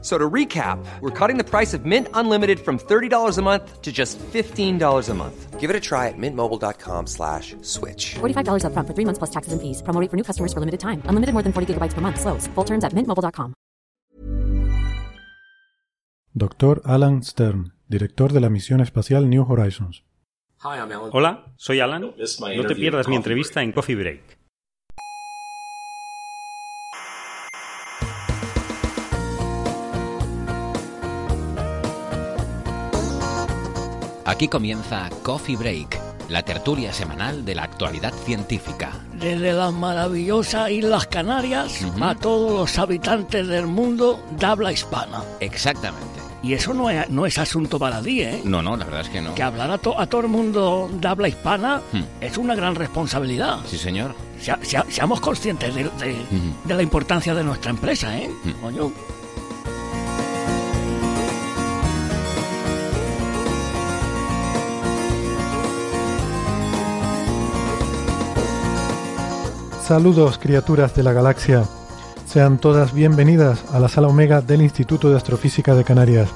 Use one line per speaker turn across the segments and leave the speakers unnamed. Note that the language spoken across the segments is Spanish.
So to recap, we're cutting the price of Mint Unlimited from $30 a month to just $15 a month.
Give it a try at mintmobile.com slash switch.
$45 upfront for three months plus taxes and fees. Promo rate for new customers for limited time. Unlimited more than 40 gigabytes per month. Slows. Full terms at mintmobile.com.
Dr. Alan Stern, director de la misión espacial New Horizons. Hi, I'm Alan.
Hola, soy Alan. No te pierdas mi entrevista en Coffee Break.
Aquí comienza Coffee Break, la tertulia semanal de la actualidad científica.
Desde las maravillosas Islas Canarias a todos los habitantes del mundo de habla hispana.
Exactamente.
Y eso no es, no es asunto para ti, ¿eh?
No, no, la verdad es que no.
Que hablar a, to- a todo el mundo de habla hispana
Hmm.
es una gran responsabilidad.
Sí, señor.
Sea- seamos conscientes de, de- de la importancia de nuestra empresa, ¿eh?
Hmm.
Coño.
Saludos, criaturas de la galaxia. Sean todas bienvenidas a la sala Omega del Instituto de Astrofísica de Canarias.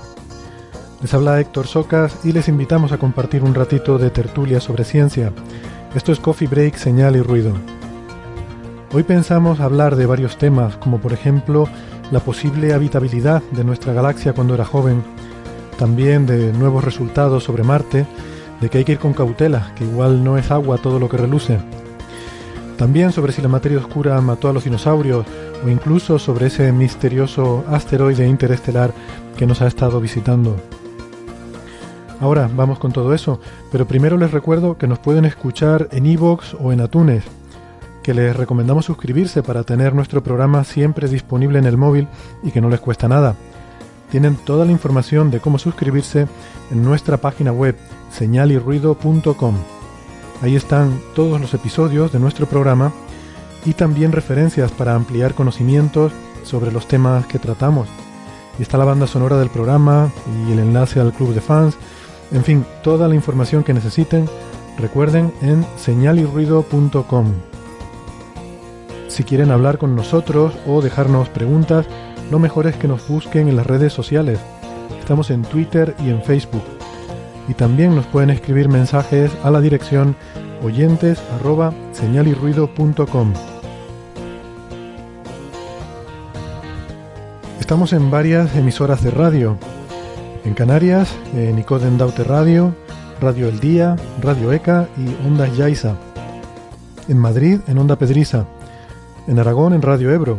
Les habla Héctor Socas y les invitamos a compartir un ratito de tertulia sobre ciencia. Esto es Coffee Break, Señal y Ruido. Hoy pensamos hablar de varios temas, como por ejemplo la posible habitabilidad de nuestra galaxia cuando era joven, también de nuevos resultados sobre Marte, de que hay que ir con cautela, que igual no es agua todo lo que reluce. También sobre si la materia oscura mató a los dinosaurios o incluso sobre ese misterioso asteroide interestelar que nos ha estado visitando. Ahora vamos con todo eso, pero primero les recuerdo que nos pueden escuchar en iVoox o en Atunes, que les recomendamos suscribirse para tener nuestro programa siempre disponible en el móvil y que no les cuesta nada. Tienen toda la información de cómo suscribirse en nuestra página web señalirruido.com. Ahí están todos los episodios de nuestro programa y también referencias para ampliar conocimientos sobre los temas que tratamos. Y está la banda sonora del programa y el enlace al club de fans. En fin, toda la información que necesiten, recuerden en señalirruido.com. Si quieren hablar con nosotros o dejarnos preguntas, lo mejor es que nos busquen en las redes sociales. Estamos en Twitter y en Facebook. Y también nos pueden escribir mensajes a la dirección oyentes. Estamos en varias emisoras de radio. En Canarias, en Icoden Daute Radio, Radio El Día, Radio ECA y Ondas Yaiza. En Madrid, en Onda Pedriza. En Aragón, en Radio Ebro.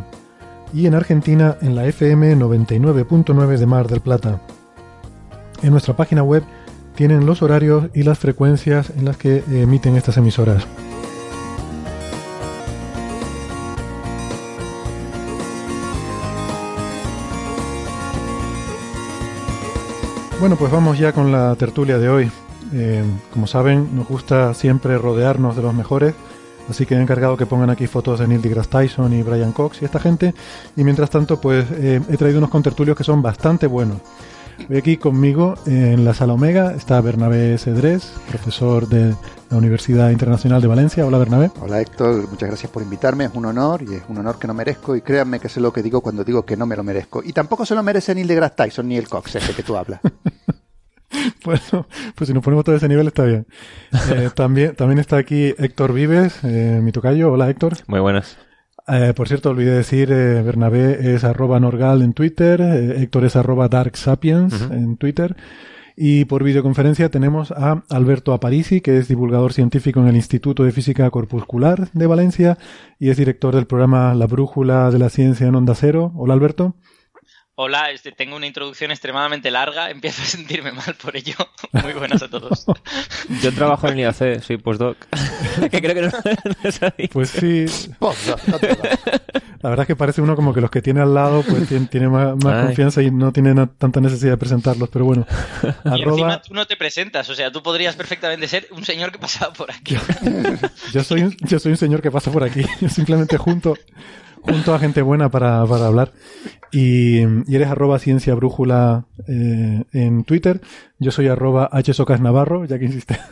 Y en Argentina, en la FM 99.9 de Mar del Plata. En nuestra página web tienen los horarios y las frecuencias en las que emiten estas emisoras. Bueno, pues vamos ya con la tertulia de hoy. Eh, como saben, nos gusta siempre rodearnos de los mejores, así que he encargado que pongan aquí fotos de Neil deGrasse Tyson y Brian Cox y esta gente. Y mientras tanto, pues eh, he traído unos contertulios que son bastante buenos. Hoy aquí conmigo en la sala Omega está Bernabé Cedrés, profesor de la Universidad Internacional de Valencia. Hola Bernabé.
Hola Héctor, muchas gracias por invitarme, es un honor y es un honor que no merezco y créanme que sé lo que digo cuando digo que no me lo merezco. Y tampoco se lo merece Neil deGrasse Tyson ni el Cox, ese que tú hablas.
Bueno, pues si nos ponemos todo ese nivel está bien. Eh, también, también está aquí Héctor Vives, eh, mi tocayo. Hola Héctor.
Muy buenas.
Eh, por cierto, olvidé decir, eh, Bernabé es arroba Norgal en Twitter, eh, Héctor es arroba Dark Sapiens en Twitter. Y por videoconferencia tenemos a Alberto Aparici, que es divulgador científico en el Instituto de Física Corpuscular de Valencia y es director del programa La Brújula de la Ciencia en Onda Cero. Hola Alberto.
Hola, este, tengo una introducción extremadamente larga, empiezo a sentirme mal por ello. Muy buenas a todos.
Yo trabajo en el IAC, soy postdoc. que creo que no, no.
Pues sí, la verdad es que parece uno como que los que tiene al lado pues tiene, tiene más, más confianza y no tiene na- tanta necesidad de presentarlos, pero bueno.
Y encima
Arroba,
tú no te presentas, o sea, tú podrías perfectamente ser un señor que pasaba por aquí.
yo soy, un, yo soy un señor que pasa por aquí, yo simplemente junto, junto a gente buena para, para hablar. Y, y eres arroba ciencia brújula eh, en Twitter. Yo soy arroba hsocasnavarro, ya que insiste.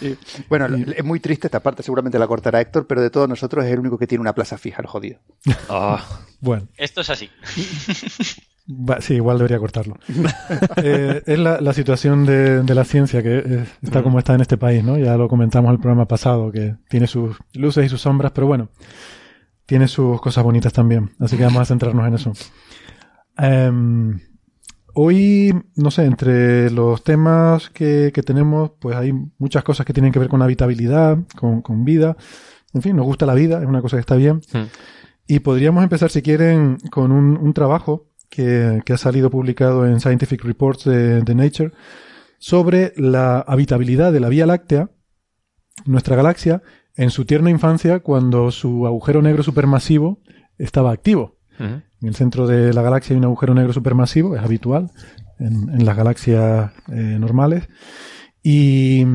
Y, bueno, es muy triste esta parte, seguramente la cortará Héctor, pero de todos nosotros es el único que tiene una plaza fija, el jodido.
Ah,
Bueno,
Esto es así.
sí, igual debería cortarlo. Eh, es la, la situación de, de la ciencia que eh, está como está en este país, ¿no? Ya lo comentamos en el programa pasado, que tiene sus luces y sus sombras, pero bueno, tiene sus cosas bonitas también. Así que vamos a centrarnos en eso. Em, hoy, no sé, entre los temas que, que tenemos, pues hay muchas cosas que tienen que ver con habitabilidad, con, con vida. En fin, nos gusta la vida, es una cosa que está bien.
Hmm.
Y podríamos empezar, si quieren, con un, un trabajo que, que ha salido publicado en Scientific Reports de, de Nature sobre la habitabilidad de la Vía Láctea, nuestra galaxia, en su tierna infancia cuando su agujero negro supermasivo estaba activo. En el centro de la galaxia hay un agujero negro supermasivo, es habitual en, en las galaxias eh, normales. Y,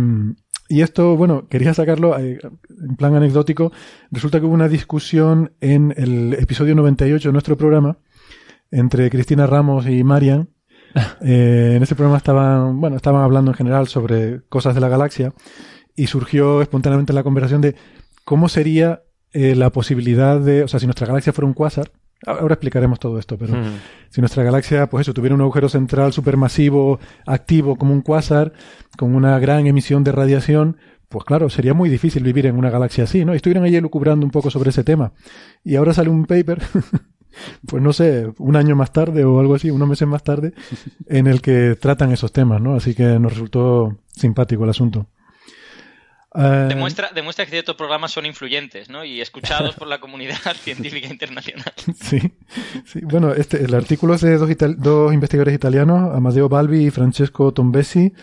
y esto, bueno, quería sacarlo eh, en plan anecdótico. Resulta que hubo una discusión en el episodio 98 de nuestro programa entre Cristina Ramos y Marian. Eh, en ese programa estaban, bueno, estaban hablando en general sobre cosas de la galaxia y surgió espontáneamente la conversación de cómo sería eh, la posibilidad de, o sea, si nuestra galaxia fuera un cuásar, ahora explicaremos todo esto, pero si nuestra galaxia, pues eso, tuviera un agujero central supermasivo, activo como un cuásar, con una gran emisión de radiación, pues claro, sería muy difícil vivir en una galaxia así, ¿no? Y estuvieron ahí elucubrando un poco sobre ese tema. Y ahora sale un paper, pues no sé, un año más tarde o algo así, unos meses más tarde, en el que tratan esos temas, ¿no? Así que nos resultó simpático el asunto. Eh,
Demuestra, demuestra que ciertos programas son influyentes ¿no? y escuchados por la comunidad científica internacional.
Sí, sí. Bueno, este, el artículo es de dos, ital- dos investigadores italianos, Amadeo Balbi y Francesco Tombesi.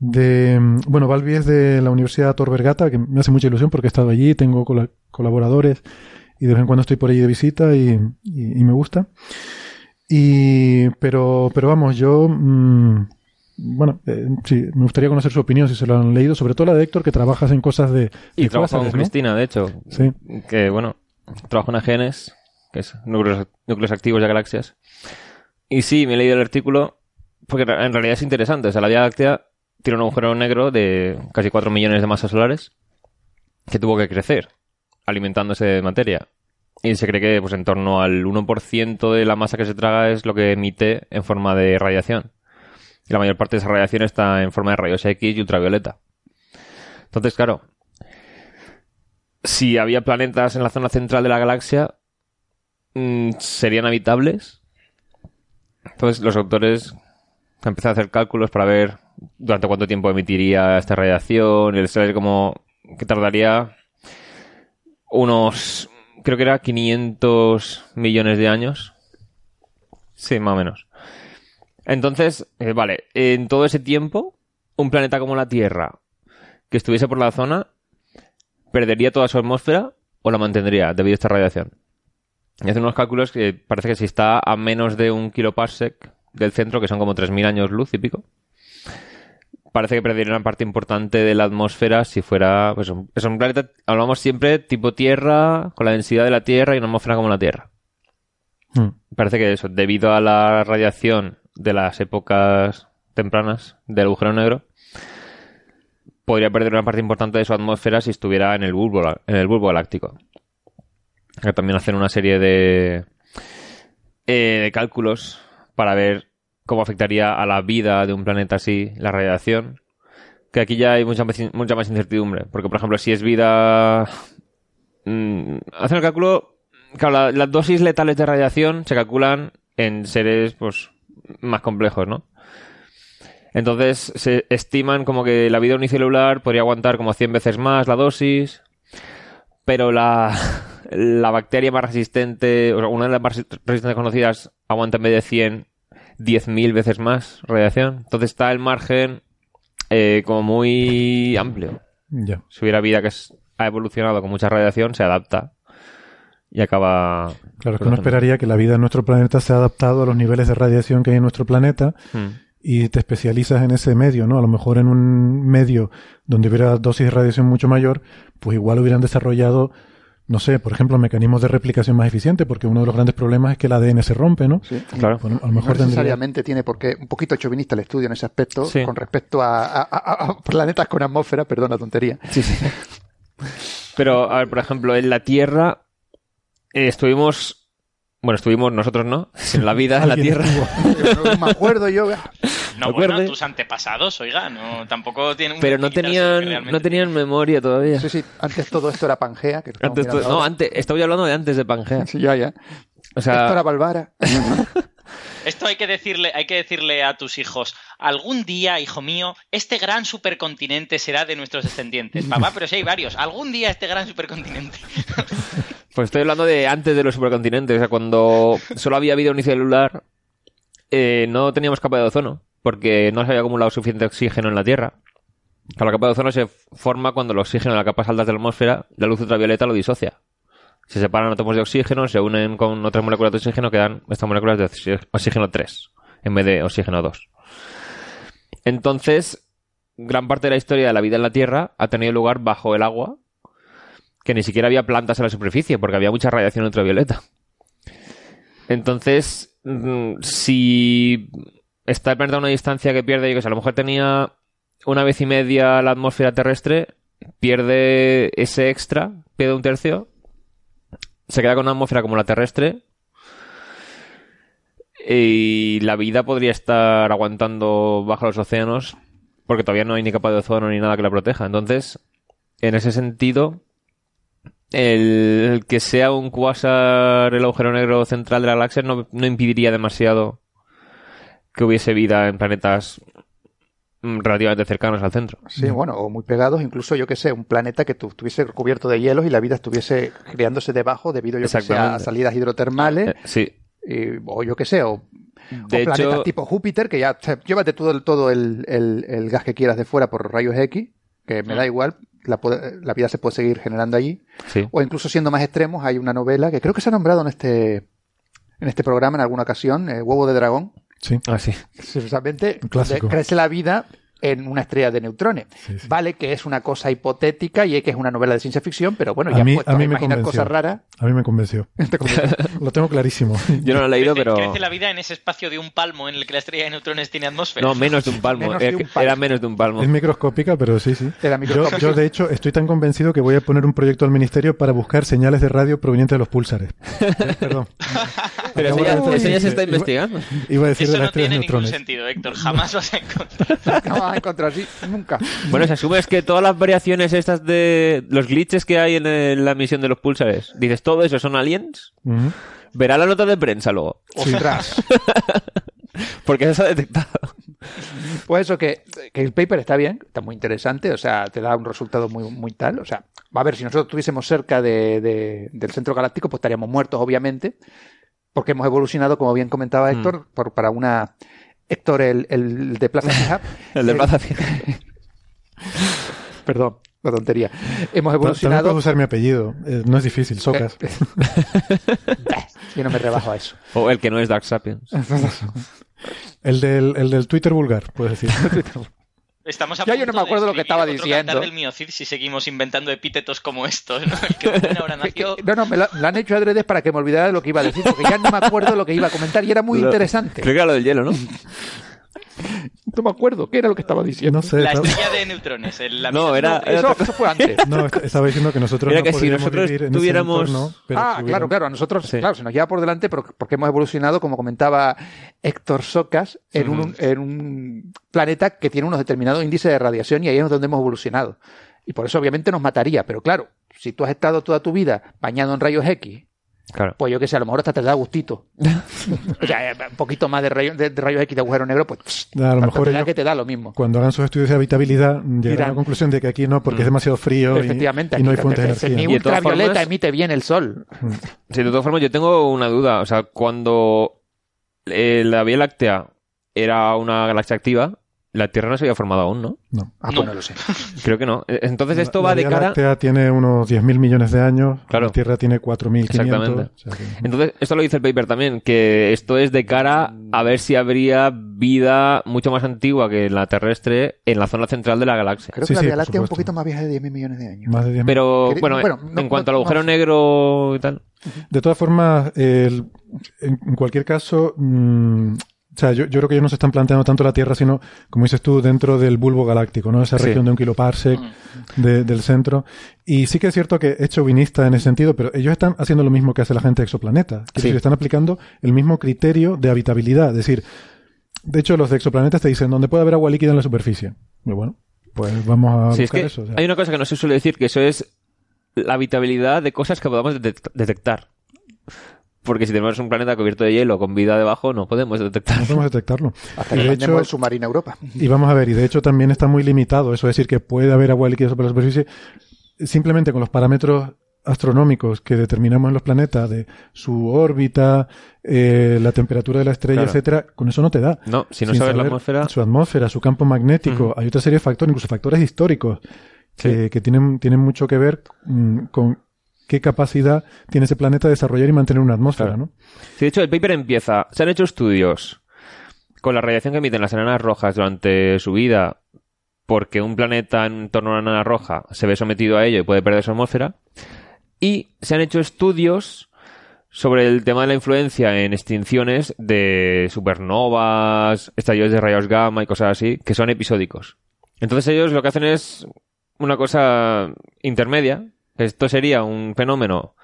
De, bueno, Balbi es de la Universidad Tor Vergata, que me hace mucha ilusión porque he estado allí, tengo cola- colaboradores y de vez en cuando estoy por allí de visita y, y- y me gusta. Y, pero, pero vamos, yo, mm, bueno, eh, sí, me gustaría conocer su opinión si se lo han leído, sobre todo la de Héctor, que trabajas en cosas de,
Y
de
trabajo con
¿no?
Cristina, de hecho.
Sí.
Que, bueno, trabajo en AGNs, que es núcleos, núcleos activos de galaxias. Y sí, me he leído el artículo, porque en realidad es interesante. O sea, la Vía Láctea tiene un agujero negro de casi 4 millones de masas solares que tuvo que crecer, alimentándose de materia. Y se cree que pues en torno al 1% de la masa que se traga es lo que emite en forma de radiación. Y la mayor parte de esa radiación está en forma de rayos X y ultravioleta. Entonces, claro, si había planetas en la zona central de la galaxia, mm, ¿serían habitables? Entonces los autores han empezado a hacer cálculos para ver durante cuánto tiempo emitiría esta radiación y les sale como que tardaría unos, creo que era 500 millones de años. Sí, más o menos. Entonces, eh, vale, en todo ese tiempo, un planeta como la Tierra, que estuviese por la zona, perdería toda su atmósfera o la mantendría debido a esta radiación. Y hacen unos cálculos que parece que si está a menos de un kiloparsec del centro, que son como 3.000 años luz y pico, parece que perdería una parte importante de la atmósfera si fuera, pues, un, es un planeta, hablamos siempre tipo Tierra, con la densidad de la Tierra y una atmósfera como la Tierra.
Hmm.
Parece que eso, debido a la radiación de las épocas tempranas del agujero negro, podría perder una parte importante de su atmósfera si estuviera en el bulbo, en el bulbo galáctico. También hacen una serie de, eh, de cálculos para ver cómo afectaría a la vida de un planeta así la radiación. Que aquí ya hay mucha, mucha más incertidumbre. Porque, por ejemplo, si es vida... mm, hacen el cálculo... Claro, la- las dosis letales de radiación se calculan en seres pues más complejos, ¿no? Entonces se estiman como que la vida unicelular podría aguantar como 100 veces más la dosis, pero la, la bacteria más resistente, o sea, una de las más resistentes conocidas, aguanta en vez de 100, 10.000 veces más radiación. Entonces está el margen eh, como muy amplio. Si hubiera vida que es- ha evolucionado con mucha radiación, se adapta y acaba...
Claro, es que uno esperaría que la vida en nuestro planeta se ha adaptado a los niveles de radiación que hay en nuestro planeta
Hmm.
y te especializas en ese medio, ¿no? A lo mejor en un medio donde hubiera dosis de radiación mucho mayor, pues igual hubieran desarrollado no sé, por ejemplo, mecanismos de replicación más eficientes, porque uno de los grandes problemas es que el ADN se rompe, ¿no?
Sí.
Claro.
Bueno, a lo mejor
no
tendría...
necesariamente tiene porque un poquito chauvinista el estudio en ese aspecto
Sí.
con respecto a, a- a- a planetas con atmósfera, perdón la tontería.
Sí, sí. Pero, a ver, por ejemplo, en la Tierra eh, estuvimos. Bueno, estuvimos nosotros, ¿no? En la vida, en la Tierra.
No me acuerdo yo.
No, bueno, tus antepasados, oiga, no, tampoco tienen
Pero no tenían, no tenían memoria todavía.
Sí, sí, antes todo esto era Pangea. Que
Antes to-
mirando
no, antes, estaba yo hablando de antes de Pangea.
Sí, ya, ya.
O sea,
Esto era Valvara.
Esto hay que decirle, hay que decirle a tus hijos, algún día, hijo mío, este gran supercontinente será de nuestros descendientes. Papá, pero si hay varios, algún día este gran supercontinente.
Pues estoy hablando de antes de los supercontinentes, o sea, cuando solo había vida unicelular, eh, no teníamos capa de ozono, porque no se había acumulado suficiente oxígeno en la Tierra. La capa de ozono se forma cuando el oxígeno en las capas altas de la atmósfera, la luz ultravioleta lo disocia. Se separan átomos de oxígeno, se unen con otras moléculas de oxígeno, quedan estas moléculas de oxígeno 3, en vez de oxígeno 2. Entonces, gran parte de la historia de la vida en la Tierra ha tenido lugar bajo el agua, que ni siquiera había plantas en la superficie, porque había mucha radiación ultravioleta. Entonces, mm, si está el a una distancia que pierde, yo que sé, a lo mejor tenía una vez y media la atmósfera terrestre, pierde ese extra, pierde un tercio, se queda con una atmósfera como la terrestre, y la vida podría estar aguantando bajo los océanos, porque todavía no hay ni capa de ozono ni nada que la proteja. Entonces, en ese sentido, el que sea un quasar el agujero negro central de la galaxia no, no impediría demasiado que hubiese vida en planetas mm, relativamente cercanos al centro.
Sí, bueno, o muy pegados, incluso yo que sé, un planeta que tu- estuviese cubierto de hielos y la vida estuviese creándose debajo debido yo que sé, a salidas hidrotermales,
Eh, sí.
y- o yo que sé, o,
De
o
hecho,
planetas tipo Júpiter, que ya te- llévate todo, el, todo el, el- el gas que quieras de fuera por rayos X, que me da igual, la, la vida se puede seguir generando allí.
sí.
O incluso siendo más extremos, hay una novela que creo que se ha nombrado en este, en este programa en alguna ocasión, eh, Huevo de Dragón,
Sí.
Ah, sí.
precisamente
Un clásico.
donde crece la vida en una estrella de neutrones.
Sí, sí.
Vale que es una cosa hipotética y que es una novela de ciencia ficción, pero bueno, ya
A mí,
puesto
a mí me
imaginar
convenció.
cosas raras.
A mí me convenció. Lo tengo clarísimo.
Yo no lo he leído, pero...
crece la vida en ese espacio de un palmo en el que la estrella de neutrones tiene atmósfera.
No, menos de un palmo.
Menos de
Era-
un palmo.
Era menos de un palmo.
Es microscópica, pero sí, sí.
Era
Yo,
microscópica.
yo, de hecho, estoy tan convencido que voy a poner un proyecto al ministerio para buscar señales de radio provenientes de los púlsares. Eh, Perdón.
Pero eso ya, eso ya se está investigando.
Iba a decir
Eso
de las
no tiene
de
ningún sentido, Héctor. Jamás vas a encontrar.
No vas a encontrar así nunca.
Bueno, se asume es que todas las variaciones estas de los glitches que hay en, el- la misión de los pulsares, dices, ¿todo eso son aliens? Verá la nota de prensa luego.
Ostras.
Porque eso se ha detectado.
Pues eso, que, que el paper está bien, está muy interesante, o sea, te da un resultado muy, muy tal. O sea, va a ver, si nosotros estuviésemos cerca de- de- del centro galáctico, pues estaríamos muertos, obviamente, porque hemos evolucionado, como bien comentaba Héctor, por, para una. Héctor, el, el de Plaza Fija.
El de
eh,
Plaza Fija.
Perdón, la tontería. Hemos evolucionado.
puedes usar mi apellido. Eh, no es difícil, Socas.
Yo no me rebajo a eso.
O el que no es Dark Sapiens.
El del, el del Twitter vulgar, puedes decir.
Estamos a
Ya yo no me acuerdo
de
lo que estaba
otro
diciendo.
del Miocid si seguimos inventando epítetos como estos, ¿no? El que una hora nació.
No, no, me lo, lo han hecho adredes para que me olvidara de lo que iba a decir, porque ya no me acuerdo lo que iba a comentar y era muy
Lo-
interesante.
Creo que era lo del hielo, ¿no?
No me acuerdo qué era lo que estaba diciendo.
No sé.
La
estaba-
estrella de neutrones. el- la
No, era- era
Eso,
otra
eso fue antes.
No, est- estaba diciendo que nosotros no
que si nosotros
vivir en ese
tuviéramos-
entorno, pero
ah,
si
claro, claro. A nosotros,
Sí.
claro, se nos lleva por delante pero- porque hemos evolucionado, como comentaba Héctor Socas, en, un, en un planeta que tiene unos determinados índices de radiación y ahí es donde hemos evolucionado. Y por eso obviamente nos mataría. Pero claro, si tú has estado toda tu vida bañado en rayos X,
Claro.
pues yo qué sé, a lo mejor hasta te da gustito. o sea, un poquito más de, rayo- de- de rayos X de agujero negro, pues
A lo mejor ellos-
que te da lo mismo.
Cuando hagan sus estudios de habitabilidad, llegarán a la conclusión de que aquí no, porque es demasiado frío y,
Efectivamente,
y no hay fuentes de
ni
energía.
Y todas
ultravioleta
formas-
emite bien el sol.
Sí, de todas formas, yo tengo una duda. O sea, cuando eh, la Vía Láctea era una galaxia activa, la Tierra no se había formado aún, ¿no?
No.
Ah, pues no lo sé.
Creo que no. Eh, Entonces esto va
la
de cara...
Láctea tiene unos 10.000 millones de años,
Claro.
la Tierra tiene 4.500.
Exactamente.
o sea que-
Entonces, esto lo dice el paper también, que esto es de cara a ver si habría vida mucho más antigua que la terrestre en la zona central de la galaxia.
Creo
Sí,
que la
sí,
Vía Láctea es un poquito más vieja de 10.000 millones de años.
más de 10.000.
Pero, bueno,
bueno,
en cuanto
no-
al agujero negro y tal...
De todas formas, el- en, en cualquier caso, mm, o sea, yo, yo creo que ellos no se están planteando tanto la Tierra, sino, como dices tú, dentro del bulbo galáctico, ¿no? Esa
Sí.
región de un kiloparsec de- del centro. Y sí que es cierto que es chauvinista en ese sentido, pero ellos están haciendo lo mismo que hace la gente de exoplaneta. Es
Sí.
decir, están aplicando el mismo criterio de habitabilidad. Es decir, de hecho, los de exoplanetas te dicen dónde puede haber agua líquida en la superficie. Y bueno, pues vamos a
Sí, es
buscar
que
eso. o sea.
hay una cosa que no se suele decir, que eso es la habitabilidad de cosas que podamos detect- detectar. Porque si tenemos un planeta cubierto de hielo con vida debajo, no podemos detectar.
No podemos detectarlo.
Hasta
Y
que
de hecho,
el submarino a Europa.
Y vamos a ver, y de hecho también está muy limitado eso, es decir, que puede haber agua líquida sobre la superficie simplemente con los parámetros astronómicos que determinamos en los planetas de su órbita, eh, la temperatura de la estrella,
Claro.
etcétera, con eso no te da.
No, si no
Sin
sabes la atmósfera...
Su atmósfera, su campo magnético, hay otra serie de factores, incluso factores históricos, que, que tienen, tienen mucho que ver mm, con qué capacidad tiene ese planeta de desarrollar y mantener una atmósfera,
Claro.
¿no?
Sí, de hecho, el paper empieza. Se han hecho estudios con la radiación que emiten las enanas rojas durante su vida, porque un planeta en torno a una enana roja se ve sometido a ello y puede perder su atmósfera. Y se han hecho estudios sobre el tema de la influencia en extinciones de supernovas, estallidos de rayos gamma y cosas así, que son episódicos. Entonces ellos lo que hacen es una cosa intermedia. Esto sería un fenómeno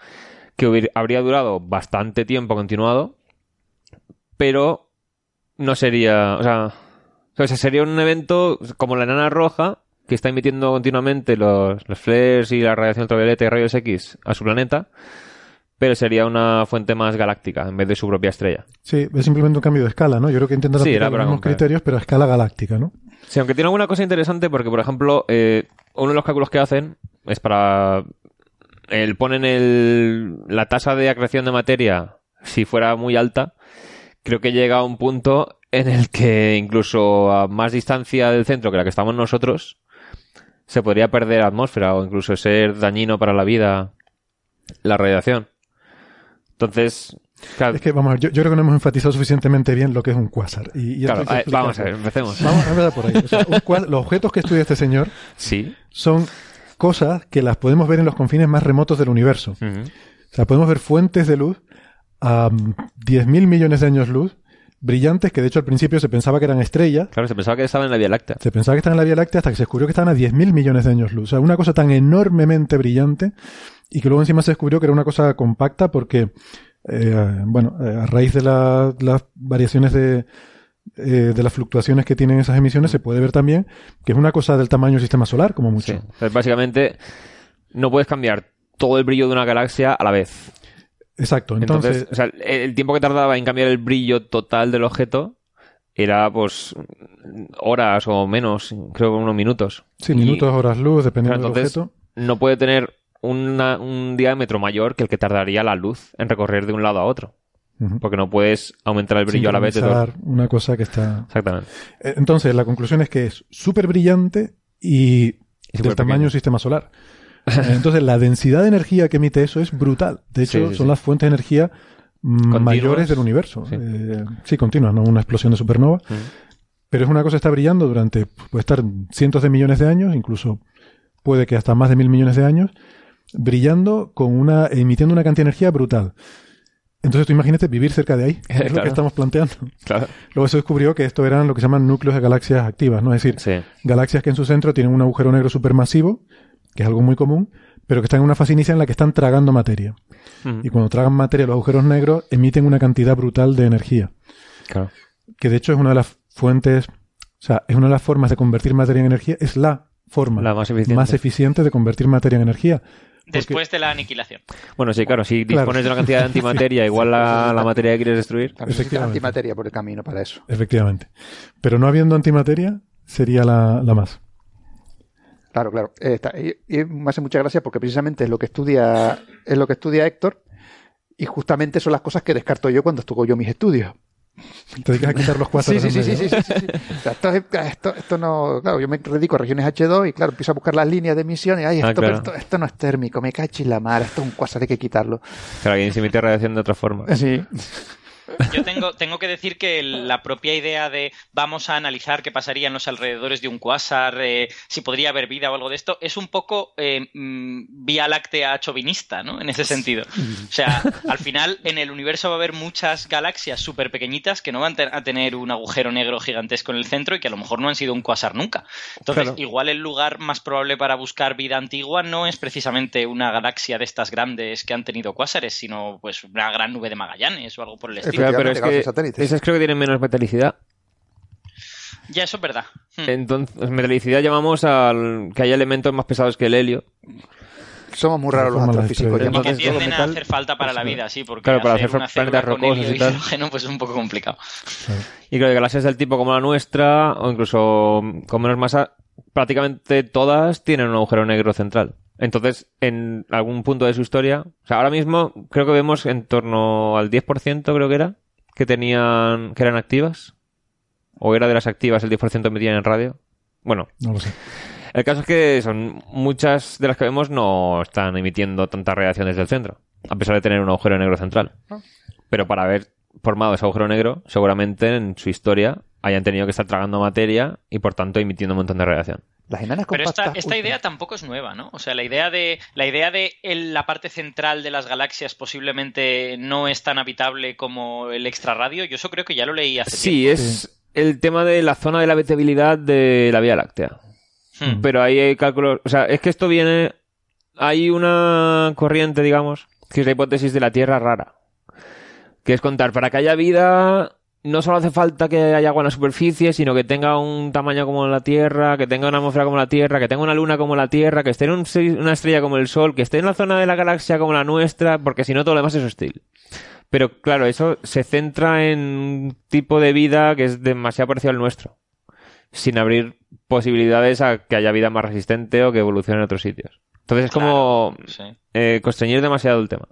que habría durado bastante tiempo continuado, pero no sería, o sea, o sea, sería un evento como la enana roja que está emitiendo continuamente los, los flares y la radiación ultravioleta y rayos X a su planeta, pero sería una fuente más galáctica en vez de su propia estrella.
Sí, es simplemente un cambio de escala, ¿no? Yo creo que intentan
Sí,
aplicar los mismos criterios, pero a escala galáctica, ¿no?
Sí, aunque tiene alguna cosa interesante porque, por ejemplo, eh, uno de los cálculos que hacen es para... El, ponen el, la tasa de acreción de materia, si fuera muy alta, creo que llega a un punto en el que incluso a más distancia del centro que la que estamos nosotros, se podría perder atmósfera o incluso ser dañino para la vida la radiación. Entonces, claro,
Es que, vamos a ver, yo, yo creo que no hemos enfatizado suficientemente bien lo que es un cuásar. Y,
claro, vamos a ver, empecemos.
Vamos a empezar por ahí. O sea, los objetos que estudia este señor
Sí.
son cosas que las podemos ver en los confines más remotos del universo. O sea, podemos ver fuentes de luz a mm, 10.000 millones de años luz, brillantes, que de hecho al principio se pensaba que eran estrellas.
Claro, se pensaba que estaba en la Vía Láctea.
Se pensaba que estaban en la Vía Láctea hasta que se descubrió que estaban a 10.000 millones de años luz. O sea, una cosa tan enormemente brillante y que luego encima se descubrió que era una cosa compacta porque, eh, bueno, eh, a raíz de la- las variaciones de, eh, de las fluctuaciones que tienen esas emisiones se puede ver también que es una cosa del tamaño del sistema solar, como mucho.
Sí. Básicamente, no puedes cambiar todo el brillo de una galaxia a la vez.
Exacto.
Entonces,
Entonces,
o sea, el tiempo que tardaba en cambiar el brillo total del objeto era, pues, horas o menos, creo que unos minutos.
sí,
Y-
minutos, horas luz, dependiendo
Claro,
del objeto.
no puede tener una- un diámetro mayor que el que tardaría la luz en recorrer de un lado a otro. Porque no puedes aumentar el brillo a la vez de.
Sincronizar una cosa que está...
Exactamente.
Eh, Entonces, la conclusión es que es súper brillante y, del
súper
tamaño
pequeño.
del sistema solar. Entonces, la densidad de energía que emite eso es brutal. De hecho,
Sí, sí,
son
sí.
las fuentes de energía
Continuas.
mayores del universo.
Sí.
Eh, sí, continuas, no una explosión de supernova. Pero es una cosa que está brillando durante, puede estar cientos de millones de años, incluso puede que hasta más de mil millones de años, brillando con una, emitiendo una cantidad de energía brutal. Entonces tú imagínate vivir cerca de ahí. Es lo que estamos planteando.
Claro.
Luego se descubrió que esto eran lo que se llaman núcleos de galaxias activas, ¿no? Es decir,
Sí.
galaxias que en su centro tienen un agujero negro supermasivo, que es algo muy común, pero que están en una fase inicial en la que están tragando materia.
Ujú.
Y cuando tragan materia, los agujeros negros emiten una cantidad brutal de energía,
Claro.
que de hecho es una de las fuentes, o sea, es una de las formas de convertir materia en energía, es la forma
La más eficiente.
más eficiente de convertir materia en energía.
Después de la aniquilación.
Bueno, sí, claro, si
Claro.
dispones de una cantidad de antimateria igual a la materia que quieres destruir.
Antimateria por el camino para eso.
Efectivamente. Pero no habiendo antimateria, sería la, la más.
Claro, claro. Eh, está- y, y me hace mucha gracia porque precisamente es lo que estudia, es lo que estudia Héctor, y justamente son las cosas que descarto yo cuando estudio yo mis estudios.
Te dedicas a quitar los cuásares.
Sí, sí, sí, sí, sí, sí, sí. O sea, esto, es- esto, esto no. Claro, yo me dedico a regiones H2 y claro, empiezo a buscar las líneas de emisión y ay, esto,
Ah,
esto, esto no es térmico, me cachis la mar, esto es un cuásar, hay que quitarlo.
Claro, que se emite radiación de otra forma.
Sí.
Yo tengo, tengo que decir que la propia idea de vamos a analizar qué pasaría en los alrededores de un cuásar, eh, si podría haber vida o algo de esto, es un poco eh, mm, vía láctea chauvinista, ¿no? En ese sentido. O sea, al final en el universo va a haber muchas galaxias súper pequeñitas que no van a tener un agujero negro gigantesco en el centro y que a lo mejor no han sido un cuásar nunca. Entonces,
Claro.
igual el lugar más probable para buscar vida antigua no es precisamente una galaxia de estas grandes que han tenido cuásares, sino pues una gran nube de Magallanes o algo por el estilo.
Claro, pero es que
satélites.
esas creo que tienen menos metalicidad.
Ya, eso es verdad. Hmm.
Entonces, metalicidad llamamos al que haya elementos más pesados que el helio.
Somos muy raros los astrofísicos.
Y que tienden a hacer falta para la vida, sí, porque
Claro, para
hacer
hacer
una
planetas rocosos y tal.
hidrógeno, pues es un poco complicado.
Y creo que galaxias del tipo como la nuestra, o incluso con menos masa, prácticamente todas tienen un agujero negro central. Entonces, en algún punto de su historia, o sea, ahora mismo creo que vemos en torno al 10%, creo que era, que tenían, que eran activas. O era de las activas el 10% emitían en radio. Bueno,
No lo sé.
el caso es que son muchas de las que vemos no están emitiendo tanta radiación desde el centro, a pesar de tener un agujero negro central. Pero para haber formado ese agujero negro, seguramente en su historia hayan tenido que estar tragando materia y por tanto emitiendo un montón de radiación.
Las enanas
Pero esta,
compactas.
esta idea tampoco es nueva, ¿no? O sea, la idea de la idea de el- la parte central de las galaxias posiblemente no es tan habitable como el extrarradio, yo eso creo que ya lo leí hace
Sí, es el tema de la zona de la habitabilidad de la Vía Láctea.
tiempo. Hmm.
Pero ahí hay cálculos. O sea, es que esto viene. Hay una corriente, digamos, que es la hipótesis de la Tierra rara. Que es contar, para que haya vida, no solo hace falta que haya agua en la superficie, sino que tenga un tamaño como la Tierra, que tenga una atmósfera como la Tierra, que tenga una luna como la Tierra, que esté en un una estrella como el Sol, que esté en la zona de la galaxia como la nuestra, porque si no todo lo demás es hostil. Pero claro, eso se centra en un tipo de vida que es demasiado parecido al nuestro sin abrir posibilidades a que haya vida más resistente o que evolucione en otros sitios. Entonces es como
Sí.
eh, constreñir demasiado el tema.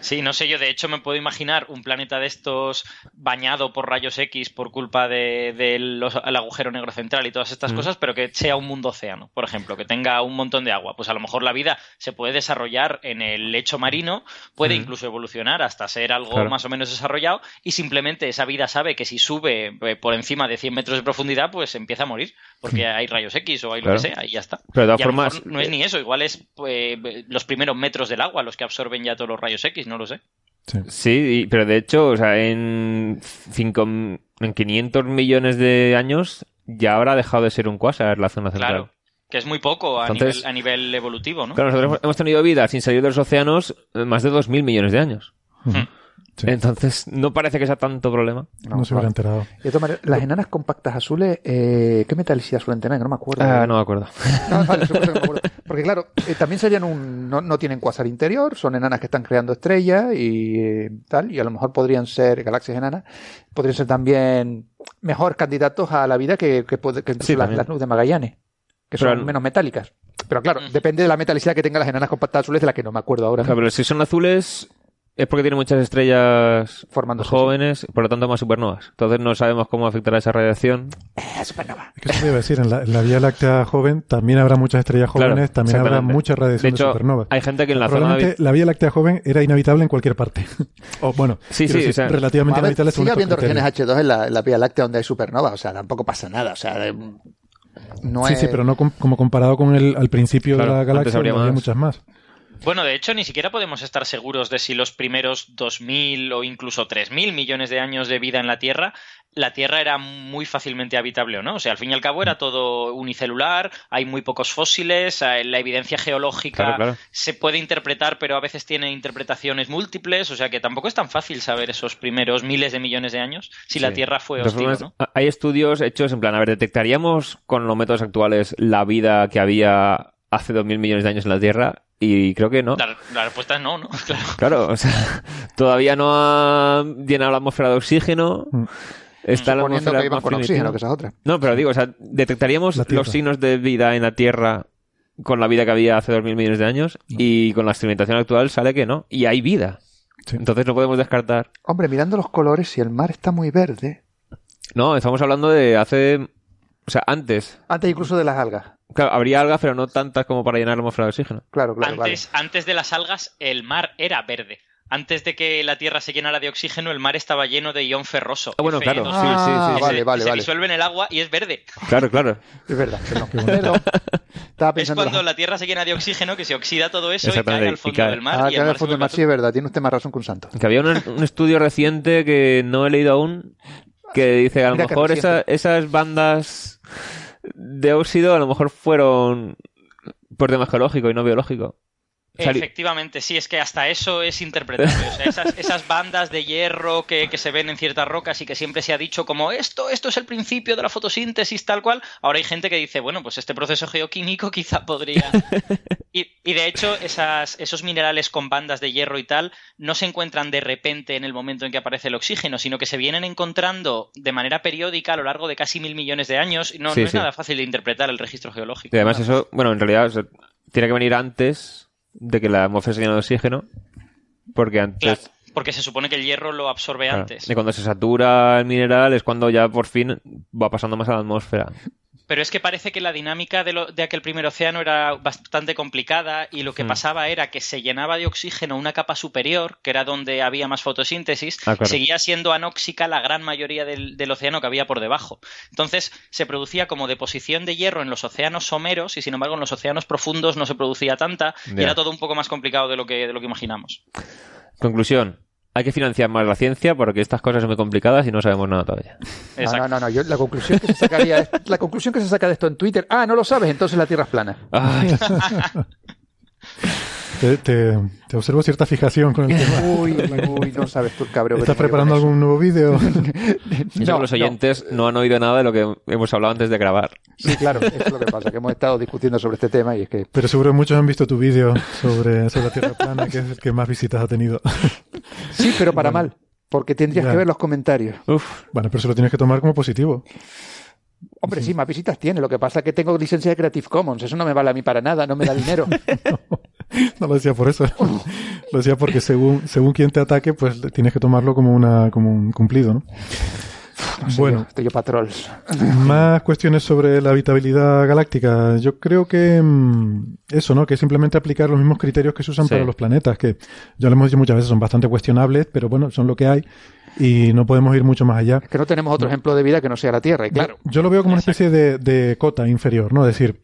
Sí, no sé, yo de hecho me puedo imaginar un planeta de estos bañado por rayos X por culpa del de, agujero negro central y todas estas
Mm.
cosas, pero que sea un mundo océano, por ejemplo, que tenga un montón de agua. Pues a lo mejor la vida se puede desarrollar en el lecho marino, puede
Mm.
incluso evolucionar hasta ser algo
Claro.
más o menos desarrollado y simplemente esa vida sabe que si sube eh, por encima de 100 metros de profundidad, pues empieza a morir, porque hay rayos X o hay lo
Mm.
Que sea y ya está.
Pero de todas formas,
no es ni eso, igual es pues, los primeros metros del agua los que absorben ya todos los rayos X, no lo sé.
Sí.
Sí, y- pero de hecho, o sea, en, cinco, en 500 millones de años ya habrá dejado de ser un cuásar la zona central.
Claro, que es muy poco a,
Entonces-
nivel, a nivel evolutivo, ¿no?
Claro, nosotros hemos tenido vida sin salir de los océanos más de 2.000 millones de años.
Ujú. Sí.
Entonces, no parece que sea tanto problema.
No, se hubiera enterado.
De todas maneras, las enanas compactas azules, eh, ¿qué metalicidad suelen tener? Que no me acuerdo.
Ah, no me acuerdo.
No, vale, me acuerdo. Porque claro, eh, también serían un... No, no tienen cuásar interior, son enanas que están creando estrellas y eh, tal, y a lo mejor podrían ser galaxias enanas, podrían ser también mejor candidatos a la vida que, que, puede- que
Sí,
las, las nubes de Magallanes, que
Pero
son menos metálicas. Pero claro, depende de la metalicidad que tengan las enanas compactas azules, de la que no me acuerdo ahora.
Claro, pero si son azules es porque tienen muchas estrellas
Formándose,
jóvenes, por lo tanto más supernovas. Entonces no sabemos cómo afectará esa radiación.
Eh, supernova.
Es que eso te iba a decir, en la, en la Vía Láctea joven también habrá muchas estrellas
Claro,
jóvenes, también habrá mucha
De
radiación de,
hecho,
supernova.
hay gente que en la zona...
Probablemente la Vía Láctea joven era inhabitable en cualquier parte. o bueno,
Sí, sí,
decir,
o sea,
relativamente
ver,
inhabitable
sigue habiendo regiones H2 en la, en la Vía Láctea donde hay supernovas, o sea, tampoco pasa nada, o sea, de- no
Sí,
es...
sí, pero no com- como comparado con el al principio
Claro,
de la galaxia,
habría
donde había
más.
muchas más.
Bueno, de hecho, ni siquiera podemos estar seguros de si los primeros 2.000 o incluso 3.000 millones de años de vida en la Tierra, la Tierra era muy fácilmente habitable o no. O sea, al fin y al cabo era todo unicelular, hay muy pocos fósiles, la evidencia geológica
Claro, claro.
se puede interpretar, pero a veces tiene interpretaciones múltiples. O sea, que tampoco es tan fácil saber esos primeros miles de millones de años si la. Tierra fue hostil
formas,
no.
Hay estudios hechos en plan, a ver, ¿detectaríamos con los métodos actuales la vida que había hace 2.000 millones de años en la Tierra? Y creo que no.
La, la respuesta es no, ¿no? Claro.
Claro, o sea, todavía no ha llenado la atmósfera de oxígeno.
Mm.
Está la atmósfera
que iban con oxígeno, que esa es otra.
No, pero digo, o sea, detectaríamos los signos de vida en la Tierra con la vida que había hace 2.000 millones de años y con la experimentación actual sale que no. Y hay vida. Entonces no podemos descartar.
Hombre, mirando los colores, si el mar está muy verde.
No, estamos hablando de hace. O sea, antes.
Antes incluso de las algas.
Claro, habría algas, pero no tantas como para llenar la atmósfera de oxígeno.
Claro, claro.
Antes, antes de las algas, el mar era verde. Antes de que la Tierra se llenara de oxígeno, el mar estaba lleno de ion ferroso.
Ah, bueno, claro.
Fe2.
Sí, sí, sí.
Vale,
se,
vale,
que se
vale.
disuelve en el agua y es verde.
Claro, claro.
Es verdad. Estaba
Es
pensando.
cuando la Tierra se llena de oxígeno que se oxida todo eso y cae al
y
fondo
cae.
del mar.
Ah,
y el se
fondo del mar sí es verdad. Tiene usted más razón que un santo.
Que había un, un estudio reciente que no he leído aún que dice que a lo
Mira
mejor esa- esas bandas de óxido a lo mejor fueron por tema geológico y no biológico.
Efectivamente, sí, es que hasta eso es interpretable. O sea, esas, esas bandas de hierro que, que se ven en ciertas rocas y que siempre se ha dicho como esto, esto es el principio de la fotosíntesis, tal cual. Ahora hay gente que dice, bueno, pues este proceso geoquímico quizá podría. Y, y de hecho, esas, esos minerales con bandas de hierro y tal no se encuentran de repente en el momento en que aparece el oxígeno, sino que se vienen encontrando de manera periódica a lo largo de casi mil millones de años. Y No,
Sí,
no es
sí.
nada fácil de interpretar el registro geológico.
Y además eso, bueno, en realidad o sea, tiene que venir antes de que la atmósfera se llene de oxígeno, porque antes...
Claro, porque se supone que el hierro lo absorbe
claro,
antes.
y cuando se satura el mineral es cuando ya por fin va pasando más a la atmósfera.
Pero es que parece que la dinámica de, lo- de aquel primer océano era bastante complicada y lo que
Hmm.
pasaba era que se llenaba de oxígeno una capa superior, que era donde había más fotosíntesis,
Ah, claro.
seguía siendo anóxica la gran mayoría del, del océano que había por debajo. Entonces se producía como deposición de hierro en los océanos someros y sin embargo en los océanos profundos no se producía tanta y era todo un poco más complicado de lo que, de lo que imaginamos.
Conclusión. Hay que financiar más la ciencia porque estas cosas son muy complicadas y no sabemos nada todavía.
No, no, no, no, yo- la conclusión que se sacaría es- la conclusión que se saca de esto en Twitter, ah, no lo sabes, entonces la Tierra es plana.
Ay,
Te, te- te observo cierta fijación con el tema.
Uy, uy, no sabes tú que
¿Estás preparando algún nuevo vídeo?
que los oyentes no. han oído nada de lo que hemos hablado antes de grabar.
Sí, claro, eso es lo que pasa, que hemos estado discutiendo sobre este tema y es que
Pero seguro muchos han visto tu vídeo sobre, sobre la Tierra plana, que es el que más visitas ha tenido.
sí, pero para mal, porque tendrías
Ya.
que ver los comentarios.
Uf,
Bueno, pero eso lo tienes que tomar como positivo.
Hombre, sí, más visitas tiene, lo que pasa es que tengo licencia de Creative Commons, eso no me vale a mí para nada, no me da dinero.
No lo decía por eso. Lo decía porque según, según quien te ataque, pues tienes que tomarlo como, una, como un cumplido, ¿no?
No sé
Bueno.
yo, estoy yo pa' trolls.
Más cuestiones sobre la habitabilidad galáctica. Yo creo que mm, eso, ¿no? Que simplemente aplicar los mismos criterios que se usan
Sí.
para los planetas, que ya lo hemos dicho muchas veces, son bastante cuestionables, pero bueno, son lo que hay y no podemos ir mucho más allá.
Que no tenemos otro ejemplo de vida que no sea la Tierra, y claro.
Yo lo veo como una especie de, de cota inferior, ¿no? Es decir,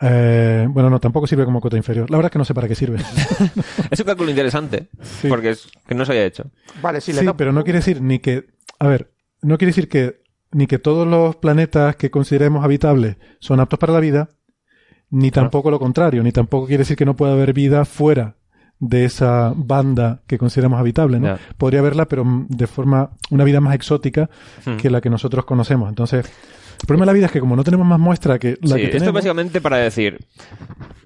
eh, bueno, no, tampoco sirve como cota inferior. La verdad es que no sé para qué sirve.
es un cálculo interesante
Sí.
porque es que no se había hecho.
Vale, sí,
Sí,
le da-
pero no quiere decir ni que, a ver, no quiere decir que ni que todos los planetas que consideremos habitables son aptos para la vida, ni tampoco lo contrario, ni tampoco quiere decir que no pueda haber vida fuera de esa banda que consideramos habitable, ¿no? Podría haberla, pero mm, de forma, una vida más exótica
Hmm.
que la que nosotros conocemos. Entonces, el problema de la vida es que como no tenemos más muestra que la
Sí,
que
esto es
tenemos,
básicamente para decir,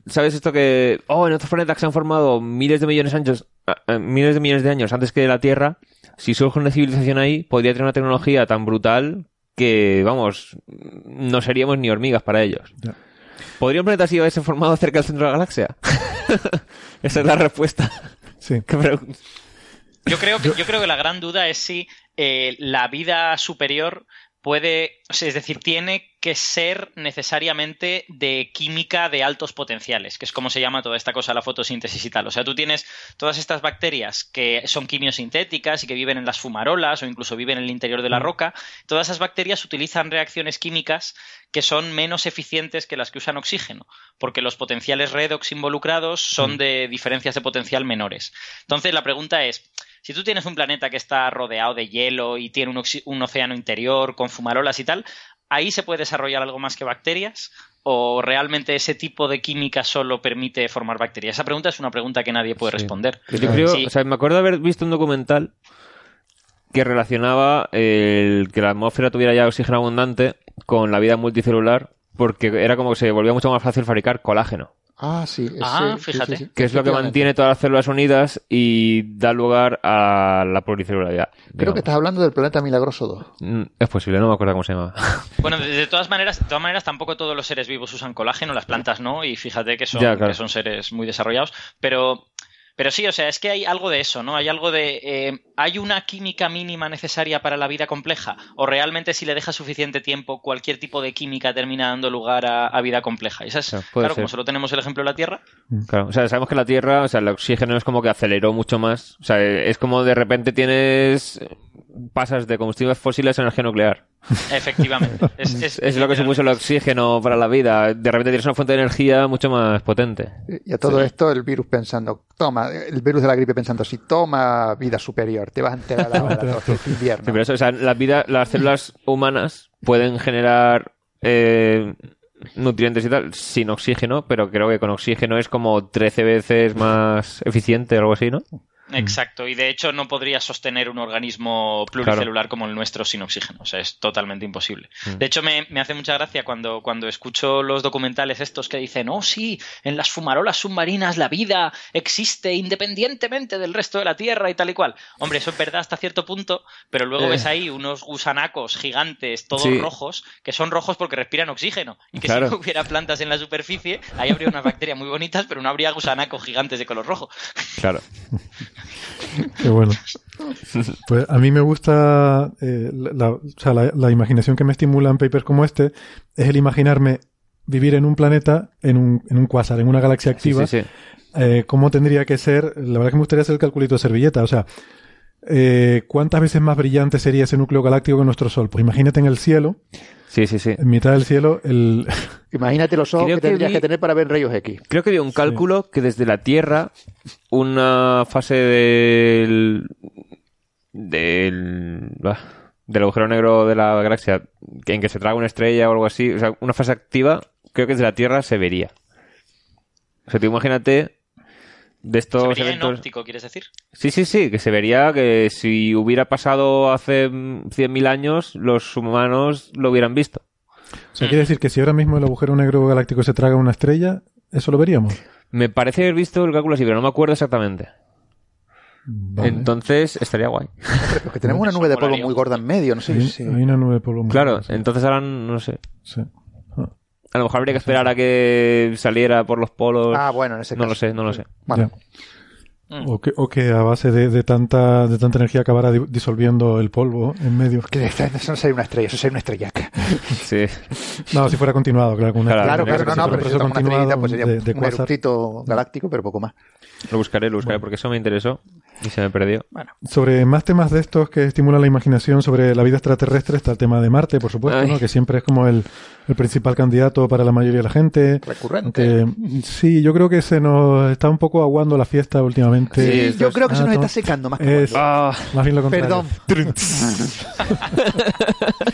¿sabes esto que, oh, en otros planetas que se han formado miles de millones de años, ah, ah, miles de millones de años antes que la Tierra, si surge una civilización ahí, podría tener una tecnología tan brutal que, vamos, no seríamos ni hormigas para ellos.
Ya.
¿Podría un planeta así haberse formado cerca del centro de la galaxia? Esa es la respuesta.
sí.
Yo creo que, yo creo que la gran duda es si eh, la vida superior puede, o sea, es decir, tiene que ser necesariamente de química de altos potenciales, que es como se llama toda esta cosa, la fotosíntesis y tal. O sea, tú tienes todas estas bacterias que son quimiosintéticas y que viven en las fumarolas o incluso viven en el interior de la roca. Todas esas bacterias utilizan reacciones químicas que son menos eficientes que las que usan oxígeno, porque los potenciales redox involucrados son de diferencias de potencial menores. Entonces, la pregunta es, si tú tienes un planeta que está rodeado de hielo y tiene un, océano interior con fumarolas y tal, ¿ahí se puede desarrollar algo más que bacterias? ¿O realmente ese tipo de química solo permite formar bacterias? Esa pregunta es una pregunta que nadie puede
Sí.
responder.
Yo creo,
Sí.
o sea, me acuerdo de haber visto un documental que relacionaba el que la atmósfera tuviera ya oxígeno abundante con la vida multicelular, porque era como que se volvía mucho más fácil fabricar colágeno,
Ah, sí. ese-
Ah, fíjate.
sí, sí.
que es lo que mantiene todas las células unidas y da lugar a la pluricelularidad.
Creo
digamos.
que estás hablando del planeta milagroso 2.
Mm, Es posible, no me acuerdo cómo se llama.
Bueno, de, de todas maneras, de todas maneras, tampoco todos los seres vivos usan colágeno, las plantas no, y fíjate que son,
Ya, claro.
que son seres muy desarrollados, pero, Pero sí, o sea, es que hay algo de eso, ¿no? Hay algo de. eh, ¿Hay una química mínima necesaria para la vida compleja? ¿O realmente, si le dejas suficiente tiempo, cualquier tipo de química termina dando lugar a, a vida compleja? Esa es,
Claro,
claro, como solo tenemos el ejemplo de la Tierra.
Claro, o sea, sabemos que la Tierra, o sea, el oxígeno es como que aceleró mucho más. O sea, es como de repente tienes. Pasas de combustibles fósiles a energía nuclear.
Efectivamente. Es, es-
Es lo que supuso el oxígeno para la vida. De repente tienes una fuente de energía mucho más potente.
Y a todo esto el virus pensando, toma, el virus de la gripe pensando así, toma vida superior, te vas a enterar ahora, todo este invierno.
Sí, pero eso, o sea, la vida, las células humanas pueden generar eh, nutrientes y tal sin oxígeno, pero creo que con oxígeno es como 13 veces más eficiente o algo así, ¿no?
Exacto, y de hecho no podría sostener un organismo pluricelular como el nuestro sin oxígeno, o sea, es totalmente imposible.
Mm.
De hecho, me, me hace mucha gracia cuando, cuando escucho los documentales estos que dicen, oh sí, en las fumarolas submarinas la vida existe independientemente del resto de la Tierra y tal y cual. Hombre, eso es verdad hasta cierto punto, pero luego
Eh.
ves ahí unos gusanacos gigantes, todos
Sí.
rojos, que son rojos porque respiran oxígeno, y que
Claro.
si no hubiera plantas en la superficie, ahí habría unas bacterias muy bonitas, pero no habría gusanacos gigantes de color rojo.
Claro.
Qué bueno. Pues a mí me gusta, eh, la, o sea, la, la imaginación que me estimula en papers como este es el imaginarme vivir en un planeta, en un, en un quasar, en una galaxia activa.
sí, sí.
Eh, ¿Cómo tendría que ser? La verdad que me gustaría hacer el calculito de servilleta. O sea, eh, ¿cuántas veces más brillante sería ese núcleo galáctico que nuestro Sol? Pues imagínate en el cielo,
Sí, sí, sí.
en mitad del cielo, el...
Imagínate los ojos
Creo
que
que
tendrías
vi-
que tener para ver rayos X.
Creo que había un cálculo que desde la Tierra, una fase del. del. bah, del agujero negro de la galaxia, en que se traga una estrella o algo así, o sea, una fase activa, creo que desde la Tierra se vería. O sea, tú imagínate de estos
Se vería en
eventos.
óptico, ¿quieres decir?
Sí, sí, sí, que se vería que si hubiera pasado hace mm, 100.000 años, los humanos lo hubieran visto.
O sea, quiere decir que si ahora mismo el agujero negro galáctico se traga una estrella, eso lo veríamos.
Me parece haber visto el cálculo así, pero no me acuerdo exactamente.
Vale.
Entonces, estaría guay.
Porque tenemos una nube de polvo muy gorda en medio, no sé
Hay,
si...
hay una nube de polvo muy
Claro, entonces ahora no sé.
Sí.
A lo mejor habría que esperar a que saliera por los polos.
Ah, bueno, en ese
no
caso.
lo sé, no lo sé.
Mm.
O que, o que a base de, de tanta de tanta energía acabara di- disolviendo el polvo en medio.
que eso no sería una estrella, eso sería una estrellaca.
Sí.
No, si fuera continuado, claro. una
Claro,
estrella.
Claro, no, no,
fuera
pero si es una estrellita, pues sería
de, de
un galáctico, pero poco más.
Lo buscaré, lo buscaré, porque eso me interesó y se me perdió.
Sobre más temas de estos que estimulan la imaginación sobre la vida extraterrestre está el tema de Marte, por supuesto. ¿no? que siempre es como el, el principal candidato para la mayoría de la gente.
Recurrente.
Aunque, sí, yo creo que se nos está un poco aguando la fiesta últimamente.
Sí, esto
yo creo que se
Ah,
nos
toma.
está secando más que
Es-.
Ah,
Más bien lo contrario.
Perdón.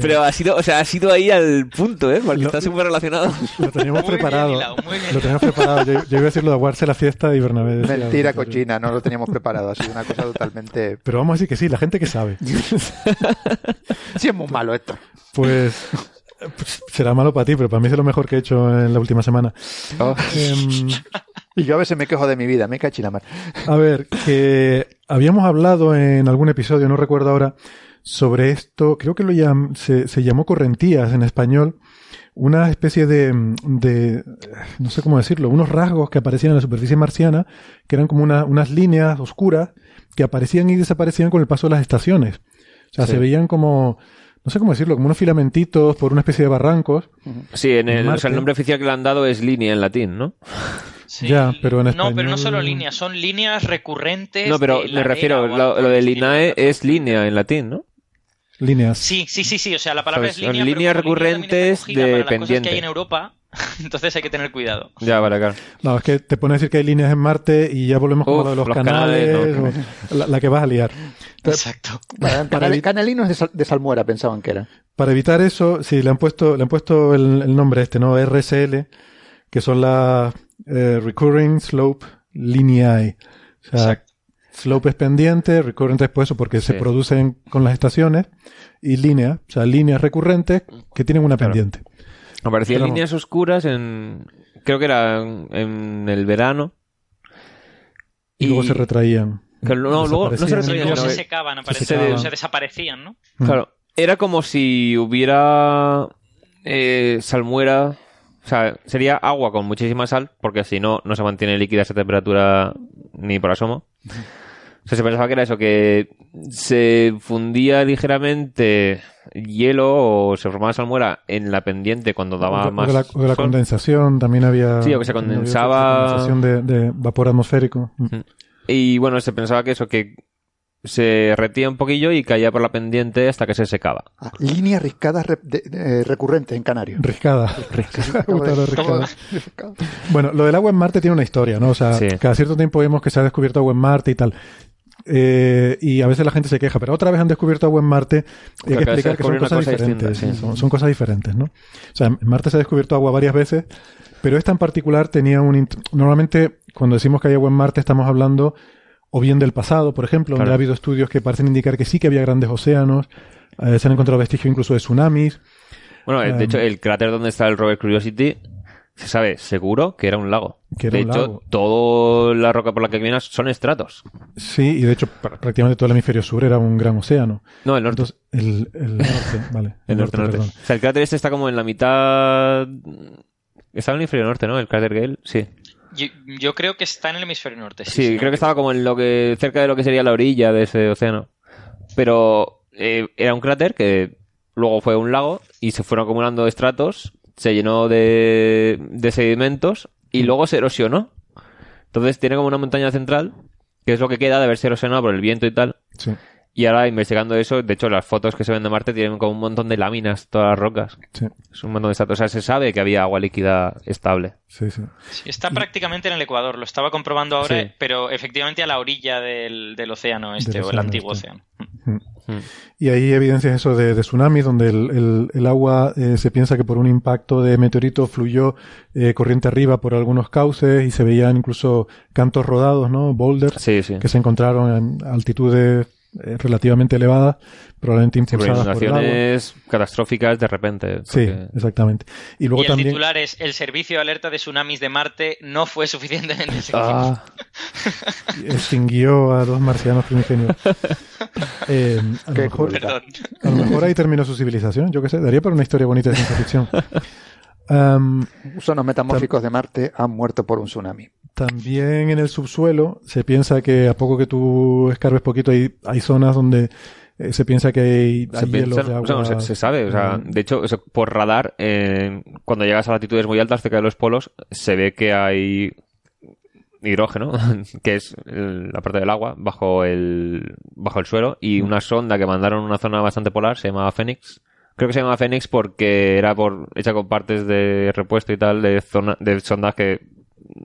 pero ha sido, o sea, ha sido ahí al punto, ¿eh? Porque
Lo-
está súper relacionado.
Lo teníamos
Muy bien
preparado.
hilado, muy bien
Lo teníamos preparado. Yo, yo iba a decir lo de aguarse la fiesta y Bernabé decía
Mentira cochina, no lo teníamos preparado. Ha sido una cosa totalmente...
Pero vamos a decir que sí, la gente que sabe.
Sí, es muy malo esto.
Pues, pues, será malo para ti, pero para mí es lo mejor que he hecho en la última semana.
Oh.
Em,
Y yo a veces me quejo de mi vida, me cachi la mar.
a ver, que habíamos hablado en algún episodio, no recuerdo ahora, sobre esto, creo que lo llam- se, se llamó correntías en español, una especie de, de, no sé cómo decirlo, unos rasgos que aparecían en la superficie marciana, que eran como una- unas líneas oscuras que aparecían y desaparecían con el paso de las estaciones. O sea,
Sí.
se veían como, no sé cómo decirlo, como unos filamentitos por una especie de barrancos.
Sí, en el, o
Marte.
sea, el nombre oficial que le han dado es línea en latín, ¿no?
Sí.
Ya, pero en
No, pero no
español-
solo líneas, son líneas recurrentes.
No, pero me refiero, lo, lo de linae es línea en latín, ¿no?
Líneas.
Sí, sí, sí, sí, o sea, la palabra
Sabes,
es
son
línea, pero
líneas
línea
recurrentes
cogida
de
para las cosas que
pendiente.
hay en Europa, entonces hay que tener cuidado.
Ya, vale, claro.
No, es que te pone a decir que hay líneas en Marte y ya volvemos
Uf,
a lo de los,
los
canales,
canales,
o la, la que vas a liar.
Exacto.
Bueno, canal- canalinos de, sal- de salmuera pensaban que eran.
Para evitar eso, sí, le han puesto, le han puesto el, el nombre este, ¿no? RSL, que son las eh, Recurring Slope Lineae. O sea,
Exacto.
Slope es pendiente, recurrent es pues eso porque se producen con las estaciones, y línea, o sea, líneas recurrentes que tienen una
Claro.
pendiente.
Aparecían
Pero-
líneas oscuras en. Creo que era en, el verano.
Y, luego se retraían.
Que no, luego no se retraían,
Luego se secaban,
se
aparecían,
secaban.
o sea, desaparecían, ¿no?
Mm.
Claro. Era como si hubiera eh, salmuera O sea, sería agua con muchísima sal, porque si no, no se mantiene líquida a esa temperatura ni por asomo. O sea, se pensaba que era eso, que se fundía ligeramente hielo o se formaba salmuera en la pendiente cuando daba
O de- o
más.
de la, o de la
sol.
condensación también había.
Sí, o que se condensaba-
condensación de, de vapor atmosférico. Mm.
Y bueno, se pensaba que eso, que se retía un poquillo y caía por la pendiente hasta que se secaba.
Ah, líneas riscadas re- de- eh, recurrentes en Canarias.
Riscada. Me gusta lo
Como-
riscada. Bueno, lo del agua en Marte tiene una historia, ¿no? O sea,
Sí.
cada cierto tiempo vemos que se ha descubierto agua en Marte y tal. Eh, y a veces la gente se queja, pero otra vez han descubierto agua en Marte. Y hay que explicar que son cosas
cosa
diferentes.
sí.
son, son cosas diferentes, ¿no? O sea, en Marte se ha descubierto agua varias veces, pero esta en particular tenía un. Normalmente, cuando decimos que hay agua en Marte, estamos hablando o bien del pasado, por ejemplo, donde ha habido estudios que parecen indicar que sí que había grandes océanos. eh, se han encontrado vestigios incluso de tsunamis.
Bueno,
Em.
de hecho, el cráter donde está el rover Curiosity se sabe seguro que era un lago.
Que era
de
un
hecho,
lago.
toda la roca por la que caminas son estratos.
Sí, y de hecho pr- prácticamente todo el hemisferio sur era un gran océano.
No, el norte.
Entonces, el, el norte, vale.
el norte, norte.
perdón.
O sea, el cráter este está como en la mitad... Está en el hemisferio norte, ¿no? El cráter Gale, sí.
Yo, yo creo que está en el hemisferio norte. Sí,
Sí,
no
creo que estaba como en lo que cerca de lo que sería la orilla de ese océano. Pero eh, era un cráter que luego fue un lago y se fueron acumulando estratos, se llenó de, de sedimentos y luego se erosionó. Entonces tiene como una montaña central, que es lo que queda de haberse erosionado por el viento y tal.
Sí,
Y ahora investigando eso, de hecho las fotos que se ven de Marte tienen como un montón de láminas, todas las rocas.
sí,
Es un montón de estratos. O sea, se sabe que había agua líquida estable.
sí, sí.
Sí, Está prácticamente en el Ecuador, lo estaba comprobando ahora,
Sí.
pero efectivamente a la orilla del, del océano este,
Del
o el antiguo
este.
océano.
Y hay evidencias eso de, de tsunamis, donde el, el- el agua eh, se piensa que por un impacto de meteorito fluyó eh, corriente arriba por algunos cauces y se veían incluso cantos rodados, ¿no? Boulders
Sí, sí.
que se encontraron en altitudes eh, relativamente elevadas, probablemente
Sí,
impulsadas por el agua.
inundaciones catastróficas de repente.
Sí,
porque-
exactamente. Y luego
y el
también.
titular es El servicio de alerta de tsunamis de Marte no fue suficientemente seguro.
Ah, extinguió a dos marcianos primigenios. Eh, a, lo mejor, a lo mejor ahí terminó su civilización, yo qué sé, daría para una historia bonita de ciencia ficción.
Usos metamórficos de Marte han muerto por un tsunami.
también en el subsuelo se piensa que a poco que tú escarbes poquito hay, hay zonas donde eh, se piensa que hay,
se,
hay
piensa-
hielos de
o sea,
agua.
se, se sabe, o sea, de hecho, por radar, eh, cuando llegas a latitudes muy altas cerca de los polos, se ve que hay hidrógeno, que es el- la parte del agua, bajo el, bajo el suelo, y una sonda que mandaron a una zona bastante polar, se llamaba Phoenix. Creo que se llamaba Phoenix porque era por, hecha con partes de repuesto y tal, de, zona, de sondas que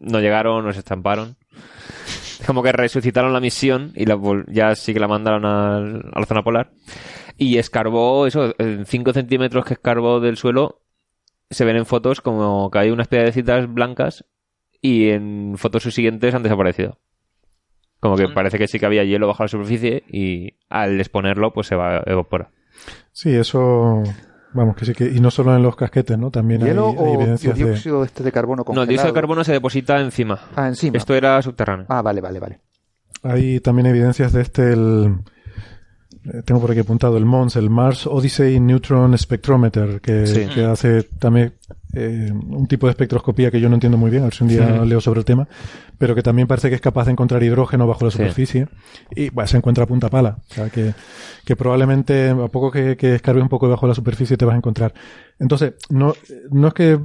no llegaron o se estamparon. Como que resucitaron la misión y la, ya sí que la mandaron al- a la zona polar. Y escarbó, eso, en 5 centímetros que escarbó del suelo, se ven en fotos como que hay unas piedrecitas blancas y en fotos subsiguientes han desaparecido. Como que
Son-
parece que sí que había hielo bajo la superficie y al exponerlo pues se va evapora.
Sí, eso. Vamos, que sí que. Y no solo en los casquetes, ¿no? También hay,
¿Hielo
hay
o
evidencias de.
dióxido este de carbono
No,
congelado?
el dióxido de carbono se deposita encima.
Ah, encima.
Esto era subterráneo.
Ah, vale, vale, vale.
Hay también evidencias de este, el, eh, tengo por aquí apuntado el MONS, el Mars Odyssey Neutron Spectrometer, que,
Sí.
que hace también eh, un tipo de espectroscopía que yo no entiendo muy bien, a ver si un día leo sobre el tema, pero que también parece que es capaz de encontrar hidrógeno bajo la
Sí.
superficie y bueno, se encuentra a punta pala. O sea, que, que probablemente a poco que, que escarbes un poco bajo la superficie te vas a encontrar. Entonces, no, no es que...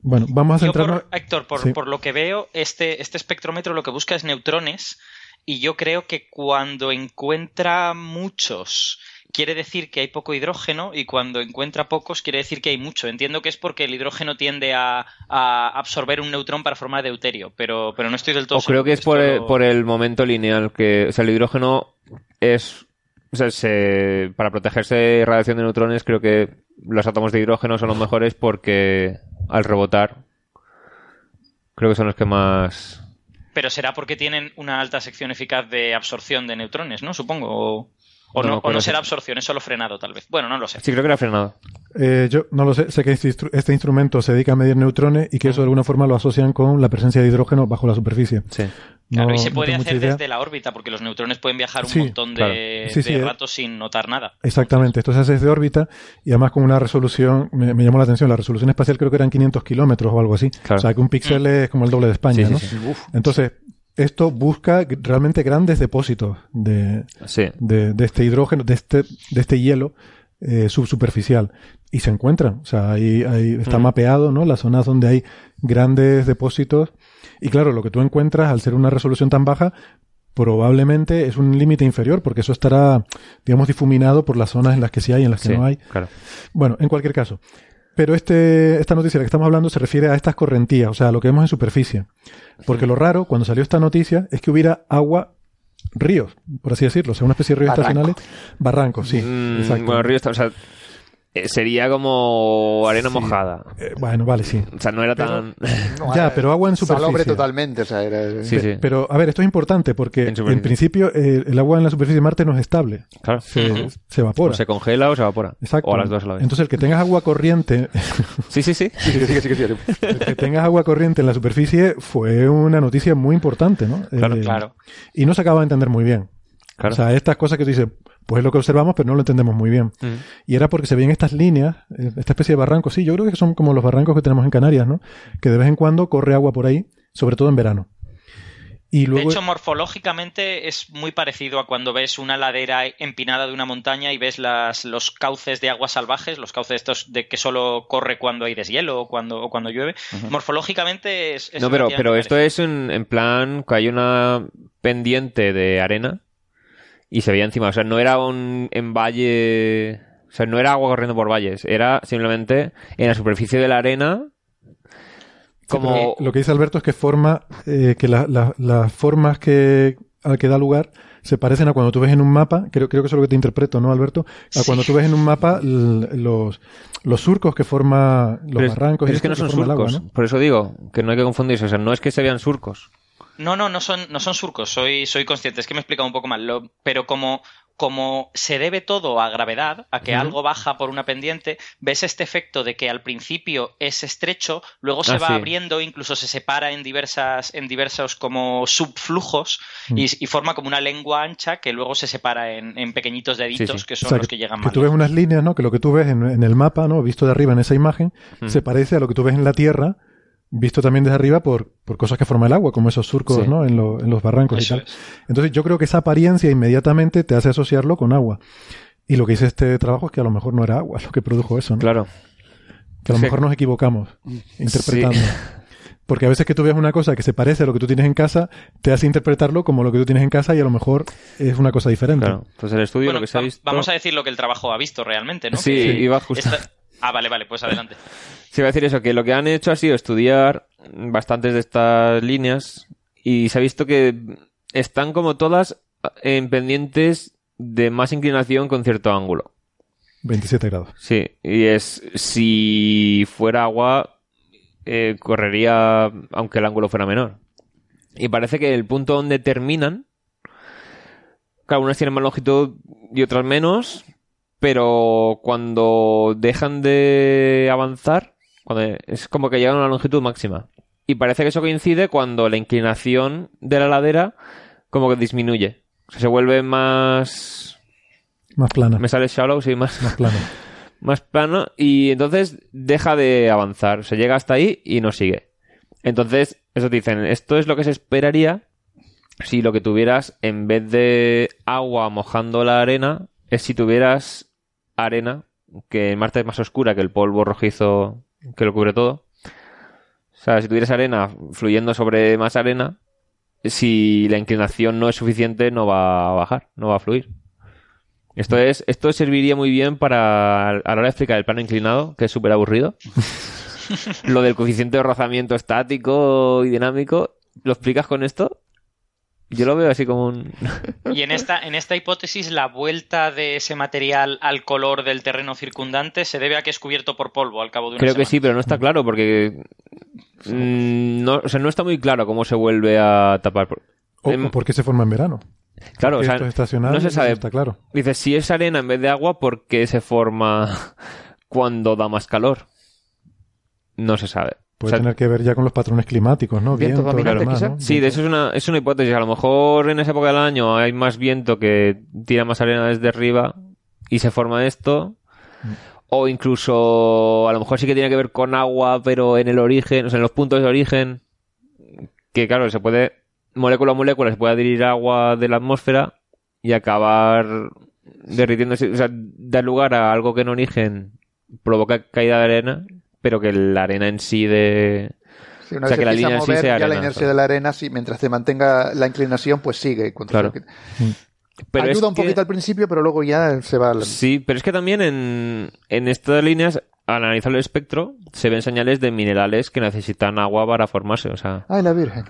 Bueno, vamos a centrarnos...
por, Héctor, por,
Sí.
por lo que veo, este, este espectrómetro lo que busca es neutrones y yo creo que cuando encuentra muchos quiere decir que hay poco hidrógeno y cuando encuentra pocos quiere decir que hay mucho. Entiendo que es porque el hidrógeno tiende a, a absorber un neutrón para formar deuterio, pero, pero no estoy del todo
O creo
seguro.
que es
Esto
por el, por el momento lineal, que o sea, el hidrógeno es... O sea, se- para protegerse de radiación de neutrones, creo que los átomos de hidrógeno son los mejores porque al rebotar, creo que son los que más...
Pero será porque tienen una alta sección eficaz de absorción de neutrones, ¿no? Supongo. O-
No
o no será absorción, es solo frenado tal vez. Bueno, no lo sé.
Sí, creo que era frenado.
Eh, yo no lo sé, sé que este, instru- este instrumento se dedica a medir neutrones y que eso de alguna forma lo asocian con la presencia de hidrógeno bajo la superficie.
Sí.
Claro, y se
no
puede hacer desde la órbita, porque los neutrones pueden viajar un
Sí,
montón de,
claro.
Sí, sí,
de
eh.
rato sin notar nada.
Exactamente, esto se hace desde órbita y además con una resolución, me, me llamó la atención, la resolución espacial creo que eran 500 kilómetros o algo así.
Claro.
O sea que un píxel es como el doble de España,
Sí,
¿no?
sí, sí.
Entonces, esto busca realmente grandes depósitos de,
Sí.
de, de este hidrógeno, de este, de este hielo eh, subsuperficial. Y se encuentran. O sea, ahí, ahí está
Mm.
mapeado, ¿no? Las zonas donde hay grandes depósitos. Y claro, lo que tú encuentras, al ser una resolución tan baja, probablemente es un límite inferior, porque eso estará, digamos, difuminado por las zonas en las que sí hay y en las que
Sí,
no hay.
claro.
Bueno, en cualquier caso. Pero este, esta noticia de la que estamos hablando se refiere a estas correntías, o sea, a lo que vemos en superficie. Porque lo raro, cuando salió esta noticia, es que hubiera agua, ríos, por así decirlo, o sea, una especie de ríos
Barranco.
estacionales, barrancos, sí.
Mm,
exacto.
bueno, Río está- o sea, eh, sería como arena mojada.
Eh, bueno, vale, sí.
O sea, no era tan...
No,
Ya, pero agua en superficie.
Salobre totalmente, o sea, era...
Sí, sí.
Pero, a ver, esto es importante porque,
En
principio, eh, el agua en la superficie de Marte no es estable.
Claro.
Se, evapora.
O se congela o se evapora.
Exacto.
O a las dos a la vez.
Entonces, el que tengas agua corriente,
Sí, sí, sí.
Sí, sí, sí, sí, sí, sí.
el que tengas agua corriente en la superficie fue una noticia muy importante, ¿no?
Claro,
Eh,
claro.
Y no se acaba de entender muy bien.
Claro.
O sea, estas cosas que tú dices, pues es lo que observamos, pero no lo entendemos muy bien. Y era porque se veían estas líneas, eh, esta especie de barrancos. Sí, yo creo que son como los barrancos que tenemos en Canarias, ¿no? Que de vez en cuando corre agua por ahí, sobre todo en verano. Y luego,
De hecho, morfológicamente es muy parecido a cuando ves una ladera empinada de una montaña y ves las, los cauces de aguas salvajes, los cauces estos de que solo corre cuando hay deshielo o cuando, o cuando llueve. Morfológicamente es... es
No, pero, pero esto es en, en plan que hay una pendiente de arena y se veía encima. O sea, no era un en valle. O sea, no era agua corriendo por valles. Era simplemente en la superficie de la arena. Como.
lo que dice Alberto es que forma, eh, que la- la- las formas que, al que da lugar se parecen a cuando tú ves en un mapa, creo, creo que eso es lo que te interpreto, ¿no, Alberto? A cuando tú ves en un mapa los, los surcos que forma los
pero
barrancos.
pero
y
es que no son
agua,
surcos.
¿no?
Por eso digo que no hay que confundirse. O sea, no es que se vean surcos.
No, no, no son, no son surcos, soy, soy consciente, es que me he explicado un poco mal, lo- pero como, como se debe todo a gravedad, a que algo baja por una pendiente, ves este efecto de que al principio es estrecho, luego se
Ah,
va
sí.
abriendo, incluso se separa en diversas, en diversos como subflujos
Mm.
y, y forma como una lengua ancha que luego se separa en, en pequeñitos deditos
sí.
que son
O sea,
los que llegan
que
más
tú ves unas líneas, ¿no? Que lo que tú ves en, en el mapa, ¿no? Visto de arriba en esa imagen, se parece a lo que tú ves en la Tierra, visto también desde arriba por, por cosas que forma el agua, como esos surcos,
Sí.
¿no? En, lo- en los barrancos
Eso
y tal.
es.
Entonces yo creo que esa apariencia inmediatamente te hace asociarlo con agua. Y lo que dice este trabajo es que a lo mejor no era agua lo que produjo eso, ¿no?
Claro.
Que a lo mejor nos equivocamos interpretando. Porque a veces que tú ves una cosa que se parece a lo que tú tienes en casa, te hace interpretarlo como lo que tú tienes en casa y a lo mejor es una cosa diferente.
Claro. Entonces el estudio
Bueno,
lo que se ha visto.
vamos a decir lo que el trabajo ha visto realmente, ¿no?
Sí,
Que
iba justo.
esta- Ah, vale, vale, pues adelante.
Se iba a decir eso, que lo que han hecho ha sido estudiar bastantes de estas líneas y se ha visto que están como todas en pendientes de más inclinación con cierto ángulo.
27 grados.
Sí, y es si fuera agua eh, correría aunque el ángulo fuera menor. Y parece que el punto donde terminan, claro, unas tienen más longitud y otras menos, pero cuando dejan de avanzar, cuando es como que llegan a una longitud máxima. Y parece que eso coincide cuando la inclinación de la ladera como que disminuye. O sea, se vuelve más...
Más plana.
Me sale shallow, sí, más,
Más plana.
más plano y entonces deja de avanzar. Se llega hasta ahí y no sigue. Entonces, eso te dicen, esto es lo que se esperaría si lo que tuvieras en vez de agua mojando la arena es si tuvieras arena, que en Marte es más oscura que el polvo rojizo que lo cubre todo. O sea, si tuvieras arena fluyendo sobre más arena, si la inclinación no es suficiente no va a bajar, no va a fluir. Esto es, esto serviría muy bien para a la hora de explicar el plano inclinado, que es súper aburrido. Lo del coeficiente de rozamiento estático y dinámico, ¿lo explicas con esto? Yo lo veo así como un...
Y en esta, en esta hipótesis, la vuelta de ese material al color del terreno circundante se debe a que es cubierto por polvo al cabo de una
Creo que sí, pero no está claro porque... mm, no, o sea, no está muy claro cómo se vuelve a tapar.
O,
Em,
o por qué se forma en verano.
Claro, o
Porque
sea,
esto es estacional,
no se sabe.
está claro.
Dices, si es arena en vez de agua, ¿por qué se forma cuando da más calor? No se sabe.
Puede
O sea,
tener que ver ya con los patrones climáticos, ¿no?
Vientos
Viento y
dominantes,
demás,
quizá.
¿no?
Sí, de eso es una, es una hipótesis. A lo mejor en esa época del año hay más viento que tira más arena desde arriba y se forma esto. O incluso a lo mejor sí que tiene que ver con agua, pero en el origen, o sea, en los puntos de origen, que claro, se puede, molécula a molécula, se puede adherir agua de la atmósfera y acabar derritiéndose, o sea, dar lugar a algo que en origen provoca caída de arena, pero que la arena en sí de...
Sí, una
O sea,
vez
que la línea
a
en sí
mover,
sea
ya la
arena,
inercia de la arena, sí, mientras se mantenga la inclinación, pues sigue.
Claro. Pero es
Ayuda un
que-
poquito al principio, pero luego ya se va... al-
Sí, pero es que también en, en estas líneas, al analizar el espectro, se ven señales de minerales que necesitan agua para formarse. O sea,
Ay, la Virgen.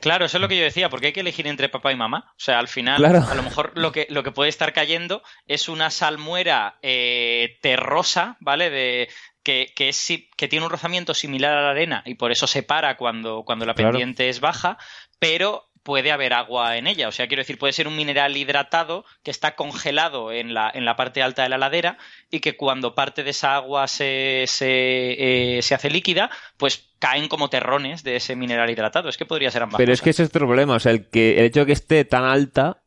Claro, eso es lo que yo decía, porque hay que elegir entre papá y mamá. O sea, al final,
Claro.
a lo mejor lo que, lo que puede estar cayendo es una salmuera eh, terrosa, ¿vale? De, que, que, es, si- que tiene un rozamiento similar a la arena y por eso se para cuando, cuando la
Claro.
pendiente es baja, pero puede haber agua en ella. O sea, quiero decir, puede ser un mineral hidratado que está congelado en la, en la parte alta de la ladera y que cuando parte de esa agua se, se, eh, se hace líquida, pues caen como terrones de ese mineral hidratado. Es que podría ser ambas
pero es que ese es otro problema. O sea, el, que, el hecho de que esté tan alta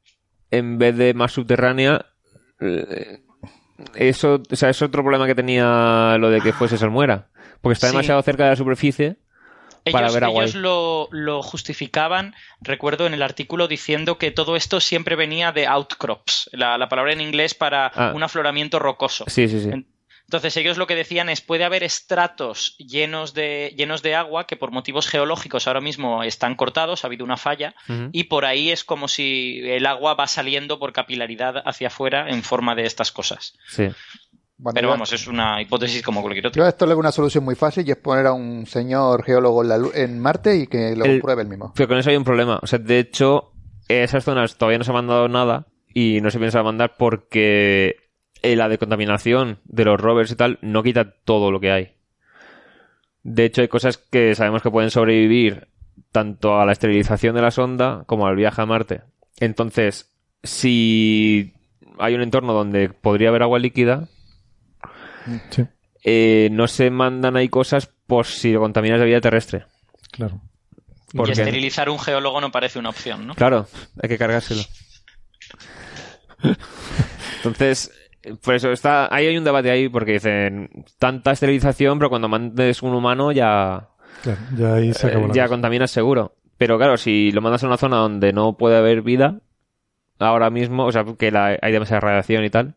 en vez de más subterránea. eh, Eso, o sea, es otro problema que tenía lo de que fuese salmuera. Porque está
Sí.
demasiado cerca de la superficie para
ellos,
ver agua
ellos lo, lo justificaban, recuerdo en el artículo, diciendo que todo esto siempre venía de outcrops, la, la palabra en inglés para
Ah.
un afloramiento rocoso.
Sí, sí, sí.
En- Entonces ellos lo que decían es puede haber estratos llenos de, llenos de agua que por motivos geológicos ahora mismo están cortados, ha habido una falla, y por ahí es como si el agua va saliendo por capilaridad hacia afuera en forma de estas cosas.
Sí.
Bueno,
Pero vamos, es una hipótesis como cualquier otra.
Yo a esto le hago una solución muy fácil y es poner a un señor geólogo en, la en Marte y que lo
El-
pruebe el mismo.
Pero con eso hay un problema. O sea, de hecho, esas zonas todavía no se ha mandado nada y no se piensa mandar porque eh, la decontaminación de los rovers y tal no quita todo lo que hay. De hecho, hay cosas que sabemos que pueden sobrevivir tanto a la esterilización de la sonda como al viaje a Marte. Entonces, si hay un entorno donde podría haber agua líquida,
Sí,
eh, no se mandan ahí cosas por si lo contaminas de vida terrestre.
claro.
Y
Porque-
esterilizar un geólogo no parece una opción, ¿no?
Claro, hay que cargárselo. Entonces, por eso está, ahí hay un debate ahí porque dicen tanta esterilización, pero cuando mandes un humano ya,
Claro, ya ahí se acabó
eh,
la
ya
cosa.
contaminas seguro. Pero claro, si lo mandas a una zona donde no puede haber vida, ahora mismo, o sea, que la- hay demasiada radiación y tal,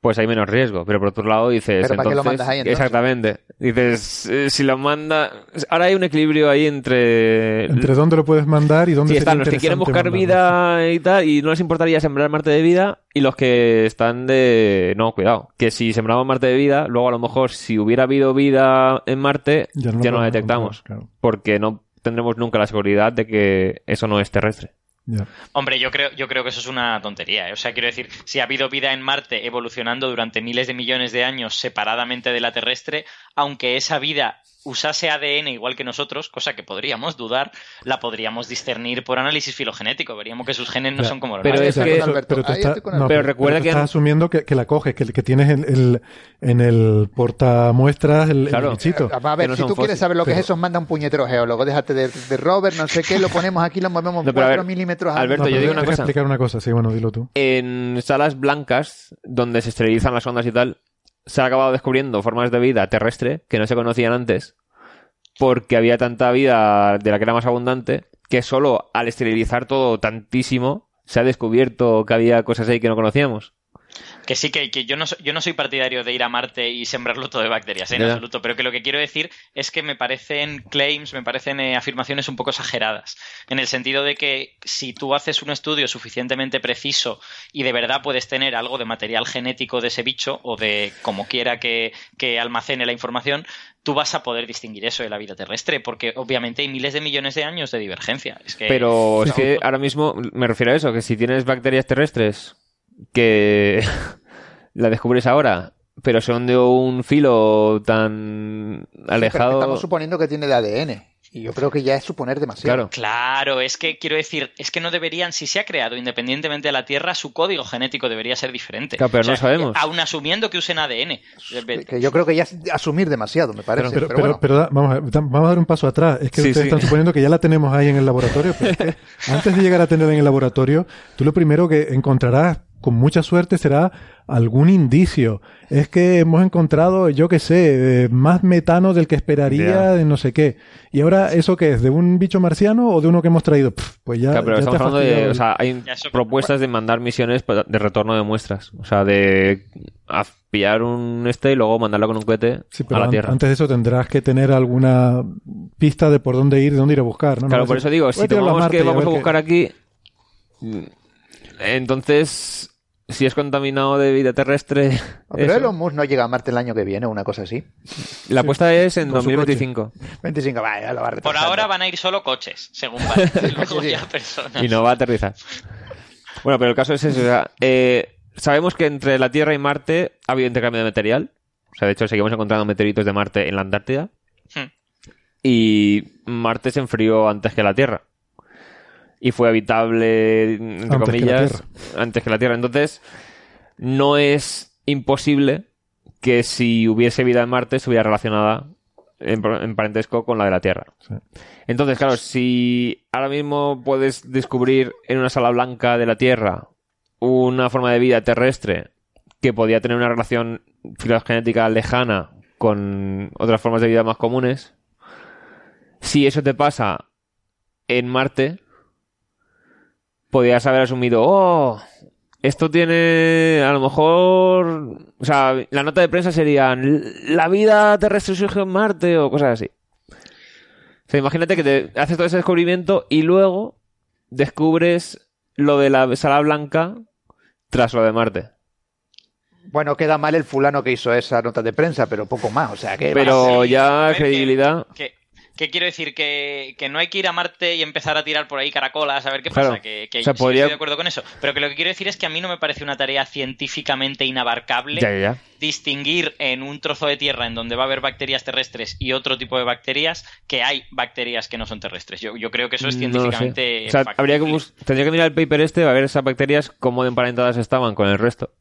pues hay menos riesgo. Pero por otro lado dices,
Pero ¿para qué lo
entonces-
mandas ahí, entonces?
exactamente. Dices, eh, si lo manda, ahora hay un equilibrio ahí entre
Entre dónde lo puedes mandar y dónde
Sí, están los que quieren buscar
mandarlo.
vida y tal, y no les importaría sembrar Marte de vida, y los que están de... No, cuidado, que si sembramos Marte de vida, luego a lo mejor si hubiera habido vida en Marte,
Ya
ya
no
no,
lo
la detectamos,
claro.
porque no tendremos nunca la seguridad de que eso no es terrestre.
Ya.
Hombre, yo creo, yo creo que eso es una tontería. ¿eh? O sea, quiero decir, si ha habido vida en Marte evolucionando durante miles de millones de años separadamente de la terrestre, aunque esa vida usase ADN igual que nosotros, cosa que podríamos dudar, la podríamos discernir por análisis filogenético. Veríamos que sus genes no son como los
Pero
nuestros.
es
estoy
que-
Alberto.
Pero, no.
Pero
pero
recuerda
tú
que
estás asumiendo que, que la coges, que, que tienes el, el- en el portamuestras el, el
Claro.
bichito.
A ver,
no
si tú quieres saber lo que
pero-
es eso, manda un puñetero geólogo. Déjate de, de rover, no sé qué, lo ponemos aquí, lo movemos
No, pero a
4
ver,
milímetros. a-
Alberto,
No,
yo
pero
digo una cosa.
explicar una cosa, sí, bueno, dilo tú.
En salas blancas, donde se esterilizan las ondas y tal, se ha acabado descubriendo formas de vida terrestre que no se conocían antes, porque había tanta vida de la que era más abundante, que solo al esterilizar todo tantísimo, se ha descubierto que había cosas ahí que no conocíamos.
Que sí, que, que yo, no, so- yo no soy partidario de ir a Marte y sembrarlo todo de bacterias, en
Ya.
absoluto, pero que lo que quiero decir es que me parecen claims, me parecen eh, afirmaciones un poco exageradas, en el sentido de que si tú haces un estudio suficientemente preciso y de verdad puedes tener algo de material genético de ese bicho o de como quiera que, que almacene la información, tú vas a poder distinguir eso de la vida terrestre, porque obviamente hay miles de millones de años de divergencia. Es que,
Pero es que ahora mismo me refiero a eso, que si tienes bacterias terrestres que la descubres ahora, pero son de un filo tan
Sí, pero
alejado...
Estamos suponiendo que tiene de ADN. Y yo creo que ya es suponer demasiado.
Claro.
Claro, es que quiero decir, es que no deberían, si se ha creado independientemente de la Tierra, su código genético debería ser diferente.
Claro, pero no sabemos.
Aún asumiendo que usen ADN.
Que yo creo que ya es asumir demasiado, me parece.
Pero,
Pero,
pero,
bueno,
pero da- vamos, a, ver, da- vamos a dar un paso atrás. Es que
Sí,
ustedes
sí.
están suponiendo que ya la tenemos ahí en el laboratorio. Pero es que antes de llegar a tenerla en el laboratorio, tú lo primero que encontrarás con mucha suerte será algún indicio. Es que hemos encontrado, yo qué sé, eh, más metano del que esperaría de no sé qué. ¿Y ahora eso qué es? ¿De un bicho marciano o de uno que hemos traído? Pff, pues ya,
Claro, pero
ya
estamos hablando de. O sea, hay propuestas de mandar misiones de retorno de muestras. O sea, de pillar un este y luego mandarlo con un cohete
Sí,
a la
an-
Tierra.
antes de eso tendrás que tener alguna pista de por dónde ir, de dónde ir a buscar. ¿no?
Claro, por
decir,
eso digo,
"Voy
si tomamos
Marte
que vamos a
qué".
buscar aquí, entonces, si es contaminado de vida terrestre,
pero
eso.
Elon Musk no llega a Marte el año que viene, una cosa así.
la apuesta es en
Con su
2025
25, vaya, lo va a
Por ahora van a ir solo coches, según parece. Luego
Sí, sí.
ya personas.
y no va a aterrizar. Bueno, pero el caso es ese. o sea, eh, sabemos que entre la Tierra y Marte ha habido intercambio de material. O sea, de hecho, seguimos encontrando meteoritos de Marte en la Antártida.
Hmm.
Y Marte se enfrió antes que la Tierra. Y fue habitable, entre
Antes que la
comillas,
Tierra.
antes que la Tierra. Entonces, no es imposible que si hubiese vida en Marte estuviera relacionada en, en parentesco con la de la Tierra.
Sí.
Entonces, claro, si ahora mismo puedes descubrir en una sala blanca de la Tierra una forma de vida terrestre que podía tener una relación filogenética lejana con otras formas de vida más comunes, si eso te pasa en Marte, podrías haber asumido, oh, esto tiene, a lo mejor, o sea, la nota de prensa sería, la vida terrestre surge en Marte o cosas así. O sea, imagínate que te haces todo ese descubrimiento y luego descubres lo de la sala blanca tras lo de Marte.
Bueno, queda mal el fulano que hizo esa nota de prensa, pero poco más. O sea, que
Pero ya
que-
credibilidad.
Que, que quiero decir que, que no hay que ir a Marte y empezar a tirar por ahí caracolas a ver qué
Claro.
pasa. Que, que
O sea,
sí
podría-
estoy de acuerdo con eso. Pero que lo que quiero decir es que a mí no me parece una tarea científicamente inabarcable
Ya, ya, ya.
distinguir en un trozo de tierra en donde va a haber bacterias terrestres y otro tipo de bacterias que hay bacterias que no son terrestres. Yo, yo creo que eso es
No sé.
científicamente.
O sea, habría que tendría que mirar el paper este a ver esas bacterias cómo de emparentadas estaban con el resto.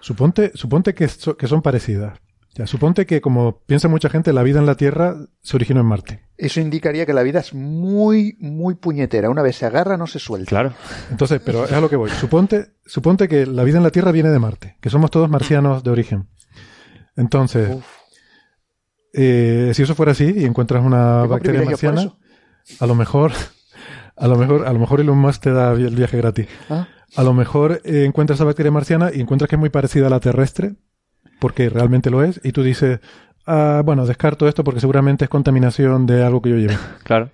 Suponte, suponte que, so- que son parecidas. Ya, suponte que, como piensa mucha gente, la vida en la Tierra se originó en Marte.
eso indicaría que la vida es muy, muy puñetera. Una vez se agarra, no se suelta.
Claro.
Entonces, pero es a lo que voy. Suponte, suponte que la vida en la Tierra viene de Marte, que somos todos marcianos de origen. Entonces, eh, si eso fuera así y encuentras una bacteria marciana, a lo mejor, a lo mejor, a lo mejor Elon Musk te da el viaje gratis.
Ah.
A lo mejor eh, encuentras esa bacteria marciana y encuentras que es muy parecida a la terrestre, porque realmente lo es, y tú dices, ah, bueno, descarto esto porque seguramente es contaminación de algo que yo lleve.
Claro.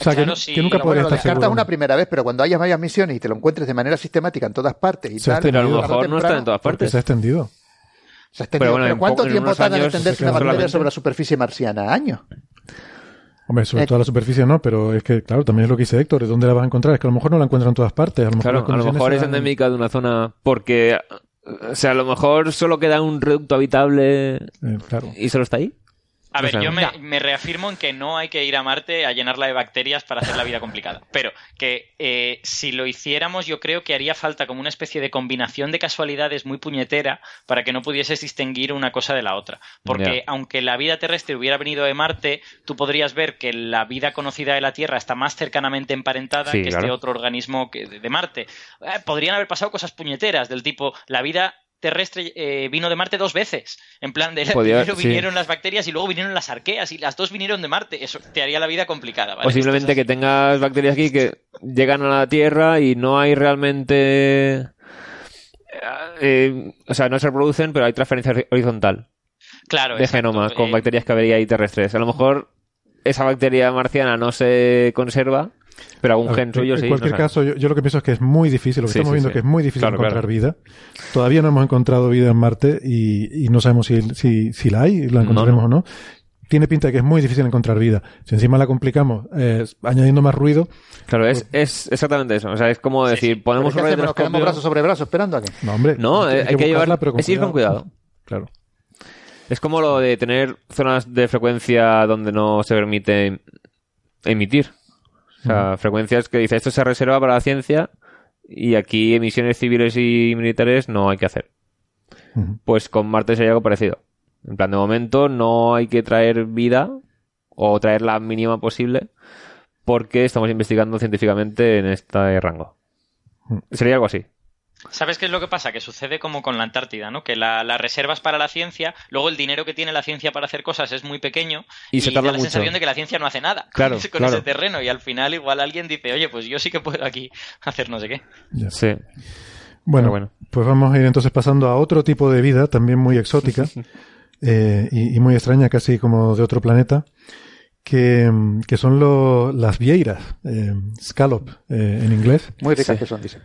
O sea, que,
Claro,
no-
sí.
que nunca podría
Bueno, lo
estar
descartas
seguro.
una primera vez, pero cuando hayas varias misiones y te lo encuentres de manera sistemática en todas partes y
Se ha
tal,
Pero a lo mejor no está en todas
Porque
partes.
se ha extendido.
se ha extendido.
Pero bueno,
Pero
en
¿cuánto
en
tiempo tarda en extenderse una
solamente-
bacteria sobre la superficie marciana? Años.
Hombre, sobre
Eh,
todo la superficie no, pero es que, claro, también es lo que dice Héctor, ¿dónde la vas a encontrar? Es que a lo mejor no la encuentran en todas partes. A lo mejor
Claro, a lo mejor es endémica de una zona porque, o sea, a lo mejor solo queda un reducto habitable
Eh, claro.
y solo está ahí.
A ver, yo me, me reafirmo en que no hay que ir a Marte a llenarla de bacterias para hacer la vida complicada. Pero que eh, si lo hiciéramos, yo creo que haría falta como una especie de combinación de casualidades muy puñetera para que no pudieses distinguir una cosa de la otra. Porque aunque la vida terrestre hubiera venido de Marte, tú podrías ver que la vida conocida de la Tierra está más cercanamente emparentada
Sí,
que este otro organismo que, de, de Marte. Eh, podrían haber pasado cosas puñeteras del tipo la vida terrestre eh, vino de Marte dos veces. En plan, de
Podía-
primero
sí.
vinieron las bacterias y luego vinieron las arqueas y las dos vinieron de Marte. Eso te haría la vida complicada. ¿vale?
O simplemente que tengas bacterias aquí que llegan a la Tierra y no hay realmente... eh, o sea, no se reproducen, pero hay transferencia hori- horizontal
claro,
de
exacto.
genomas con
Eh,
bacterias que habría ahí terrestres. A lo mejor esa bacteria marciana no se conserva, pero algún gen suyo
en
sí.
cualquier
no sabes.
caso, yo, yo lo que pienso es que es muy difícil, lo que
Sí,
estamos
sí,
viendo
sí.
que es muy difícil
Claro,
encontrar
claro.
vida. Todavía no hemos encontrado vida en Marte y, y no sabemos si, si, si la hay, la encontraremos o no. Tiene pinta de que es muy difícil encontrar vida. Si encima la complicamos eh, añadiendo más ruido,
Claro, es, es exactamente eso. O sea, es como decir, ponemos
¿qué
un
quedamos brazo sobre brazo esperando a
no, hombre.
No, hay, que, llevar,
buscarla, pero
es ir con cuidado.
Claro.
Es como lo de tener zonas de frecuencia donde no se permite emitir. O sea, frecuencias que dice esto se reserva para la ciencia y aquí emisiones civiles y militares no hay que hacer. Pues con Marte sería algo parecido. En plan, de momento no hay que traer vida o traer la mínima posible porque estamos investigando científicamente en este rango. Sería algo así.
¿Sabes qué es lo que pasa? Que sucede como con la Antártida, ¿no? Que la, las reservas para la ciencia, luego el dinero que tiene la ciencia para hacer cosas es muy pequeño
Y se tarda
da la
mucho.
sensación de que la ciencia no hace nada con
Claro,
ese- con,
claro.
ese terreno y al final igual alguien dice, oye, pues yo sí que puedo aquí hacer no sé qué.
Ya.
Sí.
Bueno,
bueno.
pues vamos a ir entonces pasando a otro tipo de vida, también muy exótica eh, y, y muy extraña, casi como de otro planeta, que, que son lo- las vieiras, eh, scallop eh, en inglés.
Muy ricas
Sí.
que son, dicen.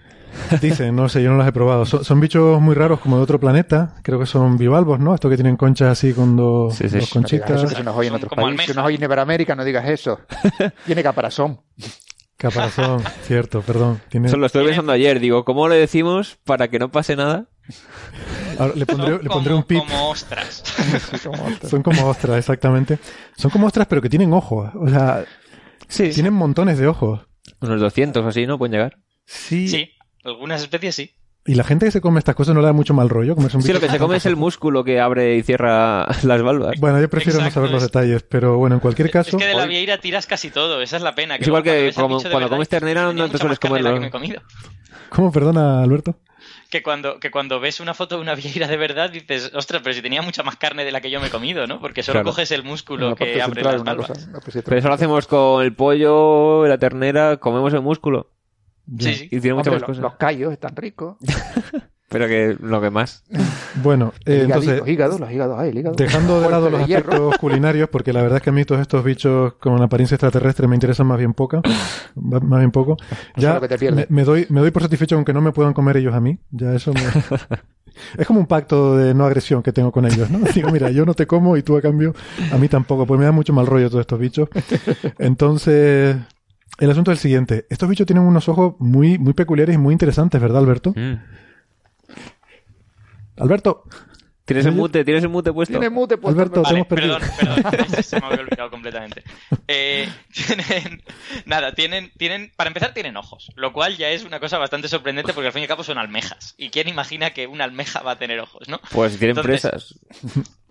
Dicen, no sé, yo no las he probado. Son, son bichos muy raros como de otro planeta, creo que son bivalvos, ¿no? Estos que tienen conchas así con dos,
Sí, sí.
dos
No
No digas eso,
conchitas,
que se nos oye en otros países. Se nos oye en Iberoamérica, no digas eso. Tiene caparazón.
caparazón, cierto, perdón. Tiene-
Eso lo estuve pensando ayer. Digo, ¿cómo le decimos para que no pase nada?
ahora le pondré,
Son
le pondré
como,
un pip.
como ostras.
Son como ostras, exactamente. Son como ostras, pero que tienen ojos. O sea,
Sí.
tienen montones de ojos.
Unos 200 o así, ¿no? Pueden llegar.
Sí.
Sí, algunas especies sí.
Y la gente que se come estas cosas no le da mucho mal rollo. Comerse un
Sí, lo que se come es el músculo que abre y cierra las valvas.
Bueno, yo prefiero no saber los
es-
detalles, pero bueno, en cualquier caso.
Es que de la vieira tiras casi todo, esa es la pena.
Es igual que como cuando
verdad
comes ternera no
"Tenía
te sueles
más carne de la
comerlo".
que me he comido.
¿Cómo? Perdona, Alberto.
Que cuando, que cuando ves una foto de una vieira de verdad dices, ostras, pero si tenía mucha más carne de la que yo me he comido, ¿no? Porque solo
Claro.
coges el músculo que abre
central,
las valvas.
cosa-
Pero eso lo hacemos con el pollo, la ternera, comemos el músculo.
Sí, sí.
Y tiene muchas
Hombre,
más
los,
cosas.
los callos están ricos.
Pero que lo que más.
Bueno, eh, entonces,
los hígados, los hígados, ay, el hígado.
dejando de lado los
de hierro.
aspectos culinarios, porque la verdad es que a mí todos estos bichos con apariencia extraterrestre me interesan más bien poca, más bien poco. Ya
lo que te
me, me doy, me doy por satisfecho aunque no me puedan comer ellos a mí. Ya eso me... Es como un pacto de no agresión que tengo con ellos, ¿no? Digo, mira, yo no te como y tú a cambio a mí tampoco, pues me da mucho mal rollo todos estos bichos. Entonces, el asunto es el siguiente. Estos bichos tienen unos ojos muy, muy peculiares y muy interesantes, ¿verdad, Alberto?
Mm.
Alberto,
¿Tienes el mute? ¿Tienes el mute puesto?
Tiene mute puesto.
Alberto, te
Vale,
hemos perdido.
perdón, perdón, se me había olvidado completamente. Eh, tienen, nada, tienen, tienen, para empezar tienen ojos, lo cual ya es una cosa bastante sorprendente porque al fin y al cabo son almejas. ¿Y quién imagina que una almeja va a tener ojos, no?
Pues tienen
Entonces,
presas.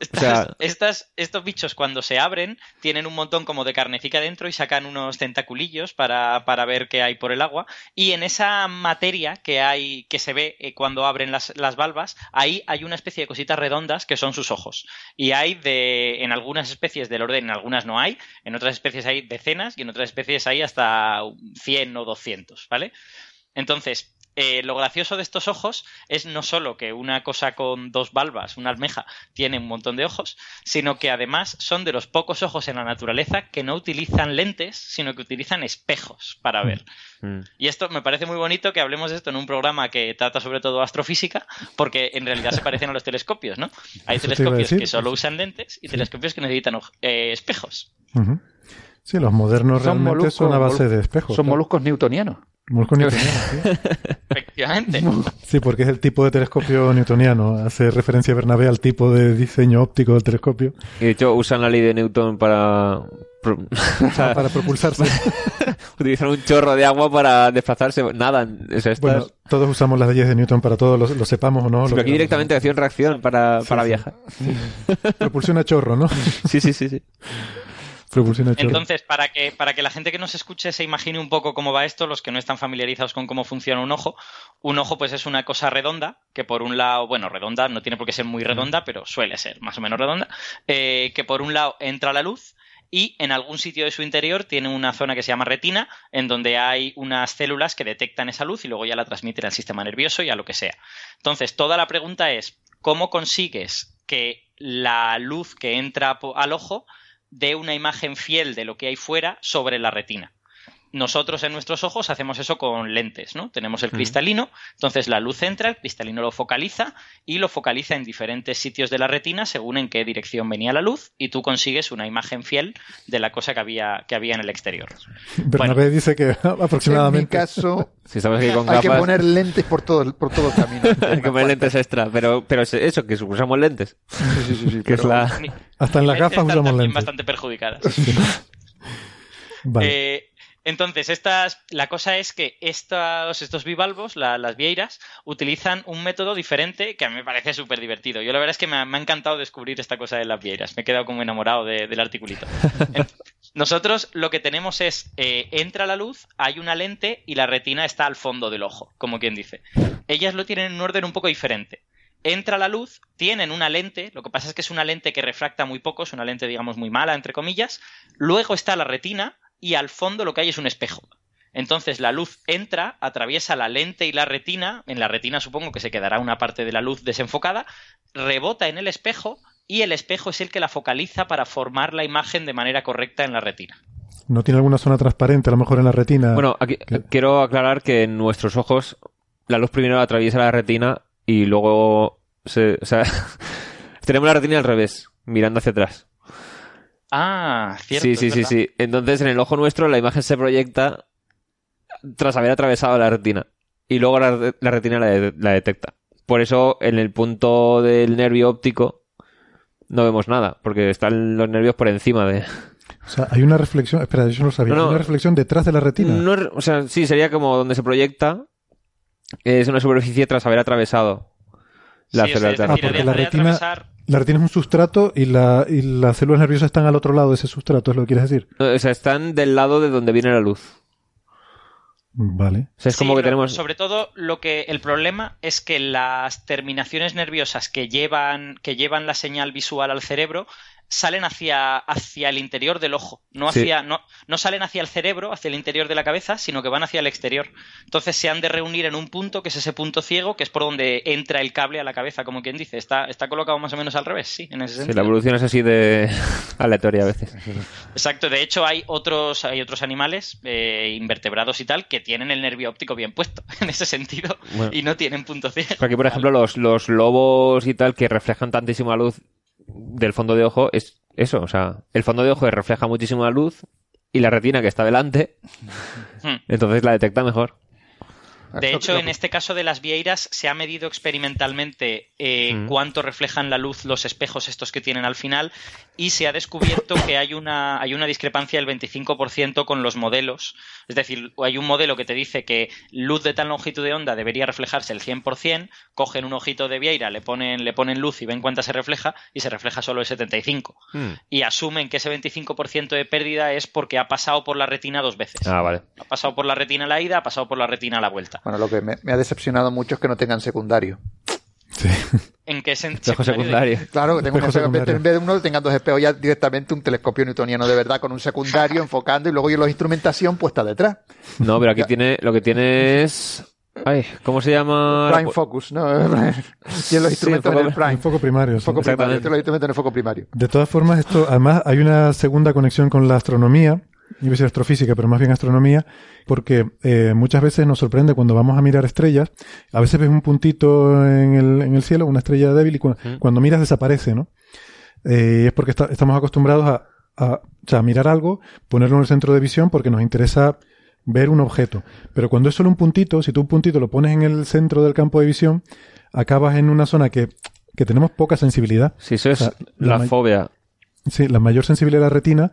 Estas,
sea-
estas- estos bichos cuando se abren tienen un montón como de carnecica dentro y sacan unos tentaculillos para, para ver qué hay por el agua. Y en esa materia que hay, que se ve eh, cuando abren las, las valvas, ahí hay una especie de cositas redondas que son sus ojos. Y hay de, en algunas especies del orden, en algunas no hay, en otras especies hay decenas y en otras especies hay hasta 100 o 200, ¿vale? Entonces, eh, lo gracioso de estos ojos es no solo que una cosa con dos valvas, una almeja, tiene un montón de ojos, sino que además son de los pocos ojos en la naturaleza que no utilizan lentes, sino que utilizan espejos para ver.
Mm.
Y esto me parece muy bonito que hablemos de esto en un programa que trata sobre todo astrofísica, porque en realidad se parecen a los telescopios, ¿no? Hay
Eso
telescopios que solo usan lentes y telescopios que necesitan eh, espejos.
Sí, los modernos
Son
realmente
moluscos,
son a base de espejos.
Son
claro.
moluscos newtonianos.
Moluscos newtonianos, sí.
Efectivamente.
Sí, porque es el tipo de telescopio newtoniano. Hace referencia Bernabé al tipo de diseño óptico del telescopio
Y de hecho usan la ley de Newton para... pro- o sea,
para propulsarse.
utilizan un chorro de agua para desplazarse. Nadan. O sea, estas-
bueno, todos usamos las leyes de Newton para todo, lo, lo sepamos o no.
Sí,
lo
pero aquí directamente acción-reacción para,
Sí,
para
sí.
viajar.
Propulsión a chorro, ¿no?
Sí, sí, sí, sí.
Chorro.
Entonces, para que, para que la gente que nos escuche se imagine un poco cómo va esto, los que no están familiarizados con cómo funciona un ojo, un ojo pues es una cosa redonda, que por un lado, bueno, redonda, no tiene por qué ser muy redonda, pero suele ser más o menos redonda, eh, que por un lado entra la luz y en algún sitio de su interior tiene una zona que se llama retina, en donde hay unas células que detectan esa luz y luego ya la transmiten al sistema nervioso y a lo que sea. Entonces, toda la pregunta es, ¿cómo consigues que la luz que entra al ojo dé una imagen fiel de lo que hay fuera sobre la retina. Nosotros en nuestros ojos hacemos eso con lentes, ¿no? Tenemos el cristalino, entonces la luz entra, el cristalino lo focaliza y lo focaliza en diferentes sitios de la retina según en qué dirección venía la luz y tú consigues una imagen fiel de la cosa que había, que había en el exterior.
Bernabé dice que
En mi
aproximadamente.
caso,
Si estamos aquí con
hay que poner lentes por todo, el- por todo el camino.
hay que poner lentes extra. Pero, pero es eso, que usamos lentes.
Sí, sí, sí, sí,
Que es
pero-
la...
Mi-
Hasta en las gafas usamos lentes.
bastante perjudicadas.
Vale.
Eh, entonces, estas, la cosa es que estos, estos bivalvos, la- las vieiras, utilizan un método diferente que a mí me parece súper divertido. Yo la verdad es que me ha, me ha encantado descubrir esta cosa de las vieiras. Me he quedado como enamorado de- del articulito. Nosotros lo que tenemos es, eh, entra la luz, hay una lente y la retina está al fondo del ojo, como quien dice. Ellas lo tienen en un orden un poco diferente. Entra la luz, tienen una lente, lo que pasa es que es una lente que refracta muy poco, es una lente digamos muy mala, entre comillas. Luego está la retina y al fondo lo que hay es un espejo. Entonces la luz entra, atraviesa la lente y la retina, en la retina supongo que se quedará una parte de la luz desenfocada, rebota en el espejo y el espejo es el que la focaliza para formar la imagen de manera correcta en la retina.
¿No tiene alguna zona transparente, a lo mejor en la retina?
Bueno, aquí quiero aclarar que en nuestros ojos la luz primero atraviesa la retina y luego se, o sea, tenemos la retina al revés, mirando hacia atrás.
Ah, cierto.
sí, sí, sí, sí. Entonces en el ojo nuestro la imagen se proyecta tras haber atravesado la retina y luego la, la retina la, de- la detecta. Por eso en el punto del nervio óptico no vemos nada, porque están los nervios por encima de...
O sea, hay una reflexión, espera, yo no lo sabía,
No, no.
hay una reflexión detrás de la retina.
No o sea, sí, sería como donde se proyecta. Es una superficie tras haber atravesado la
Sí, o sea,
célula
es
terrestre.
Ah, porque la retina,
atravesar-
la retina es un sustrato y, la, y las células nerviosas están al otro lado de ese sustrato, es lo que quieres decir.
O sea, están del lado de donde viene la luz.
Vale.
O sea, es
Sí,
como que
lo-
tenemos...
Sobre todo, lo que el problema es que las terminaciones nerviosas que llevan, que llevan la señal visual al cerebro salen hacia, hacia el interior del ojo, no
Sí.
hacia, no, no salen hacia el cerebro, hacia el interior de la cabeza, sino que van hacia el exterior. Entonces se han de reunir en un punto, que es ese punto ciego, que es por donde entra el cable a la cabeza, como quien dice. Está, está colocado más o menos al revés, sí, en ese
Sí,
sentido.
la evolución es así de aleatoria a veces.
Exacto, de hecho hay otros, hay otros animales, eh, invertebrados y tal, que tienen el nervio óptico bien puesto, en ese sentido,
Bueno.
y no tienen punto ciego.
Aquí, por ejemplo, los, los lobos y tal que reflejan tantísima luz del fondo de ojo es eso. O sea, el fondo de ojo refleja muchísima luz y la retina que está delante,
Hmm.
entonces la detecta mejor.
De hecho, en este caso de las vieiras se ha medido experimentalmente eh,
Mm.
cuánto reflejan la luz los espejos estos que tienen al final y se ha descubierto que hay una, hay una discrepancia del 25% con los modelos. Es decir, hay un modelo que te dice que luz de tal longitud de onda debería reflejarse el 100%, cogen un ojito de vieira, le ponen, le ponen luz y ven cuánta se refleja y se refleja solo el 75%.
Hmm.
Y asumen que ese 25% de pérdida es porque ha pasado por la retina dos veces.
Ah, vale.
Ha pasado por la retina a la ida, ha pasado por la retina a la vuelta.
Bueno, lo que me, me ha decepcionado mucho es que no tengan secundario.
¿En qué sen-
Espejo
secundario?
Claro, que tengo un
Espejo
en
secundario.
en vez de uno tengan dos espejos ya directamente un telescopio newtoniano de verdad con un secundario enfocando y luego y la instrumentación puesta detrás.
No, pero aquí tiene, lo que tiene es... Ay, ¿cómo se llama?
Prime focus, ¿no? y en los instrumentos
foco-
en el prime.
Un foco primario. sí.
Foco primario,
Exactamente.
los instrumentos en el foco primario.
De todas formas, esto, además, hay una segunda conexión con la astronomía, iba a decir astrofísica, pero más bien astronomía, porque eh, muchas veces nos sorprende cuando vamos a mirar estrellas, a veces ves un puntito en el, en el cielo, una estrella débil, y cu- cuando miras desaparece, ¿no? Eh, es porque está- estamos acostumbrados a, a, o sea, a mirar algo, ponerlo en el centro de visión porque nos interesa ver un objeto. Pero cuando es solo un puntito, si tú un puntito lo pones en el centro del campo de visión, acabas en una zona que, que tenemos poca sensibilidad.
Si eso es
O sea, la
la fobia.
Sí, la mayor sensibilidad de la retina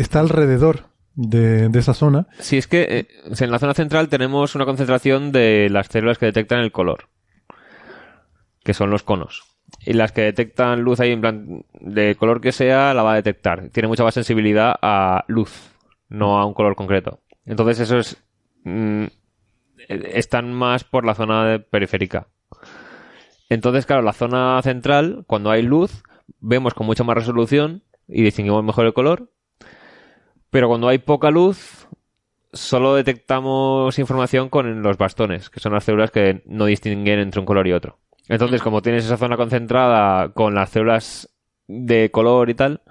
está alrededor de, esa zona.
Si es que eh, en la zona central tenemos una concentración de las células que detectan el color, que son los conos. Y las que detectan luz ahí en plan de color que sea, la va a detectar. Tiene mucha más sensibilidad a luz, no a un color concreto. Entonces eso es... mm, están más por la zona periférica. Entonces, claro, la zona central, cuando hay luz, vemos con mucha más resolución y distinguimos mejor el color. Pero cuando hay poca luz, solo detectamos información con los bastones, que son las células que no distinguen entre un color y otro. Entonces, como tienes esa zona concentrada con las células de color y tal,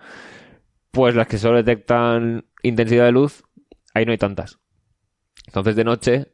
pues las que solo detectan intensidad de luz, ahí no hay tantas. Entonces, de noche,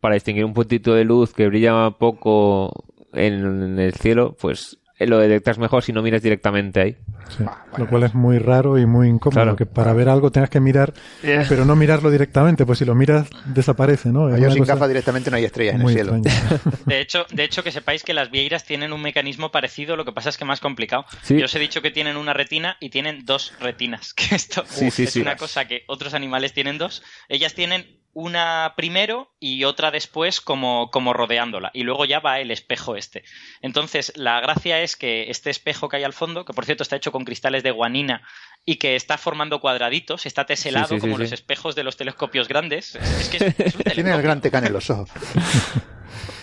para distinguir un puntito de luz que brilla poco en el cielo, pues lo detectas mejor si no miras directamente ahí.
Sí, Lo cual es muy raro y muy incómodo, que para ver algo tengas que mirar,
Yeah.
pero no mirarlo directamente, pues si lo miras desaparece, ¿no? Es
Yo
una
sin gafas directamente no hay estrellas en el cielo.
De hecho, de hecho, que sepáis que las vieiras tienen un mecanismo parecido, lo que pasa es que más complicado.
Sí.
Yo os he dicho que tienen una retina y tienen dos retinas. Que esto
Sí, sí,
es
sí.
una cosa que otros animales tienen dos. Ellas tienen una primero y otra después como, como rodeándola. Y luego ya va el espejo este. Entonces, la gracia es que este espejo que hay al fondo, que por cierto está hecho con cristales de guanina y que está formando cuadraditos, está teselado
Sí, sí, sí,
como
sí.
los espejos de los telescopios grandes. Es que es, es un
Tiene el gran tecán en los ojos.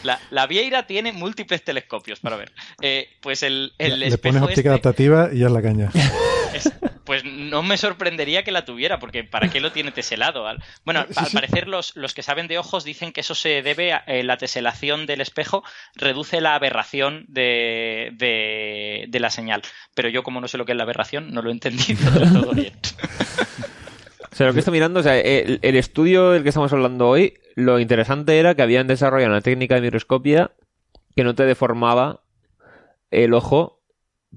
La, la Vieira tiene múltiples telescopios para ver. Eh, pues el, el
Le
espejo
pones óptica
este,
adaptativa y ya es la caña.
es- pues no me sorprendería que la tuviera, porque ¿para qué lo tiene teselado? Bueno, al parecer los, los que saben de ojos dicen que eso se debe a eh, la teselación del espejo, reduce la aberración de, de, de la señal. Pero yo como no sé lo que es la aberración, no lo he entendido del todo bien.
O sea, lo que estoy mirando, o sea, el, el estudio del que estamos hablando hoy, lo interesante era que habían desarrollado una técnica de microscopía que no te deformaba el ojo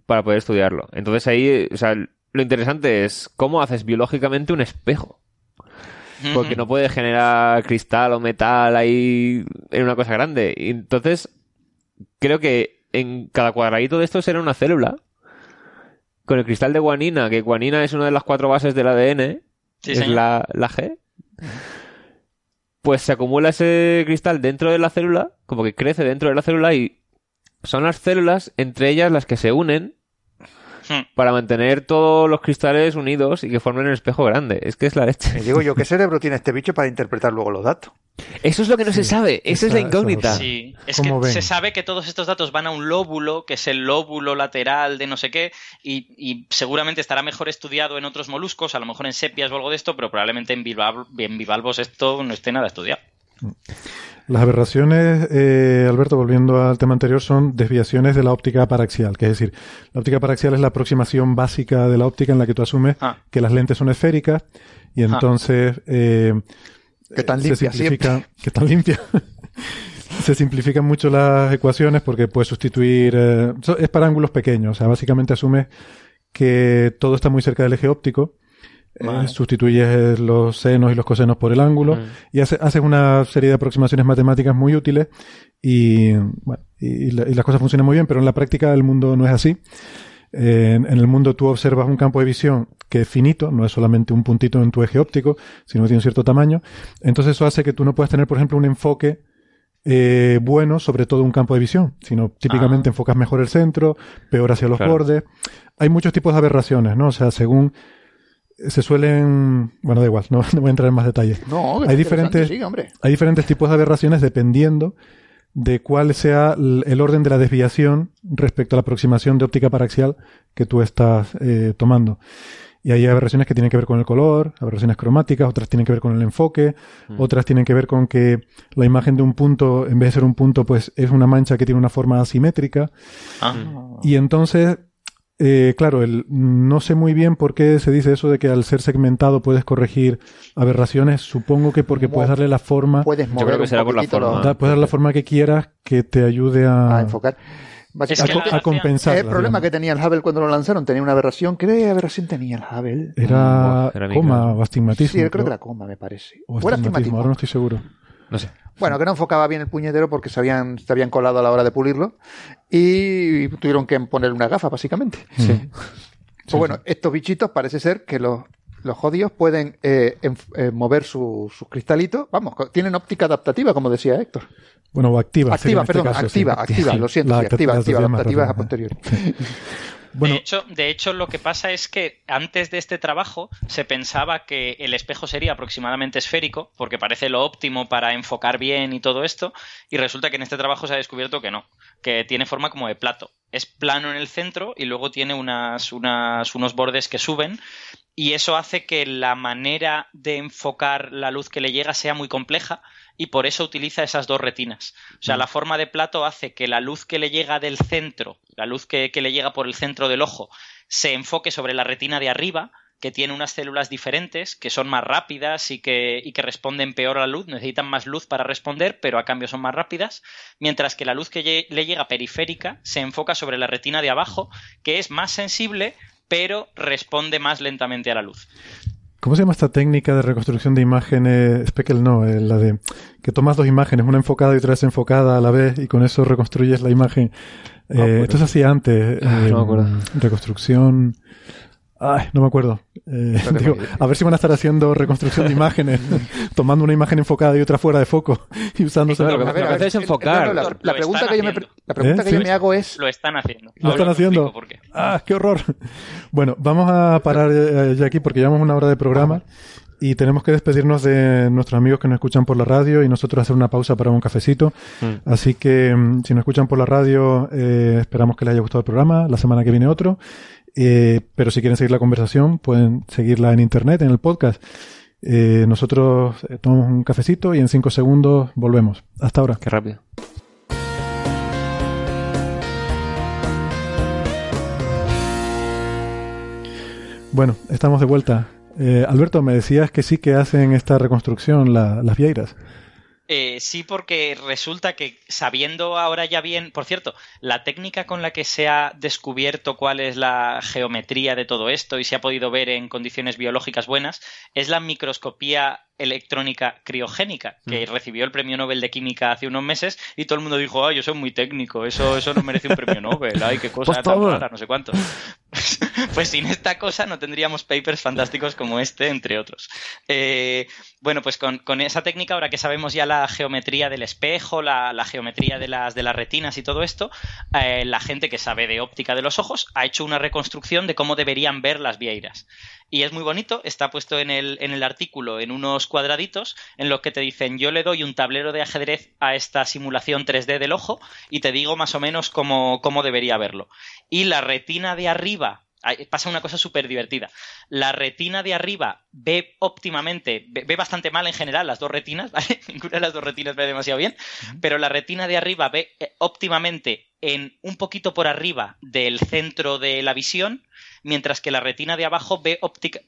para poder estudiarlo. Entonces ahí, o sea, lo interesante es cómo haces biológicamente un espejo. Porque no puedes generar cristal o metal ahí en una cosa grande. Y entonces, creo que en cada cuadradito de estos era una célula. Con el cristal de guanina, que guanina es una de las cuatro bases del ADN,
Sí,
es la, la G. Pues se acumula ese cristal dentro de la célula, como que crece dentro de la célula y son las células, entre ellas, las que se unen
Hmm.
para mantener todos los cristales unidos y que formen un espejo grande. Es que es la leche.
Y digo yo, ¿qué cerebro tiene este bicho para interpretar luego los datos?
Eso es lo que no se sabe. Esa es la incógnita.
Sí, es que
¿Cómo ven?
se sabe que todos estos datos van a un lóbulo, que es el lóbulo lateral de no sé qué, y, y seguramente estará mejor estudiado en otros moluscos, a lo mejor en sepias o algo de esto, pero probablemente en, bivalv- en bivalvos esto no esté nada estudiado.
Las aberraciones, eh, Alberto, volviendo al tema anterior, son desviaciones de la óptica paraxial, que es decir, la óptica paraxial es la aproximación básica de la óptica en la que tú asumes
Ah.
que las lentes son esféricas y entonces eh,
Que tan
se
limpia
simplifica, que tan limpia. se simplifican mucho las ecuaciones porque puedes sustituir, eh, es para ángulos pequeños, o sea, básicamente asumes que todo está muy cerca del eje óptico. Eh, sustituyes los senos y los cosenos por el ángulo y hace- haces una serie de aproximaciones matemáticas muy útiles y, bueno, y, y la- y las cosas funcionan muy bien, pero en la práctica el mundo no es así. Eh, en, en el mundo tú observas un campo de visión que es finito, no es solamente un puntito en tu eje óptico, sino que tiene un cierto tamaño. Entonces eso hace que tú no puedas tener, por ejemplo, un enfoque eh, bueno sobre todo un campo de visión, sino típicamente enfocas mejor el centro, peor hacia los
Claro.
bordes. Hay muchos tipos de aberraciones, ¿no? O sea, según se suelen, bueno, da igual, no, no voy a entrar en más detalles.
No, que
hay
es
diferentes,
sí, hombre.
hay diferentes tipos de aberraciones dependiendo de cuál sea el orden de la desviación respecto a la aproximación de óptica paraxial que tú estás eh, tomando. Y hay aberraciones que tienen que ver con el color, aberraciones cromáticas, otras tienen que ver con el enfoque, otras tienen que ver con que la imagen de un punto, en vez de ser un punto, pues es una mancha que tiene una forma asimétrica. Y entonces, eh, claro, el, no sé muy bien por qué se dice eso de que al ser segmentado puedes corregir aberraciones. Supongo que porque
Mo-
puedes darle la forma,
Puedes
Yo
mover
creo que será por la forma.
da- puedes dar la forma que quieras que te ayude a,
a enfocar.
Es que
a compensar.
el problema que tenía el Hubble cuando lo lanzaron tenía una aberración. ¿Qué aberración tenía el Hubble?
Era,
Era
coma o astigmatismo.
Sí, creo que era coma, me parece.
O astigmatismo. ahora no estoy seguro.
No sé.
Bueno, que no enfocaba bien el puñetero porque se habían, se habían colado a la hora de pulirlo y tuvieron que ponerle una gafa, básicamente.
Sí.
Pues bueno, estos bichitos parece ser que los, los jodidos pueden eh, eh, mover su- sus cristalitos. Vamos, tienen óptica adaptativa, como decía Héctor.
Bueno, o activa.
Activa,
este
perdón,
sí.
activa, activa, lo siento,
La
sí, activa,
adaptativa
activa, adaptativa es a
perdón.
posteriori.
De, hecho, de hecho, lo que pasa es que antes de este trabajo se pensaba que el espejo sería aproximadamente esférico, porque parece lo óptimo para enfocar bien y todo esto, y resulta que en este trabajo se ha descubierto que no, que tiene forma como de plato. Es plano en el centro y luego tiene unas, unas, unos bordes que suben, y eso hace que la manera de enfocar la luz que le llega sea muy compleja y por eso utiliza esas dos retinas. O sea, la forma de plato hace que la luz que le llega del centro, la luz que, que le llega por el centro del ojo, se enfoque sobre la retina de arriba, que tiene unas células diferentes, que son más rápidas y que, y que responden peor a la luz, necesitan más luz para responder, pero a cambio son más rápidas, mientras que la luz que lle- le llega periférica se enfoca sobre la retina de abajo, que es más sensible, pero responde más lentamente a la luz.
¿Cómo se llama esta técnica de reconstrucción de imágenes? Speckle no, eh, la de que tomas dos imágenes, una enfocada y otra desenfocada a la vez y con eso reconstruyes la imagen. Eh, esto se hacía antes.
Ah,
eh,
no.
Reconstrucción. Ay, no me acuerdo. Eh, digo, a ver si van a estar haciendo reconstrucción de imágenes, tomando una imagen enfocada y otra fuera de foco y usándose.
No, la,
Lo-
la
lo
pregunta que yo me, la pregunta
¿Eh?
que yo me hago es
Lo están haciendo.
¿Lo están haciendo?
por qué.
¡Ah, qué horror! Bueno, vamos a parar eh, ya aquí porque llevamos una hora de programa y tenemos que despedirnos de nuestros amigos que nos escuchan por la radio y nosotros hacer una pausa para un cafecito. Así que mm, si nos escuchan por la radio, eh, esperamos que les haya gustado el programa. La semana que viene otro. Eh, pero si quieren seguir la conversación, pueden seguirla en internet, en el podcast. Eh, nosotros eh, tomamos un cafecito y en cinco segundos volvemos. Hasta ahora.
Qué rápido.
Bueno, estamos de vuelta. Eh, Alberto, me decías que sí que hacen esta reconstrucción la- las vieiras.
Eh, sí, porque resulta que sabiendo ahora ya bien, por cierto, la técnica con la que se ha descubierto cuál es la geometría de todo esto y se ha podido ver en condiciones biológicas buenas es la microscopía electrónica criogénica, que recibió el premio Nobel de Química hace unos meses y todo el mundo dijo, ay, yo soy muy técnico, eso, eso no merece un premio Nobel, ay, qué cosa
Pues
tan rara, no sé cuánto. Pues sin esta cosa no tendríamos papers fantásticos como este, entre otros. Eh, bueno, pues con, con esa técnica, ahora que sabemos ya la geometría del espejo, la, la geometría de las, de las retinas y todo esto, eh, la gente que sabe de óptica de los ojos ha hecho una reconstrucción de cómo deberían ver las vieiras. Y es muy bonito, está puesto en el, en el artículo en unos cuadraditos en los que te dicen yo le doy un tablero de ajedrez a esta simulación 3D del ojo y te digo más o menos cómo, cómo debería verlo. Y la retina de arriba, pasa una cosa súper divertida, la retina de arriba ve óptimamente, ve, ve bastante mal en general las dos retinas, ¿vale? Ninguna de las dos retinas ve demasiado bien, pero la retina de arriba ve eh, óptimamente en un poquito por arriba del centro de la visión, mientras que la retina de abajo ve,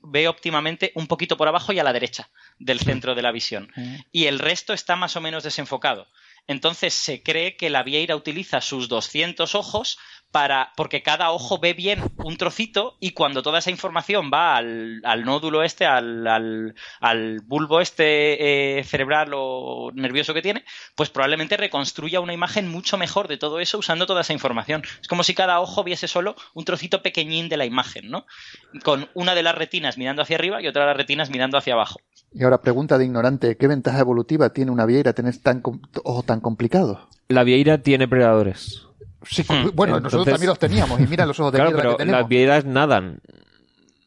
ve óptimamente un poquito por abajo y a la derecha del centro de la visión. Y el resto está más o menos desenfocado. Entonces se cree que la vieira utiliza sus 200 ojos para porque cada ojo ve bien un trocito y cuando toda esa información va al, al nódulo este, al, al- al bulbo este eh, cerebral o nervioso que tiene, pues probablemente reconstruya una imagen mucho mejor de todo eso usando toda esa información. Es como si cada ojo viese solo un trocito pequeñín de la imagen, ¿no? Con una de las retinas mirando hacia arriba y otra de las retinas mirando hacia abajo.
Y ahora pregunta de ignorante, ¿qué ventaja evolutiva tiene una vieira tener tan tan complicados?
La vieira tiene predadores.
Sí, bueno, nosotros
Entonces-
también los teníamos y mira los ojos de
Claro, pero
que tenemos.
las vieiras nadan.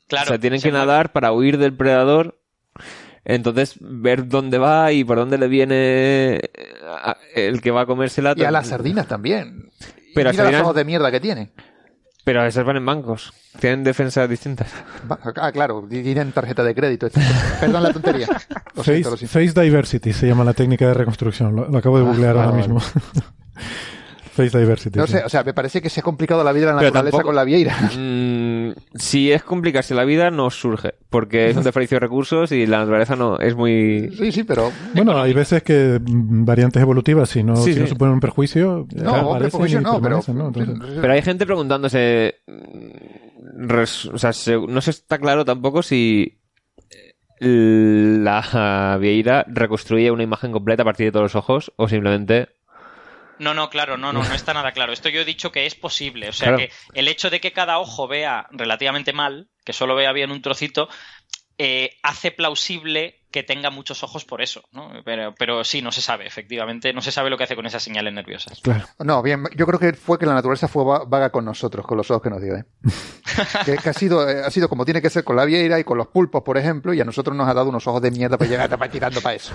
Claro,
o sea, tienen
se
que
mueve.
nadar para huir del predador. Entonces, ver dónde va y por dónde le viene eh, a- el que va a comérsela.
Y a las sardinas también. Y
Pero
mira
las
los
sardinas-
ojos de mierda que tienen.
Pero esas van en bancos. Tienen defensas distintas.
Ah, claro, y tienen tarjeta de crédito. Perdón la tontería. Lo siento, lo
Face,
siento.
face Diversity se llama la técnica de reconstrucción. Lo, lo acabo de
Ah,
googlear
vale,
ahora
vale.
Face Diversity.
No
sí.
sé, o sea, me parece que se ha complicado la vida de la
Pero
naturaleza
tampoco-
con la vieira.
Mm, si es complicarse la vida, no surge. Porque es un desperdicio de recursos y la naturaleza no es muy.
Sí, sí, pero
Bueno, hay veces que variantes evolutivas, si no,
Sí,
si no suponen un perjuicio,
No,
eh,
perjuicio no, pero-
permanecen, ¿no? Entonces-
Pero hay gente preguntándose. mm, res- o sea, se- no se está claro tampoco si la vieira reconstruye una imagen completa a partir de todos los ojos o simplemente.
No, no, claro, no, no, no está nada claro. Esto yo he dicho que es posible. O sea
Claro.
que el hecho de que cada ojo vea relativamente mal, que solo vea bien un trocito, eh, hace plausible que tenga muchos ojos por eso, ¿no? Pero, pero sí, no se sabe, efectivamente, no se sabe lo que hace con esas señales nerviosas.
No, bien, yo creo que fue que la naturaleza fue va- vaga con nosotros, con los ojos que nos dio, ¿eh? que, que ha, sido, eh, ha sido como tiene que ser con la vieira y con los pulpos, por ejemplo, y a nosotros nos ha dado unos ojos de mierda para llegar para tirando para eso.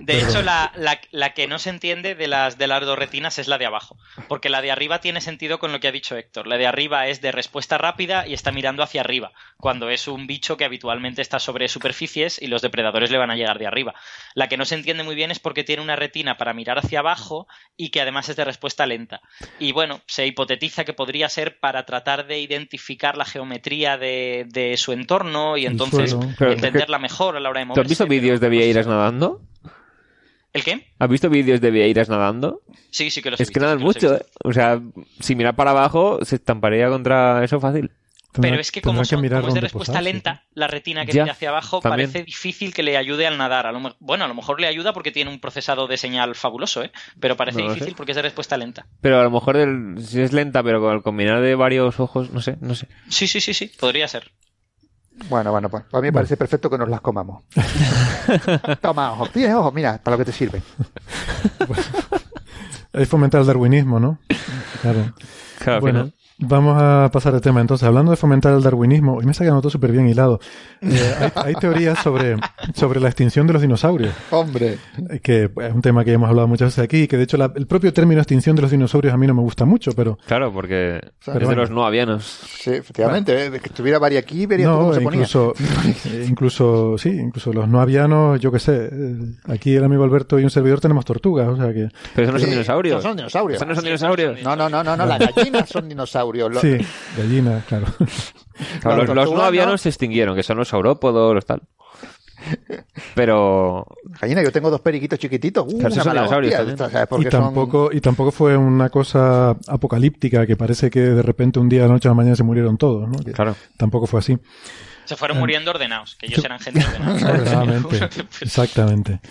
De hecho, la, la- la que no se entiende de las, de las dos retinas es la de abajo. Porque la de arriba tiene sentido con lo que ha dicho Héctor. La de arriba es de respuesta rápida y está mirando hacia arriba, cuando es un bicho que habitualmente está sobre superficies y los depredadores le van a llegar de arriba. La que no se entiende muy bien es porque tiene una retina para mirar hacia abajo y que además es de respuesta lenta. Y bueno, se hipotetiza que podría ser para tratar de identificar la geometría de, de su entorno y entonces entenderla mejor a la hora de
¿Tú
moverse.
has visto vídeos de vieiras nadando?
¿El qué?
¿Has visto vídeos de vieiras nadando?
Sí, sí que los he
Es que nadan
sí que
mucho. ¿eh? O sea, si mirar para abajo, se estamparía contra eso fácil.
Pero es que como, son, como es de respuesta lenta, la retina que tiene hacia abajo parece difícil que le ayude al nadar. A lo, bueno, a lo mejor le ayuda porque tiene un procesado de señal fabuloso, ¿eh? Pero parece difícil porque es de respuesta lenta.
Pero a lo mejor si es lenta, pero con el combinar de varios ojos, no sé, no sé.
Sí, sí, sí, sí, podría ser.
Bueno, bueno, pues a mí me parece perfecto que nos las comamos. Toma, ojos, tienes ojos, mira, para lo que te sirve.
es fomentar el darwinismo, ¿no? Claro.
claro
bueno, Vamos a pasar de tema. Entonces, hablando de fomentar el darwinismo, hoy me está quedando todo súper bien hilado. Eh, hay, teorías sobre, sobre la extinción de los dinosaurios.
Hombre.
Eh, que es un tema que hemos hablado muchas veces aquí, que de hecho el propio término extinción de los dinosaurios a mí no me gusta mucho, pero...
Claro, porque es de los no avianos.
Sí, efectivamente. Eh, que estuviera Vari aquí, vería
no,
cómo se
incluso, incluso, sí, incluso los no avianos, yo qué sé. Aquí el amigo Alberto y un servidor tenemos tortugas, o sea que...
Pero eso no son dinosaurios.
No son dinosaurios.
Eso no son dinosaurios.
No, no, no, no, no, las gallinas son dinosaurios.
Sí, gallinas, claro.
los, no avianos se extinguieron, que son los saurópodos, los tal. Pero.
Gallina, yo tengo dos periquitos chiquititos. Uh,
y, tampoco, y tampoco fue una cosa apocalíptica que parece que de repente un día de noche a la mañana se murieron todos, ¿no?
claro.
Tampoco fue así.
Se fueron eh, muriendo ordenados, que ellos eran gente ordenada.
Exactamente.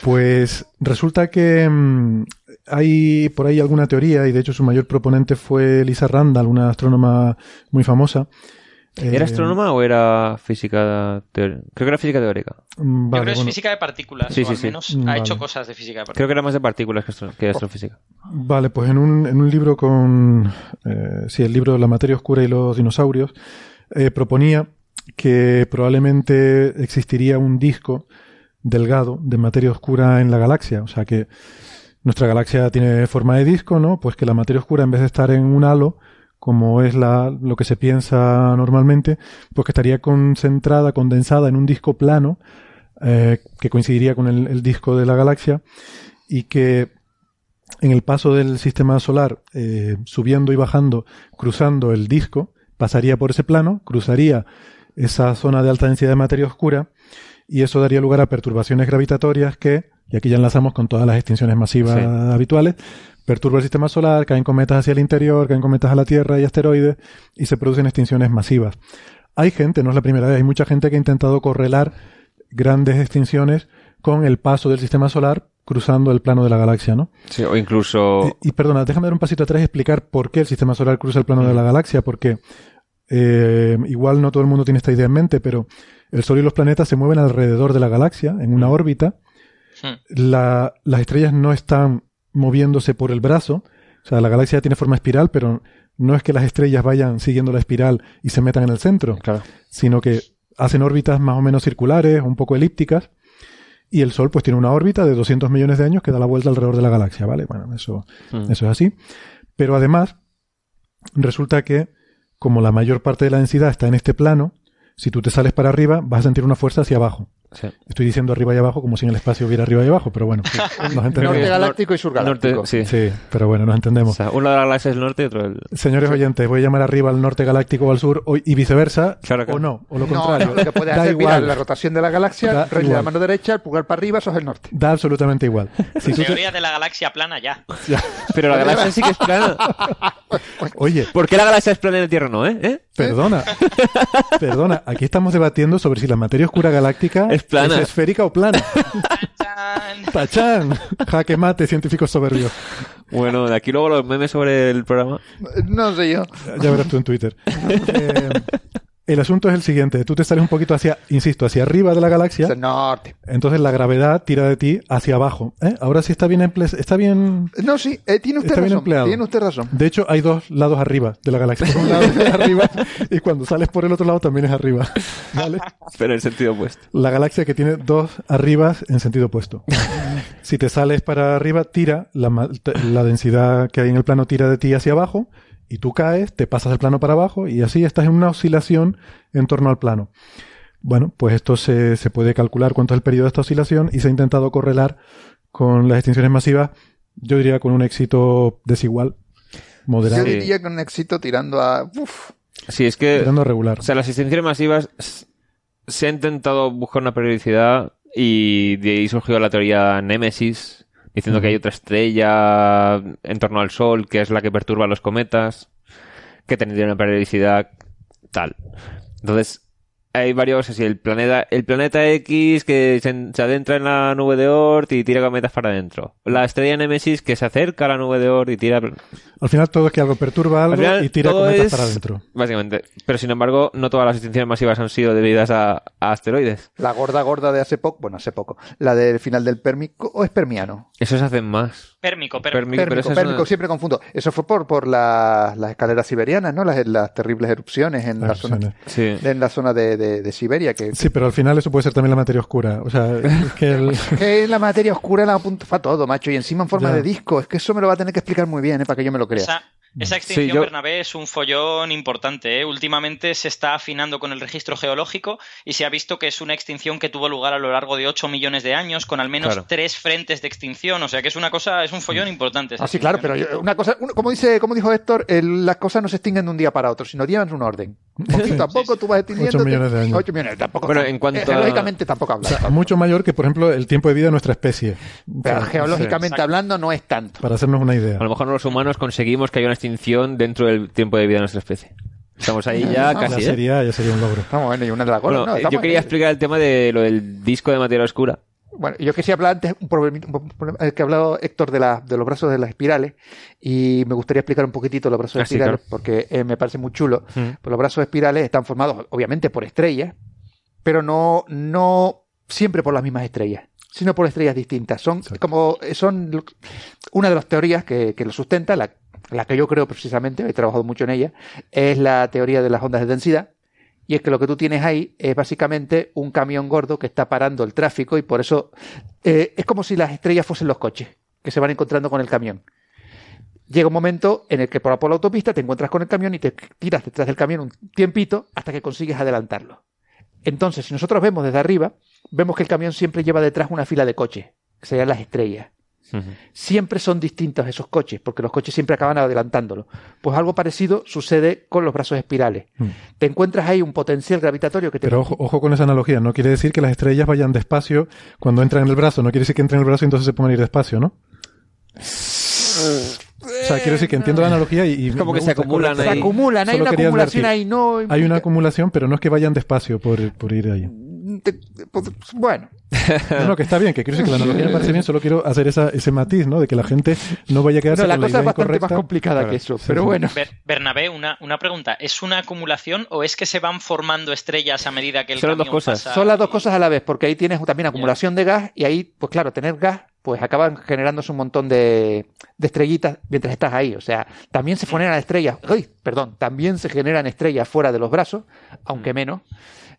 Pues resulta que mm, hay por ahí alguna teoría, y de hecho su mayor proponente fue Lisa Randall, una astrónoma muy famosa.
¿Era eh, astrónoma o era física teórica? Creo que era física teórica.
Mm, Yo creo que es física de partículas, sí, o al menos ha hecho cosas de física de partículas.
Creo que era más de partículas que, astrofísica.
Vale, pues en un, en un libro con... Eh, sí, el libro La materia oscura y los dinosaurios, eh, proponía que probablemente existiría un disco delgado de materia oscura en la galaxia. O sea que nuestra galaxia tiene forma de disco, ¿no? Pues que la materia oscura, en vez de estar en un halo, como es la, lo que se piensa normalmente, pues que estaría concentrada, condensada en un disco plano, eh, que coincidiría con el, disco de la galaxia, y que en el paso del sistema solar, eh, subiendo y bajando, cruzando el disco, pasaría por ese plano, cruzaría esa zona de alta densidad de materia oscura, y eso daría lugar a perturbaciones gravitatorias que, y aquí ya enlazamos con todas las extinciones masivas habituales, perturba el sistema solar, caen cometas hacia el interior, caen cometas a la Tierra y asteroides, y se producen extinciones masivas. Hay gente, no es la primera vez, hay mucha gente que ha intentado correlar grandes extinciones con el paso del sistema solar cruzando el plano de la galaxia, ¿no?
Sí, o incluso...
Y, perdona, déjame dar un pasito atrás y explicar por qué el sistema solar cruza el plano de la galaxia, porque eh, igual no todo el mundo tiene esta idea en mente, pero el Sol y los planetas se mueven alrededor de la galaxia en una órbita. las estrellas no están moviéndose por el brazo. O sea, la galaxia tiene forma espiral, pero no es que las estrellas vayan siguiendo la espiral y se metan en el centro, sino que hacen órbitas más o menos circulares, un poco elípticas, y el Sol pues tiene una órbita de 200 millones de años que da la vuelta alrededor de la galaxia, ¿vale? Bueno, eso, eso es así. Pero además, resulta que como la mayor parte de la densidad está en este plano, si tú te sales para arriba, vas a sentir una fuerza hacia abajo. Estoy diciendo arriba y abajo como si en el espacio hubiera arriba y abajo, pero bueno,
nos entendemos. Norte galáctico y sur galáctico.
sí. pero bueno, nos entendemos.
uno de la galaxia es el norte y otro el...
Señores oyentes, voy a llamar arriba al norte galáctico o al sur y viceversa, o no, o lo contrario.
lo que puede hacer, igual. la rotación de la galaxia, da la mano derecha, el pulgar para arriba, eso es el norte.
Da absolutamente igual.
Si Teoría de la galaxia plana ya.
Pero la galaxia sí que es plana.
Oye.
¿Por qué la galaxia es plana y la Tierra no, eh? ¿Eh?
Perdona. Perdona, aquí estamos debatiendo sobre si la materia oscura galáctica
es plana.
Es esférica o plana. ¡Tachán! Jaque mate, científicos soberbios.
Bueno, de aquí luego los memes sobre el programa.
No sé yo.
Ya verás tú en Twitter. Eh, el asunto es el siguiente. Tú te sales un poquito hacia, insisto, hacia arriba de la galaxia.
Hacia el norte.
Entonces la gravedad tira de ti hacia abajo. ¿eh? Ahora sí está bien está bien.
No, sí, eh, tiene usted razón. Tiene usted razón.
De hecho, hay dos lados arriba de la galaxia. un lado es arriba y cuando sales por el otro lado también es arriba. ¿Vale?
Pero en sentido opuesto.
La galaxia que tiene dos arribas en sentido opuesto. si te sales para arriba, tira, la, la densidad que hay en el plano tira de ti hacia abajo y tú caes, te pasas el plano para abajo y así estás en una oscilación en torno al plano. Bueno, pues esto se, se puede calcular cuánto es el periodo de esta oscilación y se ha intentado correlar con las extinciones masivas, yo diría con un éxito desigual, moderado.
Yo diría con un éxito tirando a... Uf.
Sí, es que...
Tirando a regular.
O sea, las extinciones masivas se ha intentado buscar una periodicidad y de ahí surgió la teoría Némesis, diciendo que hay otra estrella en torno al Sol que es la que perturba los cometas, que tendría una periodicidad tal. Entonces, hay varios, así, el planeta, el planeta X que se, se adentra en la nube de Oort y tira cometas para adentro. La estrella Nemesis que se acerca a la nube de Oort y tira...
Al final todo es que algo perturba algo
Al final,
y tira cometas
es-
para adentro.
Básicamente. Pero sin embargo, no todas las extinciones masivas han sido debidas a, a asteroides.
La gorda gorda de hace poco, bueno, hace poco, la del final del Pérmico, ¿o es Permiano?
Eso se hacen más.
Pérmico,
Pérmico,
pérmico.
una-
siempre confundo. Eso fue por, por la- las escaleras siberianas, ¿no? Las, las terribles erupciones en la
Las
zona.
Sí.
en la zona de, de- de Siberia, que,
Sí, pero al final eso puede ser también la materia oscura. O sea, es que el-
que es la materia oscura la apunta todo, macho, y encima en forma
Ya.
de disco. Es que eso me lo va a tener que explicar muy bien, ¿eh? para que yo me lo crea.
Esa, esa extinción,
Sí, yo-
Bernabé, es un follón importante. ¿eh? Últimamente se está afinando con el registro geológico y se ha visto que es una extinción que tuvo lugar a lo largo de 8 millones de años, con al menos
Claro.
tres frentes de extinción. O sea que es una cosa, es un follón importante. esa
Ah, sí, claro, pero yo- una cosa, como dice, como dijo Héctor, el- las cosas no se extinguen de un día para otro, sino llevan un orden. Poquito a poco tú vas extinguiendo.
Ocho millones de años.
Ocho millones, tampoco.
Bueno, en cuanto a-
Geológicamente tampoco habla.
o sea, mucho mayor que, por ejemplo, el tiempo de vida de nuestra especie. O
Pero
sea,
geológicamente hablando no es tanto.
Para hacernos una idea.
A lo mejor los humanos conseguimos que haya una extinción dentro del tiempo de vida de nuestra especie. Estamos ahí ya
Ah,
Ya
casi, ¿eh?
sería, ya sería un logro.
Estamos bueno, y una de las
Bueno,
¿no?
eh, yo quería
ahí.
explicar el tema de lo del disco de materia oscura.
Bueno, yo quería hablar antes un problema, un problema- que ha hablado Héctor de, la, de los brazos de las espirales y me gustaría explicar un poquitito los brazos
Ah, sí,
espirales
claro.
porque eh, me parece muy chulo.
Mm.
Pues los brazos espirales están formados obviamente por estrellas, pero no, no siempre por las mismas estrellas, sino por estrellas distintas. Son como son una de las teorías que, que lo sustenta, la, la que yo creo precisamente, he trabajado mucho en ella, es la teoría de las ondas de densidad. Y es que lo que tú tienes ahí es básicamente un camión gordo que está parando el tráfico y por eso eh, es como si las estrellas fuesen los coches que se van encontrando con el camión. Llega un momento en el que por la, autopista te encuentras con el camión y te tiras detrás del camión un tiempito hasta que consigues adelantarlo. Entonces, si nosotros vemos desde arriba, vemos que el camión siempre lleva detrás una fila de coches, que serían las estrellas. Siempre son distintos esos coches, porque los coches siempre acaban adelantándolo. Pues algo parecido sucede con los brazos espirales. Te encuentras ahí un potencial gravitatorio que te
Pero ojo, ojo con esa analogía. No quiere decir que las estrellas vayan despacio cuando entran en el brazo. No quiere decir que entren en el brazo y entonces se pongan a ir despacio, ¿no? O sea, quiero decir que entiendo la analogía y...
Es como que se acumulan
correcto.
se
ahí.
acumulan, hay
Solo
una acumulación
advertir.
ahí, no
Hay una acumulación, pero no es que vayan despacio por, por ir ahí.
Te- pues, bueno,
No, no, que está bien, que quiero decir que la analogía me parece bien, solo quiero hacer esa, ese matiz, ¿no? De que la gente no vaya a quedarse
no, la
con la
cosa
idea
es bastante
incorrecta.
más complicada
Claro.
que eso, pero bueno.
Ber- Bernabé, una, una pregunta. ¿Es una acumulación o es que se van formando estrellas a medida que el
Son las dos cosas.
pasa?
Son las dos cosas a la vez, porque ahí tienes también acumulación de gas y ahí, pues claro, tener gas, pues acaban generándose un montón de, de estrellitas mientras estás ahí. O sea, también se generan estrellas, ¡ay! perdón, también se generan estrellas fuera de los brazos, aunque menos.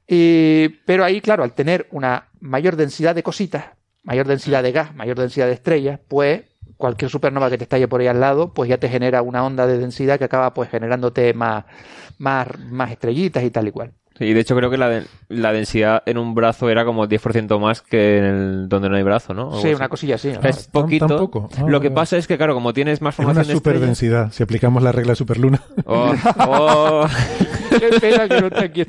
Y- pero ahí, claro, al tener una mayor densidad de cositas, mayor densidad de gas, mayor densidad de estrellas, pues cualquier supernova que te estalle por ahí al lado, pues ya te genera una onda de densidad que acaba pues generándote más, más, más estrellitas y tal y cual.
Y de hecho creo que la, de- la densidad en un brazo era como 10% más que en el donde no hay brazo, ¿no?
Sí, una cosilla así. ¿no?
Es poquito.
tampoco. Ah,
Lo que pasa es que, claro, como tienes más
Es una
formación de estrellas-
superdensidad, si aplicamos la regla de superluna.
Oh, oh.
Qué pena que no esté aquí.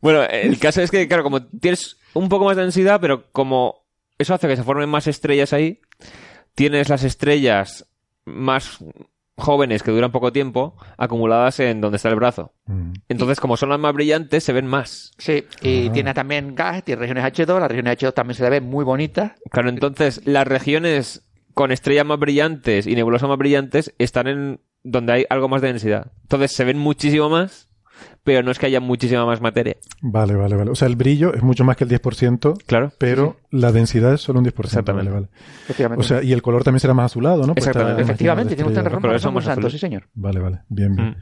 Bueno, el caso es que, claro, como tienes un poco más de densidad, pero como eso hace que se formen más estrellas ahí, tienes las estrellas más jóvenes que duran poco tiempo acumuladas en donde está el brazo.
Mm.
Entonces, como son las más brillantes, se ven más.
Sí, y tiene también gas, tiene regiones H2, las regiones H2 también se le ven muy bonitas.
Claro, entonces las regiones con estrellas más brillantes y nebulosas más brillantes están en donde hay algo más de densidad. Entonces se ven muchísimo más, pero no es que haya muchísima más materia.
Vale, vale, vale. O sea, el brillo es mucho más que el 10%,
Claro.
pero la densidad es solo un 10%.
Exactamente.
Vale, vale.
Efectivamente.
O sea, y el color también será más azulado, ¿no? Pues
Exactamente.
Efectivamente,
más
tiene
de
más
santo,
azul.
sí señor.
Vale, vale. Bien, bien.
Mm.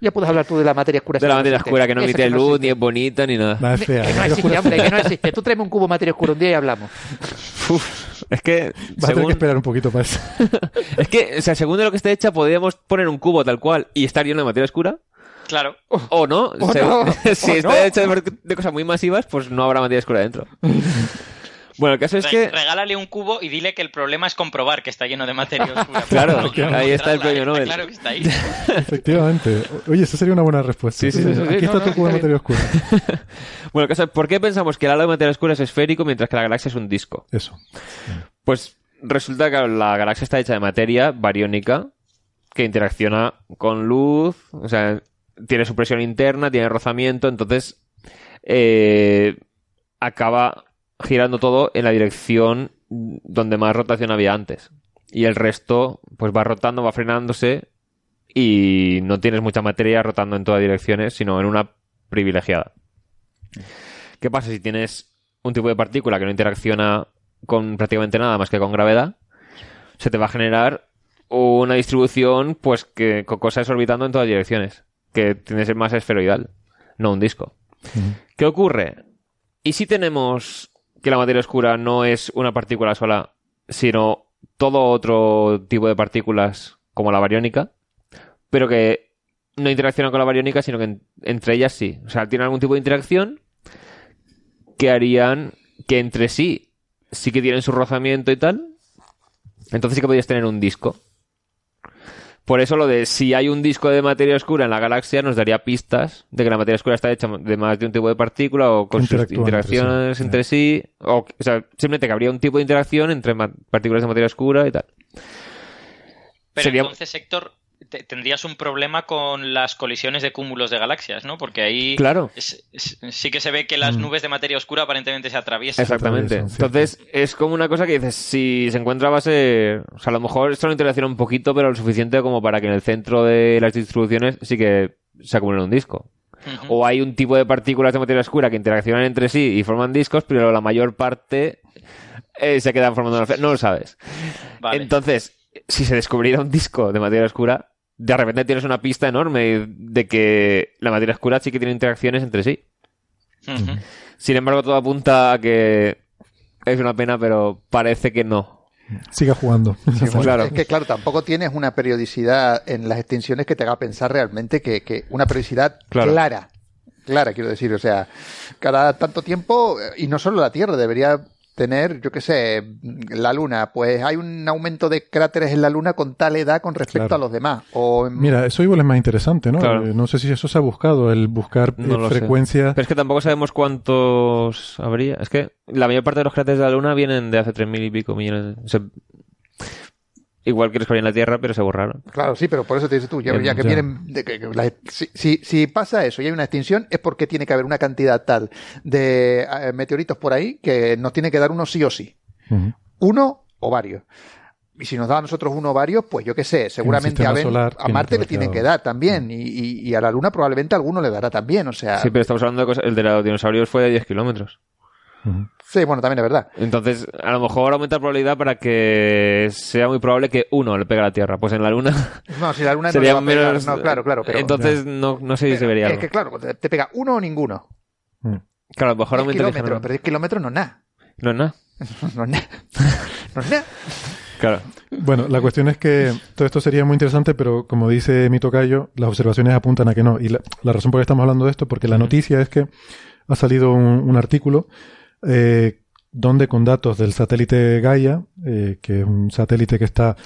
Ya puedes hablar tú de la materia oscura.
De la materia oscura que no emite
no
luz, ni es bonita, ni nada.
Nada, es fea.
Que no existe, hombre, que no existe. Tú tráeme un cubo materia oscura un día y hablamos.
Uf, es que,
Vas a tener
según,
que esperar un poquito para eso.
es que, o sea, según de lo que esté hecha, podríamos poner un cubo tal cual y estar lleno de materia oscura.
Claro.
O no.
O
Se-
no.
si
O
está
no.
hecho de, de cosas muy masivas, pues no habrá materia oscura dentro. Bueno, el caso es
Re-
que...
Regálale un cubo y dile que el problema es comprobar que está lleno de materia oscura.
Claro,
No,
ahí está el premio Nobel.
Claro que está ahí.
Efectivamente. Oye, esa sería una buena respuesta.
Sí, sí, sí, sí,
Aquí
sí,
está
no,
tu
no,
cubo de materia oscura.
Bueno, el caso es, ¿por qué pensamos que el halo de materia oscura es esférico mientras que la galaxia es un disco?
Eso.
Pues resulta que la galaxia está hecha de materia bariónica que interacciona con luz, o sea, tiene su presión interna, tiene rozamiento, entonces eh, acaba girando todo en la dirección donde más rotación había antes. Y el resto, pues va rotando, va frenándose y no tienes mucha materia rotando en todas direcciones, sino en una privilegiada. ¿Qué pasa si tienes un tipo de partícula que no interacciona con prácticamente nada más que con gravedad? Se te va a generar una distribución, pues que con cosas orbitando en todas direcciones, que tiene que ser más esferoidal, no un disco. ¿Qué ocurre? ¿Y si tenemos que la materia oscura no es una partícula sola, sino todo otro tipo de partículas como la bariónica, pero que no interaccionan con la bariónica, sino que en- entre ellas sí. O sea, tienen algún tipo de interacción que harían que entre sí sí que tienen su rozamiento y tal. Entonces sí que podrías tener un disco. Por eso lo de si hay un disco de materia oscura en la galaxia nos daría pistas de que la materia oscura está hecha de más de un tipo de partícula o con sus
entre
interacciones
sí,
entre sí. O, o sea, simplemente que habría un tipo de interacción entre partículas de materia oscura y tal.
Pero
Sería-
entonces, Héctor, te- tendrías un problema con las colisiones de cúmulos de galaxias, ¿no? Porque ahí
Claro.
es- es- sí que se ve que las
Mm.
nubes de materia oscura aparentemente se atraviesan.
Exactamente. Entonces, es como una cosa que dices, si se encuentra base... O sea, a lo mejor esto lo interacciona un poquito, pero lo suficiente como para que en el centro de las distribuciones sí que se acumule un disco. O hay un tipo de partículas de materia oscura que interaccionan entre sí y forman discos, pero la mayor parte eh, se quedan formando una... No lo sabes.
Vale.
Entonces, si se descubriera un disco de materia oscura, de repente tienes una pista enorme de que la materia oscura sí que tiene interacciones entre sí. Sin embargo, todo apunta a que es una pena, pero parece que no.
Siga jugando.
Sí, bueno, Es que, claro, tampoco tienes una periodicidad en las extinciones que te haga pensar realmente que, que una periodicidad
Claro.
clara. Clara, quiero decir. O sea, cada tanto tiempo, eh, y no solo la Tierra, debería tener, yo qué sé, la Luna. Pues hay un aumento de cráteres en la Luna con tal edad con respecto
Claro.
a los demás. O en-
Mira, eso igual es más interesante, ¿no?
Claro.
Eh, no sé si eso se ha buscado, el buscar eh,
No sé.
frecuencias.
Pero es que tampoco sabemos cuántos habría. Es que la mayor parte de los cráteres de la Luna vienen de hace 3.000 y pico millones. o sea, igual que los que había en la Tierra, pero se borraron.
Claro, sí, pero por eso te dices tú, ya, ya que vienen, de que- que la- si, si- si pasa eso y hay una extinción, es porque tiene que haber una cantidad tal de eh, meteoritos por ahí que nos tiene que dar uno sí o sí. Uno o varios. Y si nos da a nosotros uno o varios, pues yo qué sé, seguramente a, Ben-
solar
a Marte le tienen que dar también. Y, y- y a la Luna probablemente alguno le dará también. O sea,
Sí, pero estamos hablando de cosas. El de los dinosaurios fue de 10 kilómetros.
Sí, bueno, también es verdad.
Entonces, a lo mejor aumenta la probabilidad para que sea muy probable que uno le pegue a la Tierra. Pues en la Luna
No, si la Luna no
sería
le va a pegar,
menos.
no, claro, claro, pero-
Entonces, no, no sé si se vería
es
algo.
que claro, te, te pega uno o ninguno.
Claro, a lo mejor
10
aumenta
kilómetros,
ligeramente.
pero 10 kilómetros no es nada.
No es nada.
No es nada. No es nada.
Claro.
Bueno, la cuestión es que todo esto sería muy interesante, pero como dice mi tocayo, las observaciones apuntan a que no. Y la, la razón por la que estamos hablando de esto, porque la noticia es que ha salido un, un artículo eh, donde con datos del satélite Gaia, eh, que es un satélite que está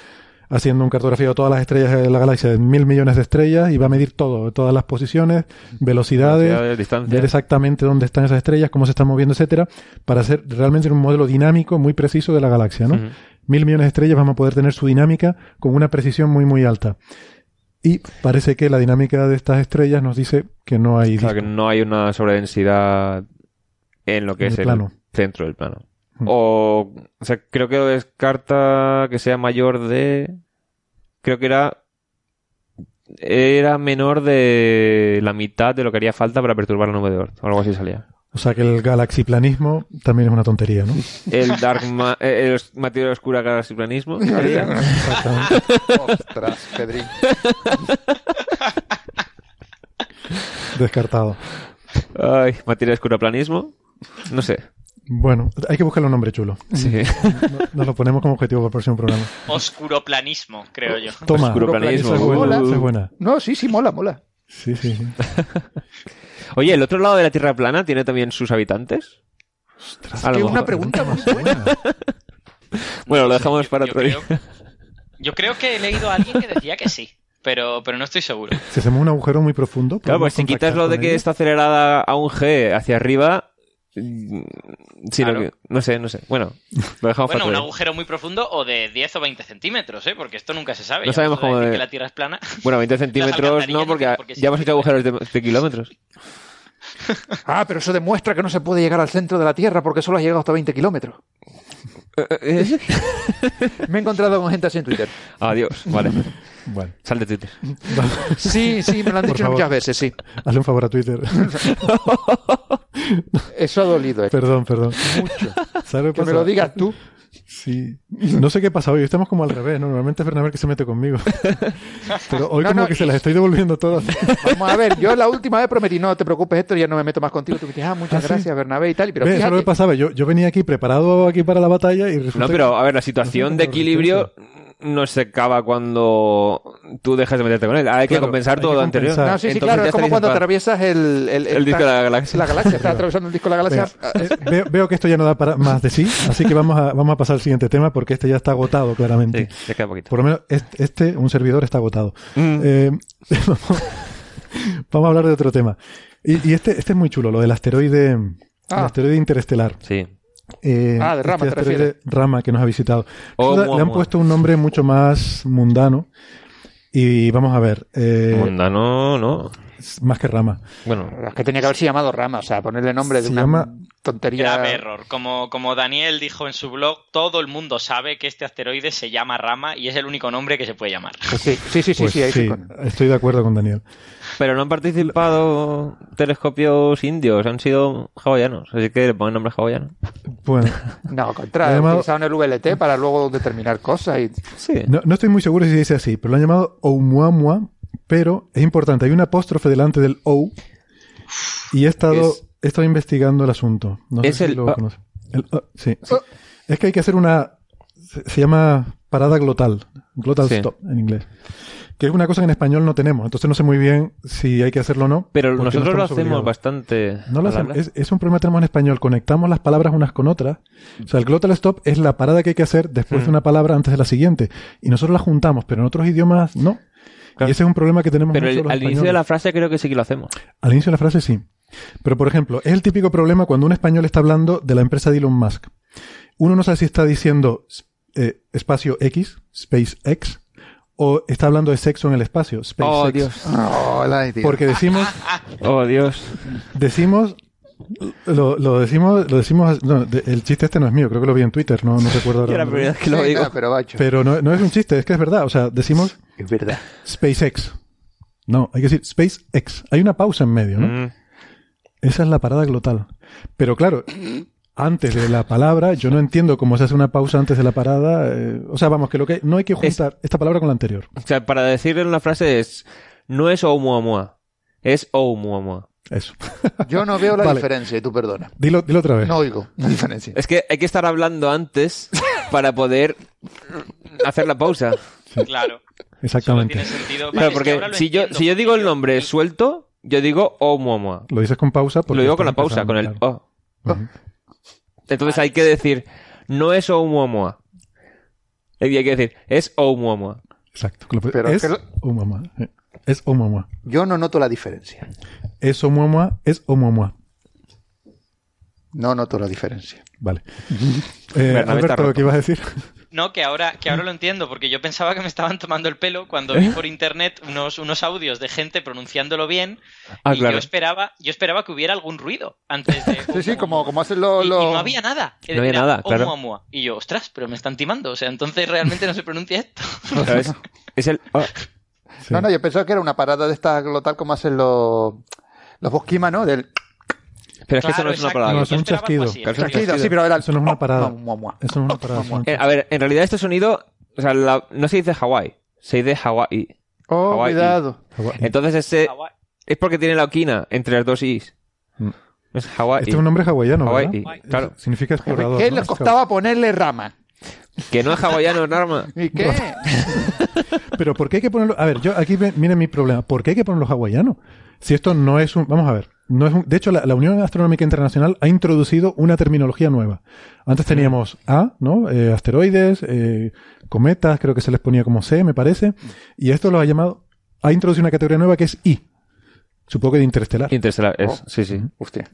haciendo un cartografiado de todas las estrellas de la galaxia de mil millones de estrellas y va a medir todo, todas las posiciones, velocidades, ver exactamente dónde están esas estrellas, cómo se están moviendo, etcétera, para hacer realmente un modelo dinámico muy preciso de la galaxia, ¿no? Mil millones de estrellas vamos a poder tener su dinámica con una precisión muy muy alta. Y parece que la dinámica de estas estrellas nos dice que no hay
O sea, que no hay una sobredensidad en lo que
En
es
el plano.
centro del plano.
Mm.
O, o sea, creo que lo descarta que sea mayor de... Creo que era... Era menor de la mitad de lo que haría falta para perturbar la nube de Oort. O algo así salía.
O sea que el galaxiplanismo también es una tontería, ¿no?
El dark ma- eh, el materia oscura galaxiplanismo.
Ostras, Pedrín.
Descartado.
Ay, materia oscura planismo. No sé.
Bueno, hay que buscarle un nombre chulo.
Sí.
No- Nos lo ponemos como objetivo para el próximo programa.
Oscuroplanismo, creo yo.
Toma,
Oscuroplanismo.
es buena,
Mola.
esa es buena.
No, sí, sí, mola, mola.
Sí, sí, sí.
Oye, ¿el otro lado de la Tierra plana tiene también sus habitantes? A lo
que
mejor.
una pregunta muy buena.
Bueno, lo dejamos para
Yo
otro día.
creo, yo creo que he leído a alguien que decía que sí, pero, pero no estoy seguro.
Si hacemos un agujero muy profundo.
Claro, pues si quitas lo de que
ellos.
está acelerada a un G hacia arriba, Mm, Sí,
Claro.
que- no sé, no sé. Bueno, lo dejamos
Bueno, un agujero muy profundo o de 10 o 20 centímetros, ¿eh? Porque esto nunca se sabe.
No
Ya
sabemos cómo
decir
de-
que la Tierra es plana.
Bueno, 20 centímetros no, porque, ya hemos hecho agujeros de, de kilómetros.
Ah, pero eso demuestra que no se puede llegar al centro de la Tierra porque solo has llegado hasta 20 kilómetros. Me he encontrado con gente así en Twitter.
Adiós, vale.
Bueno.
Sal de Twitter.
Sí, sí, me lo han
Por
dicho
favor.
muchas veces, sí.
Hazle un favor a Twitter.
Eso ha dolido. eh.
Perdón, perdón.
Mucho.
¿Sabes lo
Que me lo digas tú.
Sí. No sé qué pasa hoy. Estamos como al revés, ¿no? Normalmente es Bernabé que se mete conmigo. Pero hoy
No,
como
no,
que se las estoy devolviendo todas.
Vamos a ver, yo la última vez prometí, no te preocupes, esto ya no me meto más contigo. Tú me dijiste, ah, muchas
Ah, sí.
gracias, Bernabé y tal. Pero
Ve, eso es lo
fíjate,
que pasaba. Yo, yo venía aquí preparado aquí para la batalla y resulta
No, pero a ver, la situación de equilibrio no se acaba cuando tú dejas de meterte con él. Hay que
Claro,
compensar
hay
todo
que
lo anterior.
compensar.
No, sí, sí,
Entonces
claro, es como cuando
paz.
atraviesas el,
El disco de la galaxia.
La galaxia, estás atravesando el disco de la galaxia.
Eh, veo, veo que esto ya no da para más de sí, así que vamos a, vamos a pasar al siguiente tema porque este ya está agotado claramente.
Sí, ya queda poquito.
Por lo menos este, este, un servidor, está agotado.
Mm.
Eh, vamos, vamos a hablar de otro tema. Y, y este, este es muy chulo, lo del asteroide, el
Ah.
asteroide interestelar.
Sí.
Eh,
Ah, de Rama,
este
te refieres.
Rama que nos ha visitado.
Oh,
le han
mua.
puesto un nombre mucho más mundano. Y vamos a ver, eh,
Mundano, no.
Más que Rama.
Bueno,
Es que tenía que haberse llamado Rama, o sea, ponerle nombre de
Se
una
llama-
tontería.
Grave error. Como, como Daniel dijo en su blog, todo el mundo sabe que este asteroide se llama Rama y es el único nombre que se puede llamar.
Pues sí, sí, sí, sí,
Pues
sí, ahí
sí,
sí con-
estoy de acuerdo con Daniel.
pero no han participado telescopios indios, han sido hawaianos, así que le ponen nombre hawaiano.
Bueno,
No, al contrario,
Lo ha llamado-
utilizaron el VLT para luego determinar cosas y...
Sí.
no, no estoy muy seguro si se dice así, pero lo han llamado Oumuamua, pero es importante, hay un apóstrofe delante del O y he estado,
Es-
he estado investigando el asunto. No sé
Es
si
el
lo
O.
conoce. El O, sí. Es que hay que hacer una, se, se llama parada glotal, glottal
Sí.
stop en inglés. Que es una cosa que en español no tenemos, entonces no sé muy bien si hay que hacerlo o no.
Pero
no
nosotros lo hacemos
obligados.
bastante.
No lo hacemos. Es, es un problema que tenemos en español. Conectamos las palabras unas con otras. O sea, el glottal stop es la parada que hay que hacer después
Mm.
de una palabra antes de la siguiente. Y nosotros la juntamos, pero en otros idiomas no.
Claro.
Y ese es un problema que tenemos
Pero
mucho
el-
los
al inicio de la frase creo que sí que lo hacemos.
Al inicio de la frase sí. Pero, por ejemplo, es el típico problema cuando un español está hablando de la empresa de Elon Musk. Uno no sabe si está diciendo eh, espacio X, Space X, o está hablando de sexo en el espacio, SpaceX.
Oh, Dios.
Hola, tío.
Porque decimos,
Oh, Dios.
decimos, lo, lo decimos, lo decimos, no, de- el chiste este no es mío, creo que lo vi en Twitter, no, no recuerdo ahora.
La primera vez que lo
Sí,
digo.
nada, pero bacho.
Pero no, no es un chiste, es que es verdad, o sea, decimos
Es verdad.
SpaceX. No, hay que decir SpaceX. Hay una pausa en medio, ¿no?
Mm.
Esa es la parada glotal. Pero claro, antes de la palabra, yo no entiendo cómo se hace una pausa antes de la parada. eh, o sea, vamos, que lo que no hay que juntar esta palabra con la anterior.
O sea, para decir en una frase es. No es Oumuamua. Es Oumuamua.
Eso.
Yo no veo la
Vale.
diferencia, y tú perdona.
Dilo, dilo otra vez.
No oigo la diferencia.
Es que hay que estar hablando antes para poder hacer la pausa.
Claro.
Exactamente.
tiene sentido. Vale,
Claro,
es que
porque si yo, si yo digo el nombre suelto, yo digo Oumuamua.
Lo dices con pausa. porque
Lo digo con la pausa, con el O.
Ujú.
Entonces hay que decir, no es Oumuamua. Y hay que decir, es Oumuamua.
Exacto.
Pero
es
que lo-
Oumuamua. eh. Es Oumuamua.
Yo no noto la diferencia.
Es Oumuamua. Es Oumuamua.
No noto la diferencia.
Vale. Eh, Alberto,
roto.
¿qué ibas a decir?
No, que ahora, que ahora lo entiendo, porque yo pensaba que me estaban tomando el pelo cuando vi por internet unos, unos audios de gente pronunciándolo bien
Ah,
y
claro.
yo esperaba, yo esperaba que hubiera algún ruido antes de.
Sí, sí, como, como hacen los...
Y, no había nada.
No había nada, claro.
Y yo, ostras, pero me están timando. O sea, entonces realmente no se pronuncia esto.
Es el O.
Sí.
No, no, yo pensaba que era una parada de esta glotal como hacen los, los bosquimas, ¿no? Del
Pero es que eso
Claro,
no es una
exacto.
palabra.
No, es un chasquido.
así,
es un
chasquido, sí, pero era el...
Eso no es una parada. Eso no es una parada.
Eh, a ver, en realidad este sonido, o sea, la- no se dice Hawái, se dice Hawái.
Oh,
Hawái.
cuidado.
Entonces ese
Hawái.
es porque tiene la oquina entre las dos Is.
Mm.
Es Hawái.
Este es un nombre hawaiano, ¿verdad?
Hawái, claro.
Significa explorador.
¿Qué
¿no?
les costaba ponerle rama?
Que no es hawaiano, Norma.
¿Y qué?
Pero ¿por qué hay que ponerlo? A ver, yo aquí viene mi problema. ¿Por qué hay que ponerlo hawaiano? Si esto no es un... Vamos a ver. No es un- de hecho, la, la Unión Astronómica Internacional ha introducido una terminología nueva. Antes teníamos A, ¿no? Eh, asteroides, eh, cometas, creo que se les ponía como C, me parece. Y esto lo ha llamado... Ha introducido una categoría nueva que es I. Supongo que de interestelar.
Interestelar, es,
Oh.
sí, sí.
Hostia.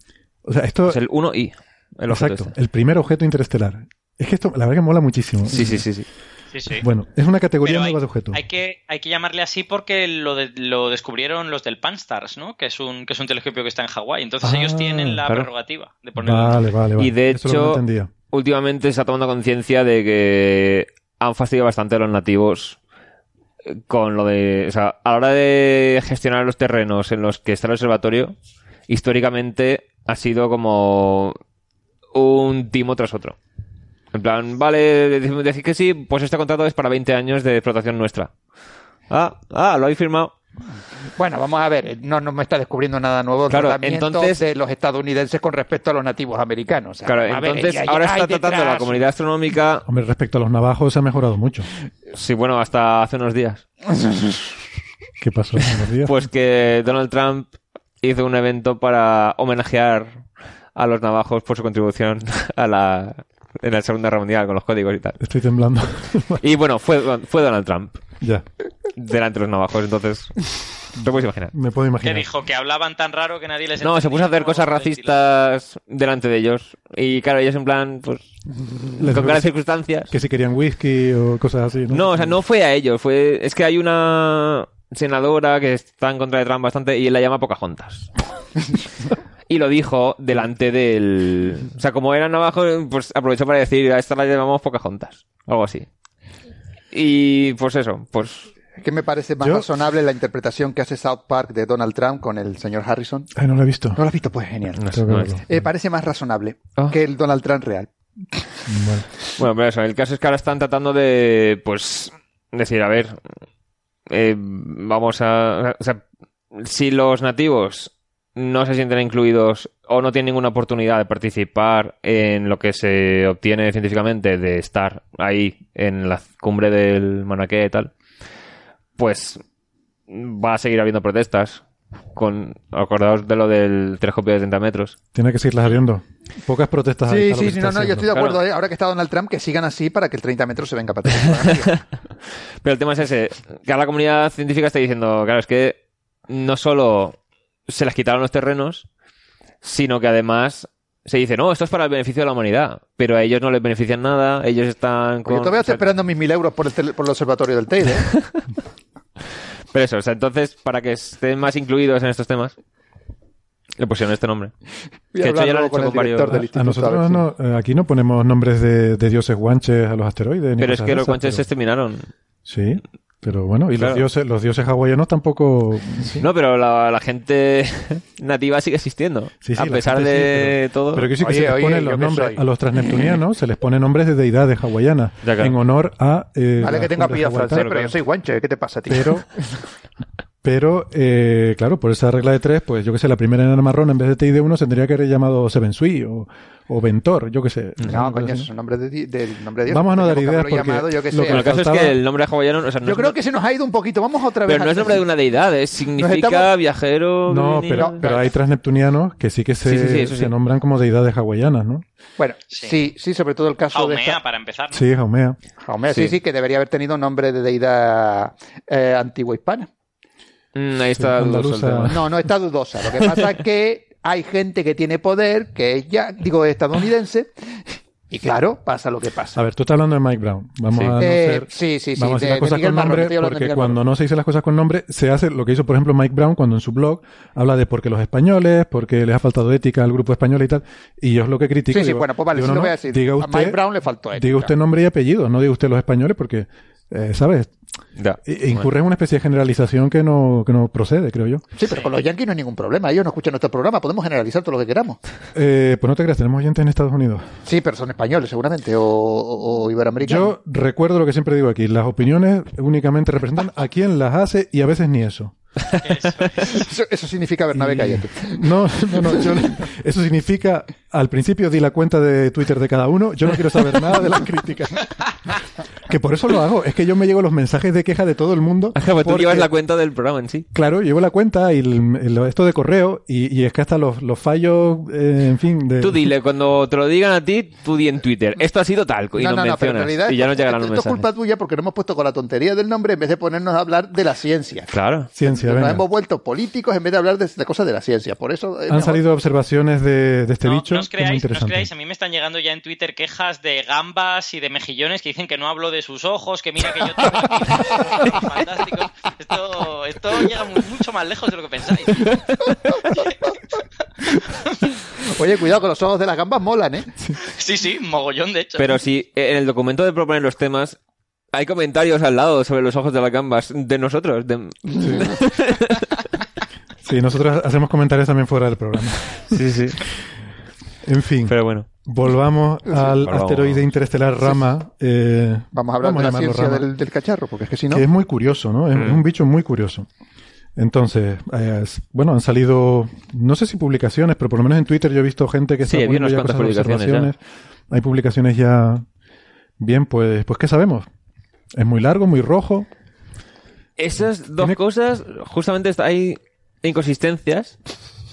O sea, esto...
Es el 1I. El objeto
exacto,
este.
el primer objeto interestelar. Es que esto, la verdad que mola muchísimo.
Sí, sí, sí, sí.
Sí, sí.
Bueno, es una categoría
Pero
nueva de objetos.
Hay que, hay que llamarle así porque lo, de- lo descubrieron los del Pan-STARRS, ¿no? Que es un, que es un telescopio que está en Hawái. Entonces
Ah,
ellos tienen la
claro.
prerrogativa de ponerlo.
Vale, vale, vale.
Y de
Eso no
hecho, últimamente se está tomando conciencia de que han fastidiado bastante a los nativos eh, con lo de... O sea, a la hora de gestionar los terrenos en los que está el observatorio, históricamente ha sido como un timo tras otro. En plan, vale, decimos decir que sí, pues este contrato es para 20 años de explotación nuestra. Ah, ah, lo habéis firmado.
Bueno, vamos a ver, no, no me está descubriendo nada nuevo el
Claro,
tratamiento
entonces-
de los estadounidenses con respecto a los nativos americanos. O sea,
Claro,
ver,
entonces ahora
hay
está tratando
detrás-
la comunidad astronómica,
Hombre, respecto a los navajos se ha mejorado mucho.
sí, bueno, hasta hace unos días.
¿Qué pasó hace unos días?
Pues que Donald Trump hizo un evento para homenajear a los navajos por su contribución a la en la Segunda Guerra Mundial con los códigos y tal.
Estoy temblando.
Y bueno, fue, fue Donald Trump
ya,
delante de los navajos, entonces te puedes imaginar.
me puedo
Que
imaginar.
dijo que hablaban tan raro que nadie les
No, se puso a hacer cosas racistas delante de ellos. Y claro, ellos en plan, pues,
Les
con
que-
circunstancias.
Que si querían whisky o cosas así, ¿no?
No, o sea, no fue a ellos, fue... Es que hay una senadora que está en contra de Trump bastante y él la llama Pocahontas. y lo dijo delante del... O sea, como eran abajo, pues aprovechó para decir, a esta la llamamos Pocahontas. Algo así. Y pues eso, pues...
¿Qué me parece más
Yo-
razonable la interpretación que hace South Park de Donald Trump con el señor Harrison?
Ay, no lo he visto.
¿No lo has visto? Pues genial.
No,
Eh, parece más razonable
Ah.
que el Donald Trump real.
Vale.
Bueno, pero eso, el caso es que ahora están tratando de, pues, decir, a ver, eh, vamos a... O sea, si los nativos no se sienten incluidos o no tienen ninguna oportunidad de participar en lo que se obtiene científicamente de estar ahí en la cumbre del Manaqué y tal, pues va a seguir habiendo protestas. Con, acordaos de lo del telescopio de 30 metros.
Tiene que seguirlas habiendo. Pocas protestas hay
Sí, sí, sí, no, no, yo estoy de acuerdo.
Claro.
eh, Ahora que está Donald Trump, que sigan así para que el 30 metros se venga para atrás.
Pero el tema es ese, que ahora la comunidad científica está diciendo, claro, es que no solo se les quitaron los terrenos, sino que además se dice, no, esto es para el beneficio de la humanidad, pero a ellos no les benefician nada, ellos están con...
Yo todavía
o
estoy
sea,
esperando mis mil euros por el, tele- por el observatorio del Teide. ¿eh?
Pero eso, o sea, entonces, para que estén más incluidos en estos temas, le pusieron este nombre. Que de hecho ya lo han
con
hecho varios-
del
A
instituto. a ver
nosotros no, eh, aquí no ponemos nombres de, de dioses guanches a los asteroides. ni
Pero es que los guanches se exterminaron.
Sí, pero bueno, y
Claro.
los dioses, los dioses hawaianos tampoco. sí.
No, pero la, la gente nativa sigue existiendo.
Sí, sí,
a pesar
gente
de
pero-
todo.
Pero que sí que
Oye,
se les
oye,
ponen
¿yo
los nombres
soy?
a los transneptunianos, se les ponen nombres de deidades hawaianas
Ya, claro.
en honor a. eh,
Vale que tengo apellido francés, pero yo soy guanche. ¿Qué te pasa, tío?
Pero, pero eh, claro, por esa regla de tres, pues yo que sé, la primera enana marrón en vez de TID1 se tendría que haber llamado Sevensui o, o Ventor, yo que sé.
No, coño,
así.
eso es un nombre de, di- del nombre de Dios.
Vamos a no dar
que
ideas porque
llamado, yo que
lo
sé.
Bueno, el caso es
faltaba-
que el nombre hawaiano... O sea, no
Yo
es
creo
una-
que se nos ha ido un poquito. Vamos otra vez.
Pero no es nombre de una deidad, es, significa
estamos-
viajero.
No,
venir-
pero, pero hay transneptunianos que sí que se,
Sí, sí, sí,
se
sí.
nombran como deidades hawaianas, ¿no?
Bueno,
Sí.
sí, sí, sobre todo el caso de
Jaumea,
esta...
para empezar. ¿no?
Sí, Jaumea.
Jaumea, sí,
Sí.
sí, que debería haber tenido nombre de deidad eh, antigua hispana.
Mm, ahí está
Sí,
tema.
No, no está dudosa. Lo que pasa es que hay gente que tiene poder, que es ya, digo, estadounidense, y claro, pasa lo que pasa.
A ver, tú estás hablando de Mike Brown. Vamos
Sí.
a no
Eh,
ser-
sí, sí, sí,
Vamos a decir
de-
las cosas
de
con nombre porque cuando
Marrón.
no se dicen las cosas con nombre, se hace lo que hizo, por ejemplo, Mike Brown cuando en su blog habla de porque los españoles, porque les ha faltado ética al grupo español y tal. Y yo es lo que critico.
Sí, sí, bueno, pues vale,
digo,
sí
no,
lo voy a decir.
Diga
A
usted,
Mike Brown le faltó ética.
Diga usted nombre y apellido, no diga usted los españoles porque, eh, ¿sabes?
Ya.
I- Incurre en una especie de generalización que no, que no procede, creo yo.
Sí, pero con los yankees no hay ningún problema. Ellos no escuchan nuestro programa. Podemos generalizar todo lo que queramos.
Eh, pues no te creas, tenemos oyentes en Estados Unidos.
Sí, pero son españoles seguramente, o, o, o iberoamericanos.
Yo recuerdo lo que siempre digo aquí, las opiniones únicamente representan a quien las hace y a veces ni eso.
Eso, eso significa Bernabé, cállate.
No, no, no. yo- eso significa, al principio di la cuenta de Twitter de cada uno. Yo no quiero saber nada de las críticas. que por eso lo hago. Es que yo me llevo los mensajes de queja de todo el mundo.
Ajá, pues tú
porque-
llevas la cuenta del programa en sí.
Claro, llevo la cuenta y el- el- esto de correo y, y es que hasta los, los fallos, eh, en fin, de...
Tú dile, cuando te lo digan a ti, tú di en Twitter. Esto ha sido tal, y
no,
nos
no, no, pero en
mencionas.
realidad
y ya nos llegarán los
esto es
mensajes.
culpa tuya porque nos hemos puesto con la tontería del nombre en vez de ponernos a hablar de la ciencia.
Claro.
Ciencia,
Nos
venga.
hemos vuelto políticos en vez de hablar de, de cosas de la ciencia. Por eso es
Han
mejor.
salido observaciones de, de este
No,
bicho
no os creáis, no os creáis, a mí me están llegando ya en Twitter quejas de gambas y de mejillones que dicen que no hablo de sus ojos, que mira que yo tengo aquí fantásticos. Esto, esto llega mu- mucho más lejos de lo que pensáis.
Oye, cuidado con los ojos de las gambas molan, ¿eh?
Sí, sí, mogollón de hecho.
Pero si en el documento de proponer los temas hay comentarios al lado sobre los ojos de las gambas de nosotros. de-
Sí, nosotros hacemos comentarios también fuera del programa.
Sí, sí.
En fin,
Pero bueno.
volvamos al asteroide interestelar Rama. eh,
Vamos a hablar de la ciencia
Rama,
del, del cacharro, porque es que si no...
Que es muy curioso, ¿no? Es,
Mm.
un bicho muy curioso. Entonces, eh, bueno, han salido, no sé si publicaciones, pero por lo menos en Twitter yo he visto gente que
Sí,
está poniendo ya cosas
publicaciones
observaciones. Hay publicaciones ya. Bien, pues, pues ¿qué sabemos? Es muy largo, muy rojo.
Esas dos cosas, justamente está- hay inconsistencias,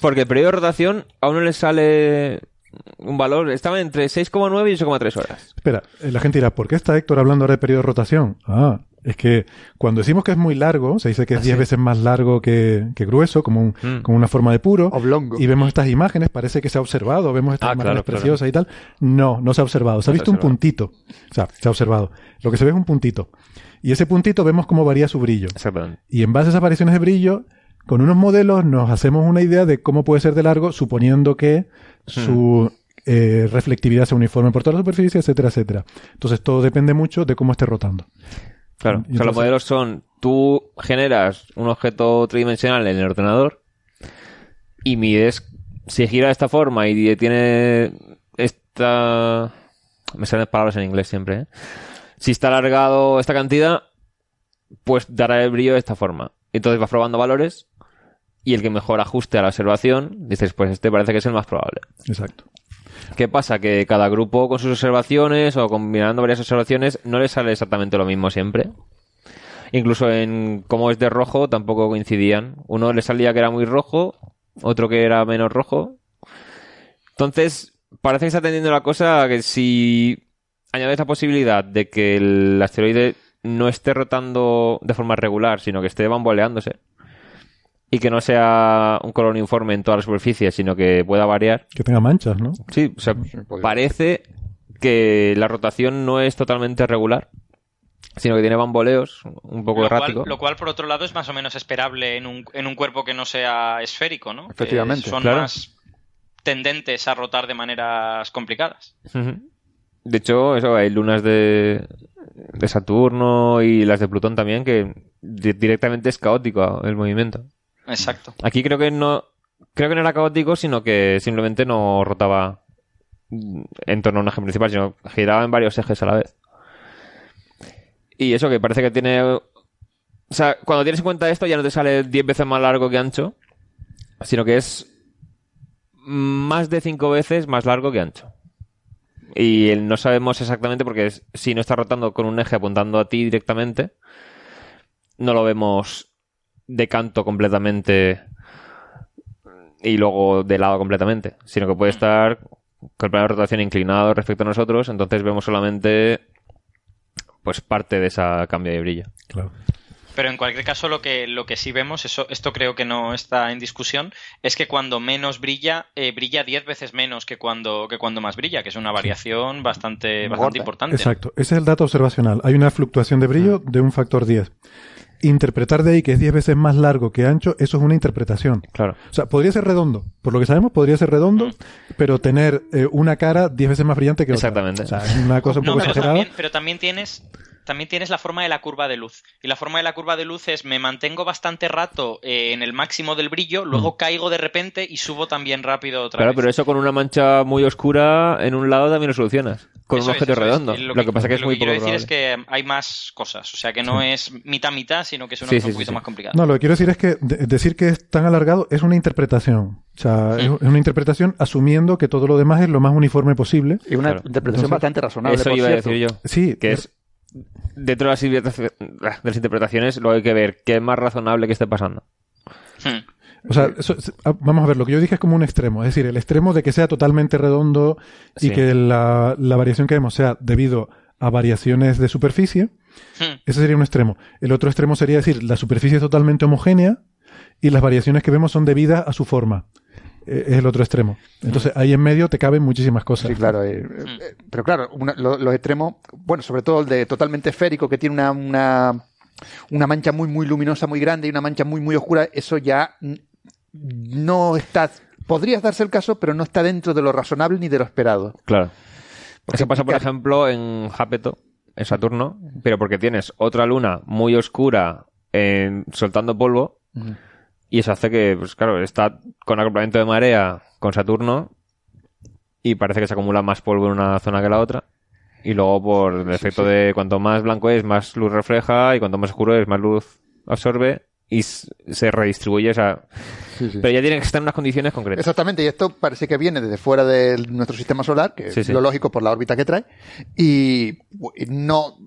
porque el periodo de rotación a uno le sale un valor, estaba entre 6,9 y 8,3 horas.
Espera, eh, la gente dirá, ¿por qué está Héctor hablando ahora de periodo de rotación? Ah, es que cuando decimos que es muy largo, se dice que es 10 veces más largo que, que grueso, como, un-
Mm.
como una forma de puro.
Oblongo.
Y vemos estas imágenes, parece que se ha observado, vemos estas
Ah,
imágenes
claro, claro.
preciosas y tal. No, no se ha observado. Se ha
No se ha
visto un
observado.
puntito. O sea, se ha observado. Lo que se ve es un puntito. Y ese puntito vemos cómo varía su brillo.
Exactamente.
Y en base a esas variaciones de brillo, con unos modelos nos hacemos una idea de cómo puede ser de largo, suponiendo que su eh, reflectividad sea uniforme por toda la superficie, etcétera, etcétera. Entonces todo depende mucho de cómo esté rotando.
Claro, o sea, los modelos son, tú generas un objeto tridimensional en el ordenador y mides si gira de esta forma y tiene esta... Me salen palabras en inglés siempre, ¿eh? Si está alargado esta cantidad, pues dará el brillo de esta forma. Entonces vas probando valores y el que mejor ajuste a la observación, dices, pues este parece que es el más probable.
Exacto.
¿Qué pasa? Que cada grupo con sus observaciones o combinando varias observaciones no le sale exactamente lo mismo siempre. Incluso en cómo es de rojo tampoco coincidían. Uno le salía que era muy rojo, otro que era menos rojo. Entonces, parece que está tendiendo la cosa a que si añades la posibilidad de que el asteroide no esté rotando de forma regular, sino que esté bamboleándose, y que no sea un color uniforme en toda la superficie, sino que pueda variar,
Que tenga manchas, ¿no?
Sí, o sea, parece que la rotación no es totalmente regular, sino que tiene bamboleos, un poco
lo, cual,
errático.
lo cual, por otro lado, es más o menos esperable en un, en un cuerpo que no sea esférico, ¿no? Que
Efectivamente,
son
claro.
más tendentes a rotar de maneras complicadas.
De hecho, eso, hay lunas de, de Saturno y las de Plutón también, que di- directamente es caótico el movimiento.
Exacto.
Aquí creo que no, creo que no era caótico, sino que simplemente no rotaba en torno a un eje principal, sino giraba en varios ejes a la vez. Y eso que parece que tiene... O sea, cuando tienes en cuenta esto ya no te sale 10 veces más largo que ancho, sino que es más de 5 veces más largo que ancho. Y no sabemos exactamente porque si no está rotando con un eje apuntando a ti directamente, no lo vemos de canto completamente y luego de lado completamente, sino que puede estar con el plano de rotación inclinado respecto a nosotros, entonces vemos solamente pues parte de esa cambio de brillo.
Claro.
Pero en cualquier caso, lo que, lo que sí vemos, eso, esto creo que no está en discusión, es que cuando menos brilla, eh, brilla 10 veces menos que cuando, que cuando más brilla, que es una variación bastante, bastante importante.
Exacto. Ese es el dato observacional. Hay una fluctuación de brillo
Mm.
de un factor 10. Interpretar de ahí que es 10 veces más largo que ancho, eso es una interpretación.
Claro.
O sea, podría ser redondo. Por lo que sabemos, podría ser redondo,
Mm.
pero tener eh, una cara 10 veces más brillante que otra.
Exactamente.
O sea, una cosa un
No,
poco
pero
exagerada.
también, pero también tienes también tienes la forma de la curva de luz. Y la forma de la curva de luz es me mantengo bastante rato eh, en el máximo del brillo, luego caigo de repente y subo también rápido otra
Mm. Claro,
vez.
pero eso con una mancha muy oscura en un lado también lo solucionas. Con
Eso
un objeto
es.
redondo.
Y
Lo, que, pasa que es
lo
muy
quiero
poco
decir es que hay más cosas. O sea, que no es mitad-mitad, sino que es una
Sí,
cosa
sí,
un poquito
sí.
más complicada.
No, lo que quiero decir es que de- decir que es tan alargado es una interpretación. O sea, es es una interpretación asumiendo que todo lo demás es lo más uniforme posible.
Y una
Claro.
interpretación
Entonces,
bastante razonable,
Eso
por
iba a decir yo.
Sí,
Que es dentro de las, interpretaci- de las interpretaciones, luego hay que ver qué es más razonable que esté pasando.
Hmm.
O sea, eso- es- ah, vamos a ver, lo que yo dije es como un extremo, es decir, el extremo de que sea totalmente redondo y
Sí.
que la, la variación que vemos sea debido a variaciones de superficie,
Hmm.
ese sería un extremo. El otro extremo sería decir, la superficie es totalmente homogénea y las variaciones que vemos son debidas a su forma. Eh, es el otro extremo. Entonces, ahí en medio te caben muchísimas cosas.
Sí, claro. eh, eh, pero claro, una- lo- los extremos, bueno, sobre todo el de totalmente esférico, que tiene una, una, una mancha muy, muy luminosa, muy grande y una mancha muy, muy oscura, eso ya no está. Podrías darse el caso, pero no está dentro de lo razonable ni de lo esperado.
Claro.
Porque
Eso pasa, por ejemplo, en Japeto, en Saturno, pero porque tienes otra luna muy oscura en- soltando polvo y eso hace que, pues claro, está con acoplamiento de marea con Saturno y parece que se acumula más polvo en una zona que la otra. Y luego por el efecto de cuanto más blanco es, más luz refleja y cuanto más oscuro es, más luz absorbe y se redistribuye. O sea, pero ya tiene que estar en unas condiciones concretas.
Exactamente, y esto parece que viene desde fuera de nuestro sistema solar, que es lo lógico por la órbita que trae, y no,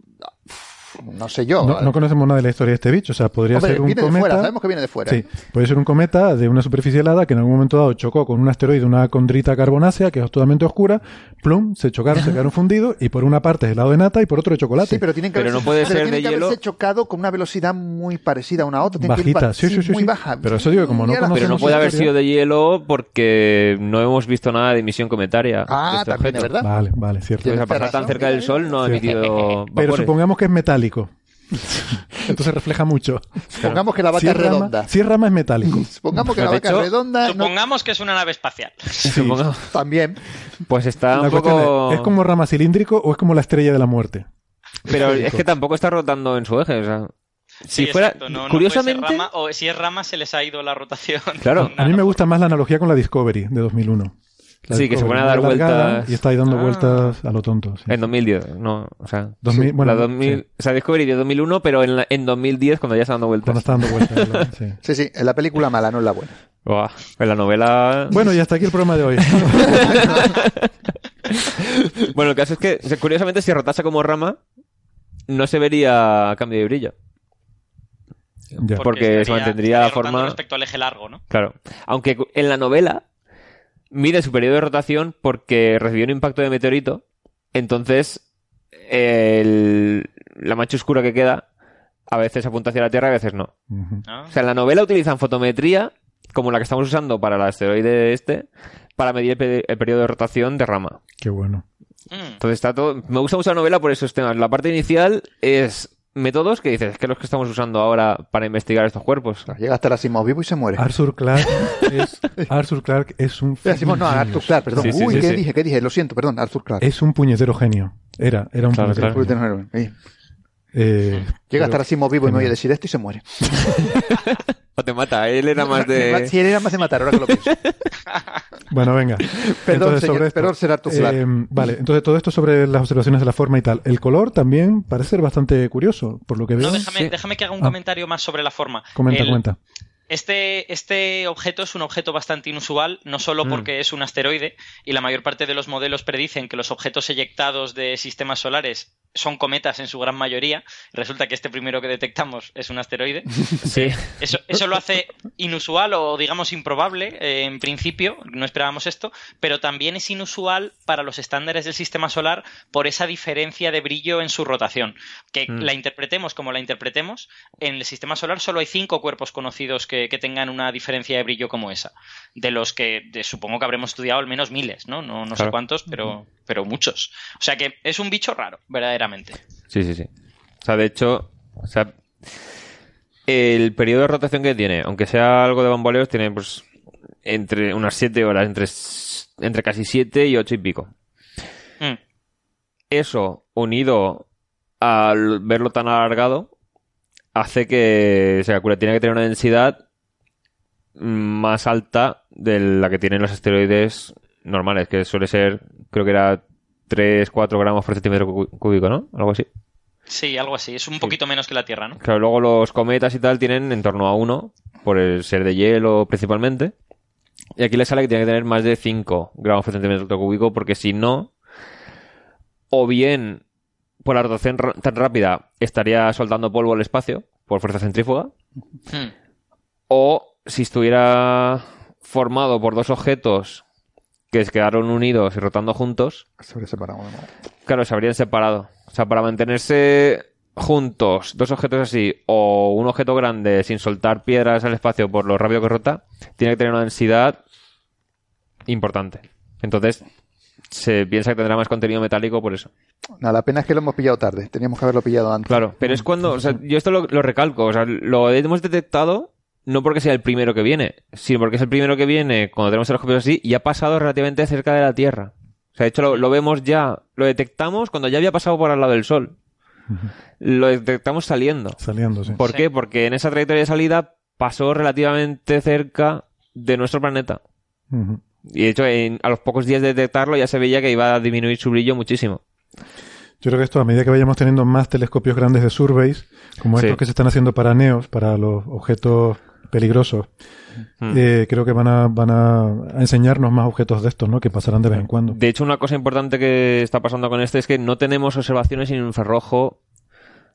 no sé yo.
No, no conocemos nada de la historia de este bicho, o sea, podría
Hombre,
ser un
viene de
cometa.
fuera, sabemos que viene de fuera.
Sí, puede ser un cometa de una superficie helada que en algún momento dado chocó con un asteroide, una condrita carbonácea que es totalmente oscura, plum, se chocaron, se quedaron fundidos y por una parte es helado de nata y por otro chocolate.
Sí, pero tienen que,
Pero
haberse,
no puede
pero
ser
tienen
de
que
hielo.
haberse chocado con una velocidad muy parecida a una otra. tienen que ir
Bajita, sí, sí, sí,
muy
sí.
baja.
Pero eso digo, como no
ahora-
Pero no
conocemos
puede haber sido de hielo porque no hemos visto nada de emisión cometaria. de
Ah,
este
también
objeto.
verdad.
Vale, vale, cierto.
Pues a
Tienes
pasar tan cerca del Sol no ha emitido
Pero
vapores.
supongamos que es metálico. Entonces refleja mucho.
Supongamos que la vaca
Si
es
es rama,
redonda.
si es rama es metálico.
Supongamos que la vaca
hecho,
es redonda. no-
Supongamos que es una nave espacial.
Supongamos.
también.
Pues está
La
un poco...
es, ¿es como rama cilíndrico o es como la estrella de la muerte?
Pero es que tampoco está rotando en su eje. O sea, si
Sí,
fuera...
exacto, no- no
Curiosamente...
rama, o si es rama, se les ha ido la rotación.
Claro.
A mí me gusta más la analogía con la Discovery de 2001. La
Sí, que se pone a dar vueltas.
Y está ahí dando
Ah.
vueltas a lo tonto. sí.
En 2010, no, o sea...
2000,
sí,
bueno,
la 2000,
sí.
O sea, Discovery de 2001, pero en, la- en 2010 cuando ya está dando vueltas.
Cuando está dando vueltas. sí.
Sí, sí, en la película mala, no en la buena.
Buah, en la novela...
Bueno, y hasta aquí el programa de hoy.
Bueno, el caso es que, curiosamente, si rotase como rama, no se vería cambio de brillo.
Ya.
Porque se
estaría-
mantendría la forma-
respecto al eje largo, ¿no?
Claro. Aunque en la novela mide su periodo de rotación porque recibió un impacto de meteorito. Entonces, el- la mancha oscura que queda a veces apunta hacia la Tierra y a veces no.
¿no?
O sea, en la novela utilizan fotometría, como la que estamos usando para el asteroide este, para medir el, el periodo de rotación de rama.
Qué bueno.
Mm.
Entonces está todo... Me gusta mucho la novela por esos temas. La parte inicial es métodos que dices, es que los que estamos usando ahora para investigar estos cuerpos.
Llega hasta la Asimov vivo y se muere.
Arthur Clarke es, Arthur Clarke es un
Asimov, no. Arthur Clarke, perdón.
Sí, sí,
Uy,
sí,
¿qué
sí.
dije? ¿Qué dije? Lo siento, perdón, Arthur Clarke.
Es un puñetero genio. Era, era un
Claro,
puñetero
Uy,
genio.
eh, Llega hasta la Asimov vivo y me oye
genial.
decir esto y se muere.
O te mata, él era más de...
Si él era más de matar, ahora que lo pienso.
Bueno, venga.
Perdón,
Entonces,
señor,
sobre esto,
perdón, ser Arthur Clarke.
eh, vale, entonces todo esto sobre las observaciones de la forma y tal. El color también parece ser bastante curioso, por lo que veo.
No, déjame,
Sí.
déjame que haga un
Ah.
comentario más sobre la forma.
Comenta,
El-
comenta.
Este, este objeto es un objeto bastante inusual, no solo
Mm.
porque es un asteroide, y la mayor parte de los modelos predicen que los objetos eyectados de sistemas solares son cometas en su gran mayoría. Resulta que este primero que detectamos es un asteroide.
Sí.
Eso, eso lo hace inusual o digamos improbable eh, en principio, no esperábamos esto, pero también es inusual para los estándares del sistema solar por esa diferencia de brillo en su rotación. Que
Mm.
la interpretemos como la interpretemos, en el sistema solar solo hay cinco cuerpos conocidos que, que tengan una diferencia de brillo como esa, de los que de- supongo que habremos estudiado al menos miles, ¿no? No, no sé cuántos, pero, pero muchos. O sea que es un bicho raro, verdaderamente.
Sí, sí, sí. O sea, de hecho, o sea, el periodo de rotación que tiene, aunque sea algo de bamboleos, tiene pues entre unas 7 horas, entre, entre casi 7 y 8 y pico.
Mm.
Eso, unido al verlo tan alargado, hace que se calcula, tiene que tener una densidad más alta de la que tienen los asteroides normales, que suele ser, creo que era 3-4 gramos por centímetro cúbico, ¿no? Algo así.
Sí, algo así. Es un poquito menos que la Tierra, ¿no?
Claro, luego los cometas y tal tienen en torno a uno, por el ser de hielo principalmente. Y aquí le sale que tiene que tener más de 5 gramos por centímetro cúbico, porque si no, o bien por la rotación tan rápida estaría soltando polvo al espacio por fuerza centrífuga.
Hmm.
O si estuviera formado por dos objetos que se quedaron unidos y rotando juntos,
Se habría separado. ¿no?
claro, se habrían separado. O sea, para mantenerse juntos dos objetos así o un objeto grande sin soltar piedras al espacio por lo rápido que rota, tiene que tener una densidad importante. Entonces, se piensa que tendrá más contenido metálico por eso.
No, la pena es que lo hemos pillado tarde. Teníamos que haberlo pillado antes.
Claro, pero es cuando, o sea, yo esto lo, lo recalco, o sea, lo hemos detectado no porque sea el primero que viene, sino porque es el primero que viene cuando tenemos telescopios así y ha pasado relativamente cerca de la Tierra. O sea, de hecho lo, lo vemos ya, lo detectamos cuando ya había pasado por al lado del Sol. Lo detectamos saliendo.
Saliendo, sí.
¿Por
Sí.
qué? Porque en esa trayectoria de salida pasó relativamente cerca de nuestro planeta. Y de hecho, en- a los pocos días de detectarlo ya se veía que iba a disminuir su brillo muchísimo.
Yo creo que esto, a medida que vayamos teniendo más telescopios grandes de surveys, como
Sí.
estos que se están haciendo para NEOS, para los objetos peligrosos,
Mm.
eh, creo que van a, van a enseñarnos más objetos de estos, ¿no? Que pasarán de vez en cuando.
De hecho, una cosa importante que está pasando con este es que no tenemos observaciones en infrarrojo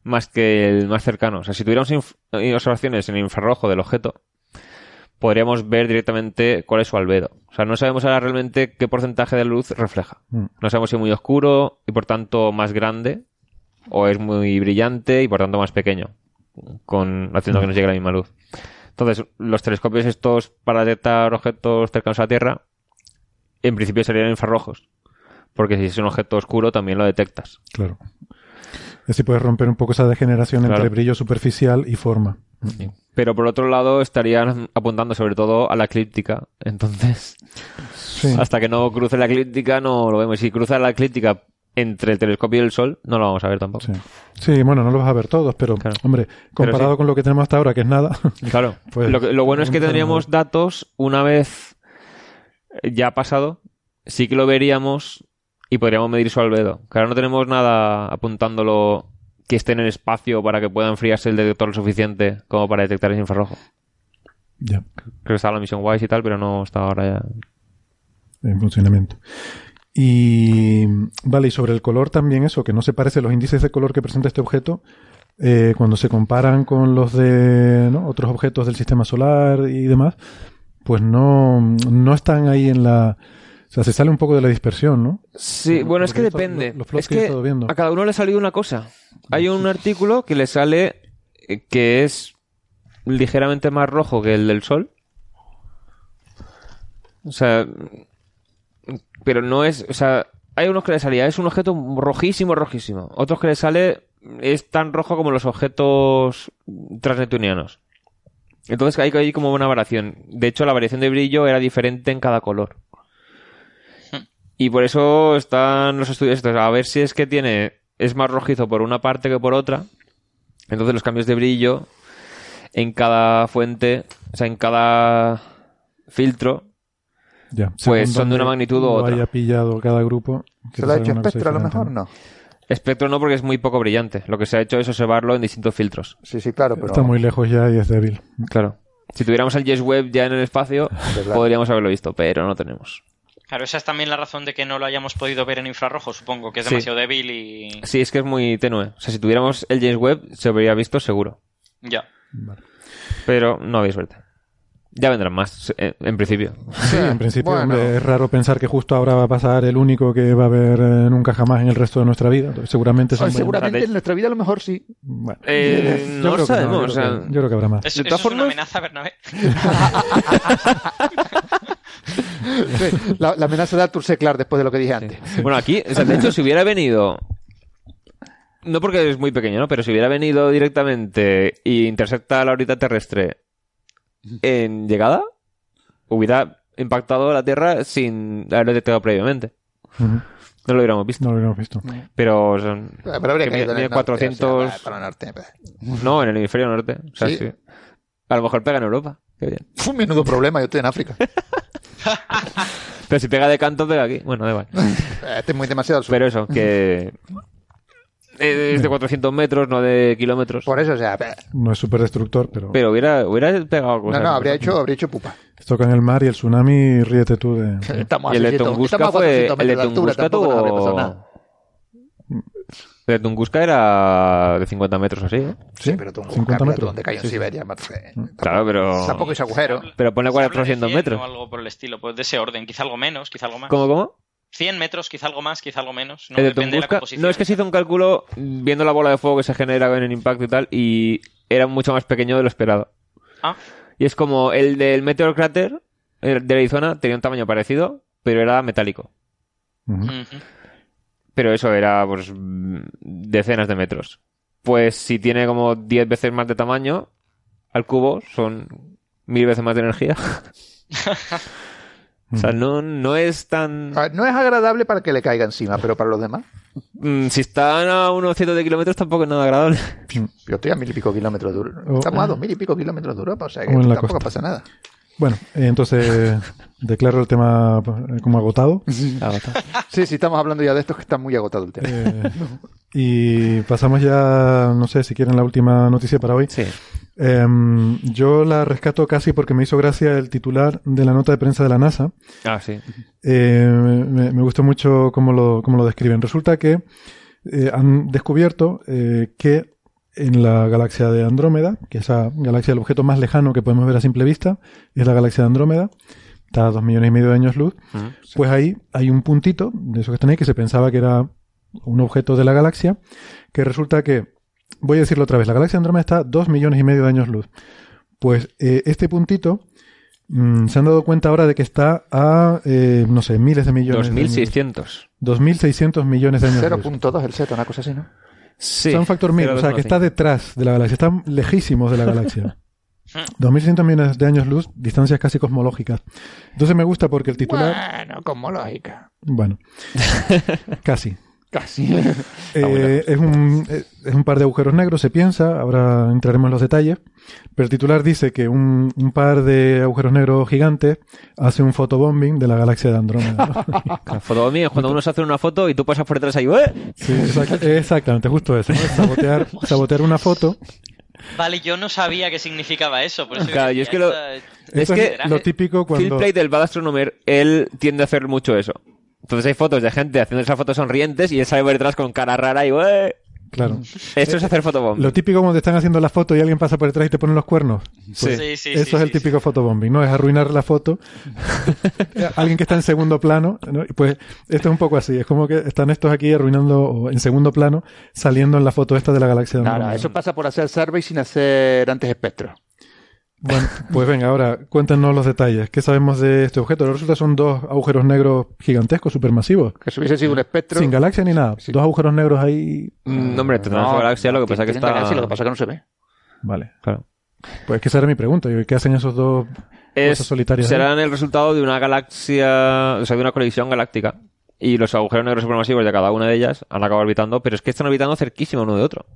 más que el más cercano. O sea, si tuviéramos eh, observaciones en infrarrojo del objeto, podríamos ver directamente cuál es su albedo. O sea, no sabemos ahora realmente qué porcentaje de luz refleja.
Mm.
No sabemos si es muy oscuro y por tanto más grande, o es muy brillante y por tanto más pequeño, con, haciendo que nos llegue la misma luz. Entonces, los telescopios estos para detectar objetos cercanos a la Tierra, en principio serían infrarrojos. Porque si es un objeto oscuro también lo detectas.
Claro. Y así puedes romper un poco esa degeneración
Claro.
entre brillo superficial y forma.
Pero por otro lado estarían apuntando sobre todo a la eclíptica. Entonces,
Sí.
hasta que no cruce la eclíptica no lo vemos. Si cruza la eclíptica entre el telescopio y el Sol, no lo vamos a ver tampoco.
Sí. Sí, bueno, no los vas a ver todos, pero,
Claro.
hombre, comparado
sí.
con lo que tenemos hasta ahora, que es nada,
Claro.
Pues,
lo, lo bueno es que tendríamos datos una vez ya pasado, sí que lo veríamos y podríamos medir su albedo. Que ahora no tenemos nada apuntándolo que esté en el espacio para que pueda enfriarse el detector lo suficiente como para detectar ese infrarrojo.
ya,
Creo que estaba la misión WISE y tal, pero no está ahora ya.
en funcionamiento. Y vale, y sobre el color también eso, que no se parece los índices de color que presenta este objeto eh, cuando se comparan con los de ¿no? otros objetos del sistema solar y demás, pues no, no están ahí en la... O sea, se sale un poco de la dispersión, ¿no?
Sí, bueno, es que depende.
los- los plots
es
que
que
estado viendo.
a cada uno le ha salido una cosa. Hay un artículo que le sale eh, que es ligeramente más rojo que el del sol. O sea, pero no es, o sea, hay unos que le salía, es un objeto rojísimo, rojísimo. Otros que le sale es tan rojo como los objetos transneptunianos. Entonces hay, hay como una variación. De hecho, la variación de brillo era diferente en cada color. Y por eso están los estudios estos, a ver si es que tiene, es más rojizo por una parte que por otra. Entonces los cambios de brillo en cada fuente, o sea, en cada filtro,
Ya,
Pues son de una magnitud u
lo
otra.
haya pillado cada grupo.
¿Se lo ha hecho Spectra a lo mejor? No.
espectro no porque es muy poco brillante. Lo que se ha hecho es observarlo en distintos filtros.
Sí, sí, claro, pero...
Está muy lejos ya y es débil.
Claro. Si tuviéramos el Yes Web ya en el espacio,
Verdad.
podríamos haberlo visto, pero no tenemos.
Claro, esa es también la razón de que no lo hayamos podido ver en infrarrojo, supongo, que es
Sí.
demasiado débil y...
Sí, es que es muy tenue. O sea, si tuviéramos el James Webb, se habría visto seguro.
Ya.
Pero no había suerte. Ya vendrán más, en principio.
Sí, en principio,
bueno.
hombre, es raro pensar que justo ahora va a pasar el único que va a haber eh, nunca jamás en el resto de nuestra vida. Seguramente son
seguramente en nuestra vida a lo mejor sí.
Bueno,
Eh,
yo
no
creo que
sabemos,
yo,
o sea,
creo que, yo creo que habrá más.
De
eso es una amenaza, Bernabé.
Sí, la, la amenaza de Arthur C. Clarke después de lo que dije antes.
Bueno, aquí, o sea, de hecho, si hubiera venido. No porque es muy pequeño, ¿no? Pero si hubiera venido directamente y intersecta la órbita terrestre en llegada, hubiera impactado la Tierra sin haberlo detectado previamente. No lo hubiéramos visto.
No lo habíamos visto.
Pero son.
Pero habría
que
caído en
mide
el norte,
400.
o sea, para el norte.
No, en el hemisferio norte. O sea,
¿Sí?
sí. A lo mejor pega en Europa. Qué bien.
Fue un menudo problema, yo estoy en África.
Pero si pega de canto, pega aquí. Bueno, da igual.
Este es muy demasiado al sur.
Pero eso, que. Es de 400 metros, no de kilómetros.
Por eso, o sea,
No es súper destructor, pero
Pero hubiera, hubiera pegado
no,
cosas.
no, habría hecho, habría hecho pupa.
toca en el mar y el tsunami, ríete tú de...
Estamos
Y el de
600,
Tunguska
estamos a
fue.
400
El de Tunguska tuvo.
nada.
de Tunguska era de 50 metros así, ¿eh?
Sí, pero Tunguska,
50
mira
metros.
dónde cayó en
Sí, sí.
Siberia. más- eh,
Claro, pero...
Tampoco es agujero.
Pero pone
Se habla de
400
100
metros.
O algo por el estilo, pues de ese orden. Quizá algo menos, quizá algo más.
¿Cómo, cómo?
100 metros, quizá algo más, quizá algo menos. No, depende de la composición.
no, es que se hizo un cálculo viendo la bola de fuego que se genera en el impacto y tal, y era mucho más pequeño de lo esperado.
Ah.
Y es como el del Meteor Crater el de Arizona tenía un tamaño parecido, pero era metálico. Pero eso era pues decenas de metros. Pues si tiene como 10 veces más de tamaño al cubo, son mil veces más de energía. o sea, no, no es tan...
Ah, No es agradable para que le caiga encima, pero para los demás.
Mm, si están a unos cientos de kilómetros tampoco es nada agradable.
Yo estoy a mil y pico kilómetros de Europa. Estamos a dos mil y pico kilómetros de Europa, o sea que
O
tampoco
costa.
pasa nada.
Bueno, eh, entonces declaro el tema eh, como agotado.
Sí, sí, estamos hablando ya de esto que está muy agotado el tema.
Eh, y pasamos ya, no sé si quieren la última noticia para hoy.
Sí.
Em, yo la rescato casi porque me hizo gracia el titular de la nota de prensa de la NASA.
Ah, sí.
Eh, me, me gustó mucho cómo lo, cómo lo describen. Resulta que eh, han descubierto eh, que en la galaxia de Andrómeda, que es esa galaxia el objeto más lejano que podemos ver a simple vista, es la galaxia de Andrómeda, está a dos millones y medio de años luz, pues ahí hay un puntito de eso que están ahí que se pensaba que era un objeto de la galaxia, que resulta que, voy a decirlo otra vez, la galaxia Andrómeda está a dos millones y medio de años luz. Pues eh, este puntito mm, se han dado cuenta ahora de que está a, eh, no sé, miles de millones. de años luz.
2600.
2.600 millones de años luz.
0.2 el Z, una cosa así, ¿no?
Sí.
O sea, un factor mil, o sea, que está detrás de la galaxia, están lejísimos de la galaxia. 2.600 millones de años luz, distancias casi cosmológicas. Entonces me gusta porque el titular...
Bueno, como lógica.
Bueno, casi.
Casi.
Eh, es, un, es un par de agujeros negros, se piensa, ahora entraremos en los detalles, pero el titular dice que un, un par de agujeros negros gigantes hace un fotobombing de la galaxia de Andrómeda. ¿no?
Fotobombing es cuando uno se hace una foto y tú pasas por detrás ahí. ¡eh!
Sí, exact- exactamente, justo eso. ¿no? Sabotear, sabotear una foto.
Vale, yo no sabía qué significaba eso. Por eso
Claro, yo es que lo- Es que
lo típico
Phil
cuando...
Plate, el Bad Astronomer, él tiende a hacer mucho eso. Entonces hay fotos de gente haciendo esas fotos sonrientes y él sale por detrás con cara rara y ¡eh!
Claro.
Esto es hacer fotobombing.
Lo típico cuando te están haciendo la foto y alguien pasa por detrás y te ponen los cuernos.
Sí.
Sí, sí,
Eso
sí,
es el
sí,
típico fotobombing, ¿no? Es arruinar la foto. alguien que está en segundo plano, ¿no? Y Pues esto es un poco así. Es como que están estos aquí arruinando o en segundo plano, saliendo en la foto esta de la galaxia de
Nada,
Andrómeda.
eso pasa por hacer survey sin hacer antes espectro.
Bueno, pues venga, ahora cuéntanos los detalles. ¿Qué sabemos de este objeto? Resulta que son dos agujeros negros gigantescos, supermasivos.
Que si hubiese sido un espectro.
Sin galaxia ni nada. Dos agujeros negros ahí.
Mm, hombre, tendrá
No,
galaxia, lo que pasa es que está...
galaxia, lo que pasa es que no se ve.
Vale.
Claro.
Pues es que esa era mi pregunta. ¿y ¿Qué hacen esos dos
Es,
cosas solitarias? ahí?
serán el resultado de una galaxia, o sea, de una colisión galáctica. Y los agujeros negros supermasivos de cada una de ellas han acabado orbitando, pero es que están orbitando cerquísimo uno de otro.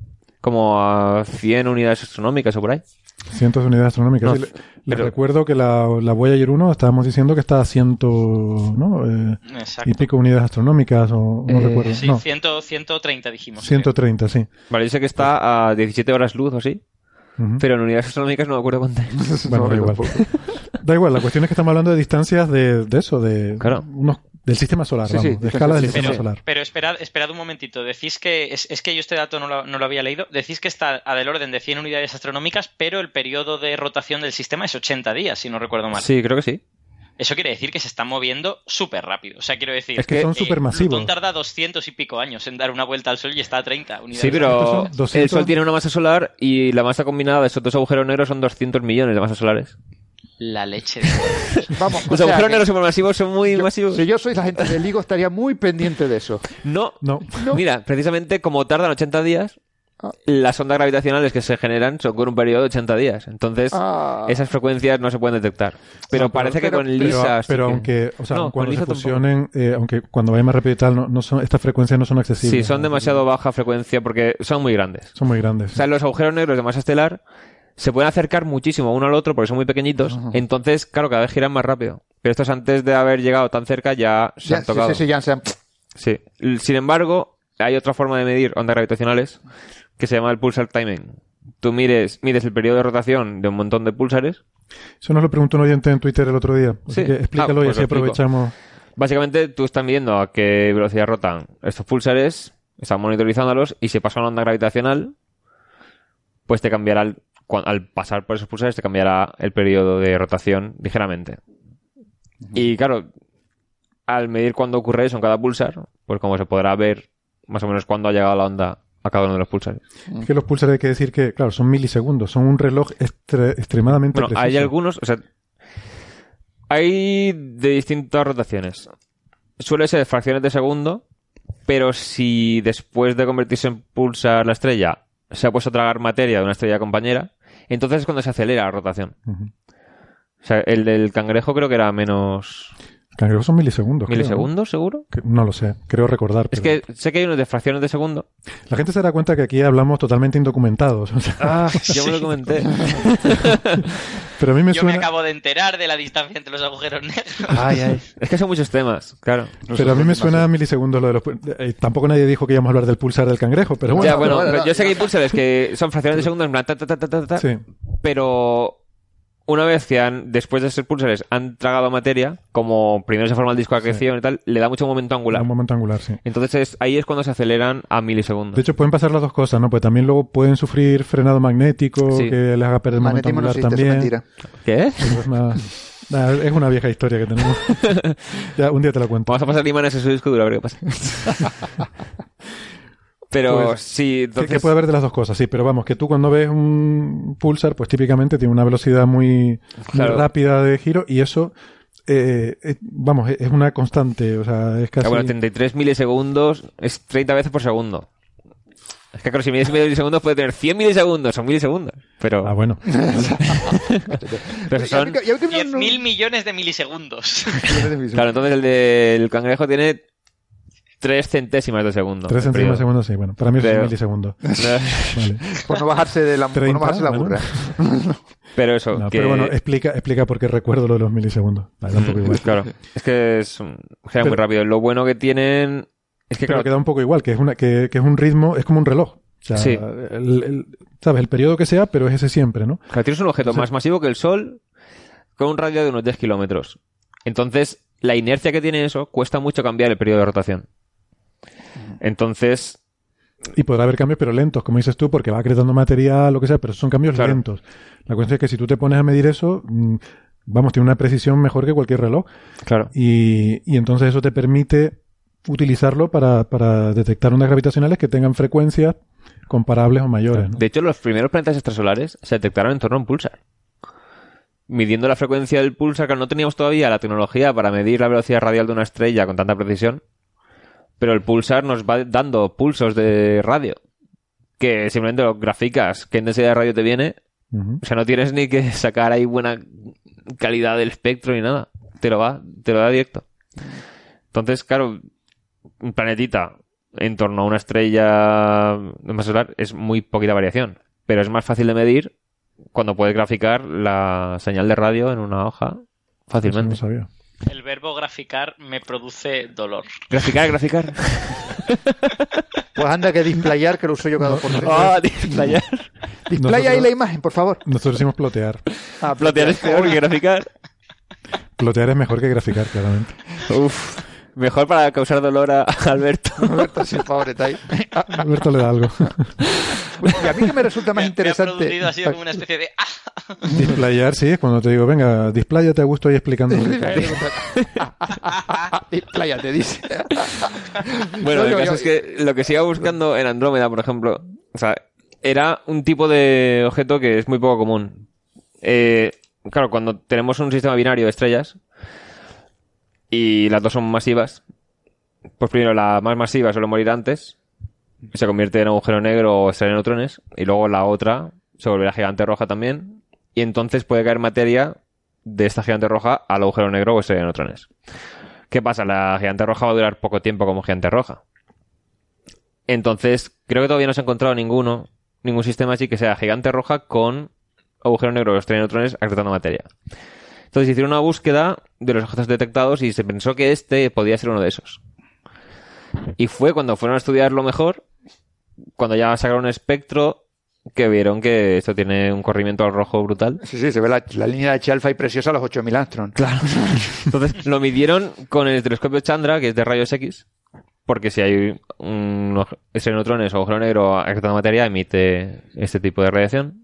Como a 100 unidades astronómicas o por ahí.
Cientos de unidades astronómicas.
No,
Sí, les
pero-
recuerdo que la, la Voyager 1 estábamos diciendo que está a ciento ¿no? Eh,
Exacto.
y pico unidades astronómicas, o no
Eh,
recuerdo.
Sí,
no,
100, 130 dijimos.
130, sí.
Vale, yo sé que está a 17 horas luz o así, pero en unidades astronómicas no me acuerdo cuánto es.
Bueno, da igual. Da igual, la cuestión es que estamos hablando de distancias de, de eso, de
Claro.
unos, del sistema solar,
Sí,
vamos,
sí,
de
sí,
escala
sí,
del
sí,
sistema
sí.
solar.
Pero esperad, esperad un momentito. Decís que. Es, es que yo este dato no lo, no lo había leído. Decís que está a del orden de 100 unidades astronómicas, pero el periodo de rotación del sistema es 80 días, si no recuerdo mal.
Sí, creo que sí.
Eso quiere decir que se está moviendo súper rápido. O sea, quiero decir.
Es que son
eh,
supermasivos.
Plutón tarda 200 y pico años en dar una vuelta al Sol y está a 30 unidades.
Sí, pero
Estos son 200.
el Sol tiene una masa solar y la masa combinada de esos dos agujeros negros son 200 millones de masas solares.
La leche de...
Vamos,
Los agujeros
que
negros supermasivos son muy
yo-
masivos.
Si yo soy la gente del LIGO, estaría muy pendiente de eso.
No,
No,
Mira, precisamente como tardan 80 días,
Ah.
las ondas gravitacionales que se generan son con un periodo de 80 días. Entonces,
Ah.
esas frecuencias no se pueden detectar. Pero
No, pero-
parece que con LISA...
pero
que-
aunque, o sea,
No, con
cuando se fusionen, eh, aunque cuando vaya más rápido y tal, no, no son, estas frecuencias no son accesibles.
Sí, son demasiado baja frecuencia porque son muy grandes.
Son muy grandes.
O sea, los agujeros negros de masa estelar se pueden acercar muchísimo uno al otro porque son muy pequeñitos. Entonces, claro, cada vez giran más rápido. Pero estos antes de haber llegado tan cerca ya se
Ya,
han
sí,
tocado.
sí, sí, ya se han-
Sí. Sin embargo, hay otra forma de medir ondas gravitacionales que se llama el pulsar timing. Tú mires, mides el periodo de rotación de un montón de pulsares.
Eso nos lo preguntó un oyente en Twitter el otro día. Así
Sí.
que explícalo
Ah,
y
pues
así aprovechamos.
Básicamente, tú estás midiendo a qué velocidad rotan estos pulsares están monitorizándolos y si pasa una onda gravitacional, pues te cambiará, el- al pasar por esos pulsares, te cambiará el periodo de rotación ligeramente. Y claro, al medir cuándo ocurre eso en cada pulsar, pues como se podrá ver más o menos cuándo ha llegado la onda a cada uno de los pulsares.
Es que los pulsares hay que decir que, claro, son milisegundos, son un reloj extre- extremadamente
Bueno, hay algunos, o sea, hay de distintas rotaciones. Suele ser fracciones de segundo, pero si después de convertirse en pulsar la estrella se ha puesto a tragar materia de una estrella compañera, entonces es cuando se acelera la rotación. O sea, el del cangrejo creo que era menos
Cangrejos son milisegundos. creo, ¿no?
milisegundos, seguro.
Que- No lo sé, creo recordar.
Es
pero-
que sé que hay unos de fracciones de segundo.
La gente se dará cuenta que aquí hablamos totalmente indocumentados. o sea,
Ah, yo me lo comenté.
pero a mí me
Yo me acabo de enterar de la distancia entre los agujeros negros.
Ay, ay. Es que son muchos temas, claro.
pero a mí me suena a milisegundos lo de los... eh, tampoco nadie dijo que íbamos a hablar del pulsar del cangrejo, pero bueno.
ya, bueno, pero yo sé que hay pulsares que son fracciones de segundo en plan ta, ta, ta, ta, ta,
Sí.
pero una vez que han, después de ser pulsares han tragado materia, como primero se forma el disco de acreción y tal, le da mucho momento angular.
Un momento angular, sí.
Entonces es- ahí es cuando se aceleran a milisegundos.
De hecho, pueden pasar las dos cosas, ¿no? Pues también luego pueden sufrir frenado magnético,
Sí.
que les haga perder el momento
no
angular
es
también.
mentira.
¿Qué?
Es, Nah, es una vieja historia que tenemos. ya, un día te la cuento.
Vamos a pasar imanes a su disco duro a ver qué pasa. pero
Pues,
sí,
Que-
entonces...
Que, puede haber de las dos cosas, sí, pero vamos, que tú cuando ves un pulsar, pues típicamente tiene una velocidad muy, rápida de giro y eso, eh, eh, vamos, es una constante, o sea, es casi...
Ah, bueno, 33 milisegundos es 30 veces por segundo. Es que claro, si mides milisegundos puede tener 100 milisegundos, son milisegundos. Pero,
Ah, bueno.
pero son...
mí que- y a mí que no-
10.000 millones de milisegundos.
Claro, entonces el del cangrejo tiene 3 centésimas de segundo.
Tres
el
centésimos de segundo, sí, bueno, para mí es
Pero-
un milisegundo. Vale.
Por no bajarse de la, por no
30,
bajarse la
bueno.
burra.
Pero eso,
No,
que...
Pero bueno, explica, explica por qué recuerdo lo de los milisegundos. Vale, tampoco igual.
Claro, es que es un- muy rápido. Lo bueno que tienen es que,
Pero
claro,
queda un poco igual, que es, una, que, que es un ritmo, es como un reloj. O sea,
Sí.
el- el- ¿sabes? El periodo que sea, pero es ese siempre, ¿no?
claro, tienes un objeto
Entonces-
más masivo que el Sol con un radio de unos 10 kilómetros. Entonces, la inercia que tiene eso cuesta mucho cambiar el periodo de rotación. Entonces,
Y podrá haber cambios, pero lentos, como dices tú, porque va acretando material, lo que sea, pero son cambios
Claro.
lentos. La cuestión es que si tú te pones a medir eso, mm, vamos, tiene una precisión mejor que cualquier reloj.
claro,
Y, y entonces eso te permite utilizarlo para, para detectar ondas gravitacionales que tengan frecuencias comparables o mayores. ¿no?
De hecho, los primeros planetas extrasolares se detectaron en torno a un pulsar. Midiendo la frecuencia del pulsar, que no teníamos todavía la tecnología para medir la velocidad radial de una estrella con tanta precisión, pero el pulsar nos va dando pulsos de radio, que simplemente lo graficas, qué intensidad de radio te viene, o sea, no tienes ni que sacar ahí buena calidad del espectro ni nada, te lo va, te lo da directo. Entonces, claro, un planetita en torno a una estrella de masa solar es muy poquita variación, pero es más fácil de medir cuando puedes graficar la señal de radio en una hoja
Eso no
fácilmente.
sabía.
El verbo graficar me produce dolor.
Graficar, graficar.
Pues anda que displayar, que lo uso yo cada dos por tres.
Ah, displayar.
Displaya ahí la imagen, por favor.
Nosotros decimos plotear.
Ah,
Plotear es peor que graficar.
Plotear es mejor que graficar, claramente.
Uf, mejor para causar dolor a Alberto.
Alberto, sí, pobre, está ahí. Ah,
Alberto le da algo.
Y a mí que me resulta más
Me- Me ha
interesante.
producido así como una especie de... ¡Ah!
Displayar, sí, es cuando te digo, venga, displáyate a gusto ahí explicando.
Displayate, dice.
Bueno,
No,
el
yo-
caso
yo-
es que lo que siga buscando en Andrómeda, por ejemplo, o sea, era un tipo de objeto que es muy poco común. Eh, claro, cuando tenemos un sistema binario de estrellas y las dos son masivas, pues primero la más masiva suele morir antes, se convierte en agujero negro o estrella de neutrones, y luego la otra se volverá gigante roja también, y entonces puede caer materia de esta gigante roja al agujero negro o estrella de neutrones. ¿Qué pasa? La gigante roja va a durar poco tiempo como gigante roja. Entonces, creo que todavía no se ha encontrado ninguno, ningún sistema así que sea gigante roja con agujero negro o estrella de neutrones acretando materia. Entonces hicieron una búsqueda de los objetos detectados y se pensó que este podía ser uno de esos. Y fue cuando fueron a estudiarlo mejor, cuando ya sacaron un espectro, que vieron que esto tiene un corrimiento al rojo brutal.
Sí, sí, se ve la, la línea de H-alfa y preciosa a los 8000 Armstrong.
Claro. Entonces lo midieron con el telescopio Chandra, que es de rayos X, porque si hay un neutrones o agujero negro a materia, emite este tipo de radiación.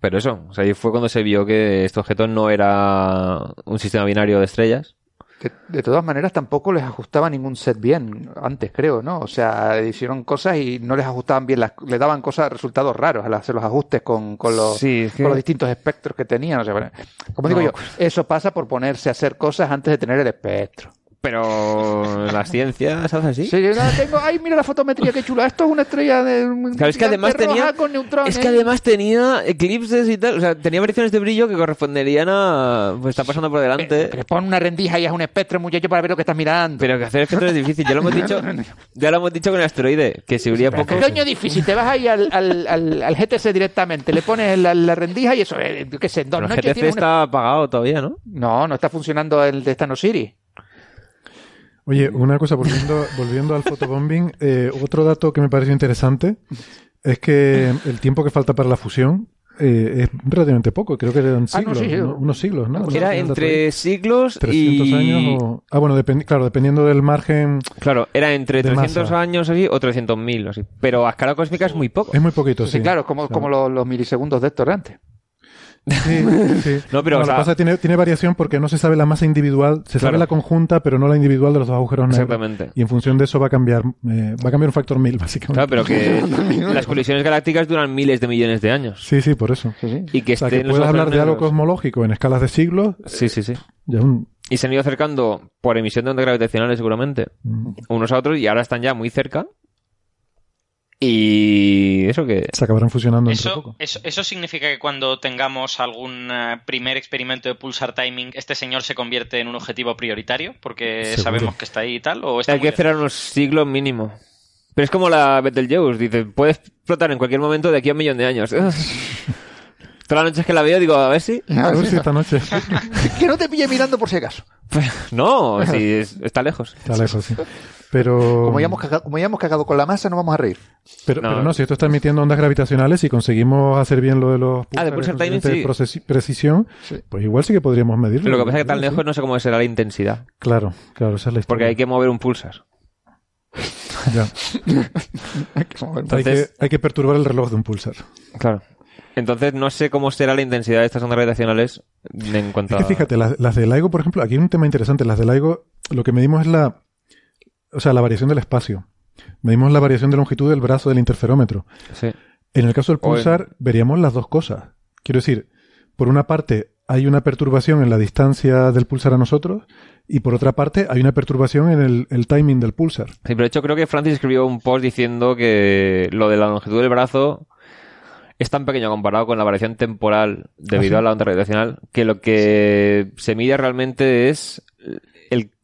Pero eso, o sea, ahí fue cuando se vio que este objeto no era un sistema binario de estrellas.
De, de todas maneras, tampoco les ajustaba ningún set bien antes, creo, ¿no? O sea, hicieron cosas y no les ajustaban bien, las, le daban cosas, resultados raros al hacer los ajustes con, con, los,
Sí, es que-
con los distintos espectros que tenían. O sea, bueno, como digo
No.
yo, eso pasa por ponerse a hacer cosas antes de tener el espectro.
Pero las ciencias se hace así.
Sí, yo no, tengo, ay, mira la fotometría, qué chula. Esto es una estrella de.
Claro, es que además
roja
tenía,
con neutrones.
es que además tenía eclipses y tal, o sea, tenía variaciones de brillo que corresponderían a, pues está pasando por delante.
Le pon una rendija y es un espectro, muchacho, para ver lo que estás mirando.
Pero que hacer espectro es difícil, ya lo hemos dicho, ya lo hemos dicho con el asteroide, que si brilla poco.
¿Qué coño difícil? Te vas ahí al, al, al, al GTC directamente, le pones la, la rendija y eso, eh, qué sé, en dos
Pero el
noches
GTC está apagado todavía, ¿no?
No, no está funcionando el de Stano City.
Oye, una cosa, volviendo, volviendo al fotobombing, eh, otro dato que me pareció interesante es que el tiempo que falta para la fusión eh, es relativamente poco, creo que eran
Ah, no,
siglos,
sí, sí.
¿no? unos siglos, ¿no?
Era entre siglos
300
y...
años o... Ah, bueno, claro, dependiendo del margen,
Claro, era entre
de
300
masa.
años así o 300.000 o así. Pero a escala cósmica es muy poco.
es muy poquito, sí.
Sí, claro, como, como los, los milisegundos de Héctor antes.
Sí, sí.
No, pero,
lo
o
que pasa es que tiene, tiene variación porque no se sabe la masa individual, se sabe la conjunta, pero no la individual de los dos agujeros negros.
Exactamente.
Y en función de eso va a cambiar, eh, va a cambiar un factor mil, básicamente.
Claro, pero que las colisiones galácticas duran miles de millones de años.
Sí, sí, por eso.
Y que
O sea, que puedes hablar de algo
negros.
cosmológico en escalas de siglos,
Sí, sí, sí.
ya un...
Y se han ido acercando por emisión de ondas gravitacionales seguramente
mm,
unos a otros y ahora están ya muy cerca. Y eso que...
se acabarán fusionando entre
Eso,
poco.
eso, eso significa que cuando tengamos algún eh, primer experimento de pulsar timing, este señor se convierte en un objetivo prioritario porque
Seguro.
sabemos que está ahí y tal, o está
Hay que esperar unos siglos mínimo. Pero es como la Betelgeuse, dice, puede explotar en cualquier momento de aquí a un millón de años. Todas las noches que la veo digo, a ver si...
A ver si esta noche
que no te pille mirando por si acaso.
No, si es- está lejos.
está lejos, sí. Pero,
Como ya, hemos cagado, como ya hemos cagado con la masa, no vamos a reír.
pero,
No.
pero no, si esto está emitiendo ondas gravitacionales y conseguimos hacer bien lo de los
Ah, de
pulsares
pulsar timing, sí.
procesi- precisión, pues igual sí que podríamos medirlo.
Lo que pasa es que tan
Sí.
lejos no sé cómo será la intensidad.
Claro, claro, esa es la historia.
Porque hay que mover un pulsar.
Ya. Hay,
Entonces-
que, hay que perturbar el reloj de un pulsar.
Claro. Entonces no sé cómo será la intensidad de estas ondas gravitacionales en cuanto
Es que
a...
fíjate, las, las de LIGO, por ejemplo, aquí hay un tema interesante. Las de LIGO, lo que medimos es la, o sea, la variación del espacio. Medimos la variación de longitud del brazo del interferómetro.
Sí.
En el caso del
en-
pulsar, veríamos las dos cosas. Quiero decir, por una parte, hay una perturbación en la distancia del pulsar a nosotros, y por otra parte, hay una perturbación en el, el timing del pulsar.
Sí, pero de hecho creo que Francis escribió un post diciendo que lo de la longitud del brazo es tan pequeño comparado con la variación temporal debido
¿Ah, sí?
a la onda gravitacional que lo que se mide realmente es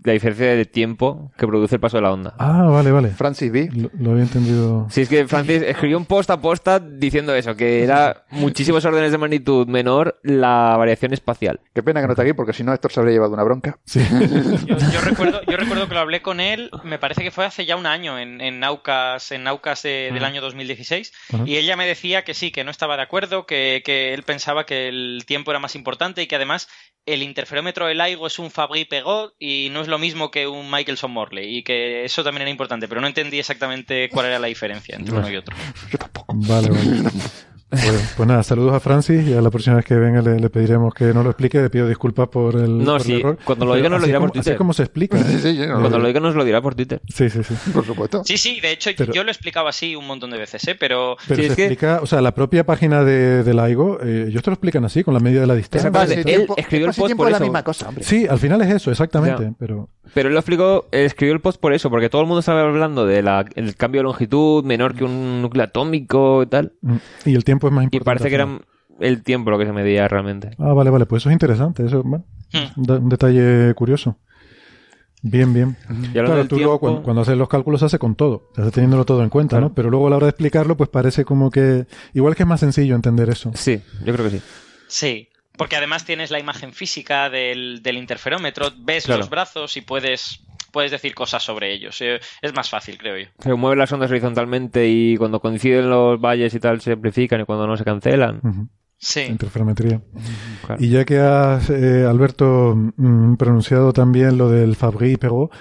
la diferencia de tiempo que produce el paso de la onda.
Ah, vale, vale.
Francis B.
Lo, lo había entendido.
Sí, es que Francis escribió un post a posta diciendo eso, que era muchísimos órdenes de magnitud menor la variación espacial.
Qué pena que no está aquí, porque si no, Héctor se habría llevado una bronca.
Sí.
Yo, yo recuerdo, yo recuerdo que lo hablé con él, me parece que fue hace ya un año en, en Naucas, en Naucas eh, del año 2016,
Ajá.
y ella me decía que sí, que no estaba de acuerdo, que, que él pensaba que el tiempo era más importante y que además el interferómetro del LIGO es un Fabry Pegot y no es lo mismo que un Michelson Morley, y que eso también era importante, pero no entendí exactamente cuál era la diferencia entre uno y otro.
Vale, vale. Pues, pues nada, saludos a Francis y a la próxima vez que venga le, le pediremos que nos lo explique. Le pido disculpas por el,
No,
por el
sí,
error.
cuando lo diga nos lo
así
dirá
como-
por
Así
Twitter.
es como se explica. ¿eh?
Sí, sí, no
Cuando
lo
diga nos lo dirá por Twitter.
Sí, sí, sí.
Por supuesto.
Sí, sí, de hecho
Pero-
yo lo explicaba así un montón de veces, ¿eh? pero
Pero
Sí,
se
es que-
explica, o sea, la propia página de, de LIGO, eh, ellos te lo explican así, con la medida de la distancia.
Vale, él
tiempo-
escribió el post por
la
eso.
misma cosa, hombre.
Sí, al final es eso, exactamente. Pero
Pero él lo explicó, él escribió el post por eso, porque todo el mundo estaba hablando del cambio de longitud menor que un núcleo atómico y tal.
mm, y el tiempo es más
Y parece que era el tiempo lo que se medía realmente.
Ah, vale, vale, pues eso es interesante. Eso, bueno,
Hmm.
un, detalle curioso. Bien, bien. Claro, tú luego
tiempo-
cuando, cuando haces los cálculos se hace con todo, se hace teniéndolo todo en cuenta,
Claro.
¿no? Pero luego a la hora de explicarlo, pues parece como que, igual que es más sencillo entender eso.
Sí, yo creo que sí.
Sí, porque además tienes la imagen física del, del interferómetro, ves
Claro.
los brazos y puedes, puedes decir cosas sobre ellos. Eh, Es más fácil, creo yo.
Se mueven las ondas horizontalmente y cuando coinciden los valles y tal se amplifican y cuando no se cancelan.
Sí.
Interferometría. Y ya que has, eh, Alberto, mm, pronunciado también lo del Fabry Perrault,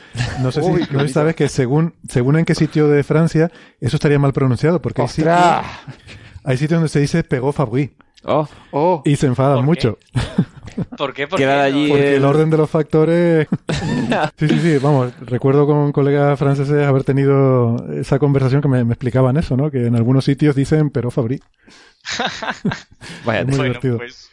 no sé si,
Uy,
no sé si
bonito.
sabes que según, según en qué sitio de Francia, eso estaría mal pronunciado, porque hay sitios, hay sitios donde se dice Perrault Fabry.
Oh,
Oh,
Y se enfadan mucho.
¿Por qué?
Que era de allí
Porque el
el-
orden de los factores. sí, sí, sí. Vamos, recuerdo con colegas franceses haber tenido esa conversación que me, me explicaban eso, ¿no? Que en algunos sitios dicen pero Fabri.
Vaya,
Es muy
bueno,
divertido.
pues,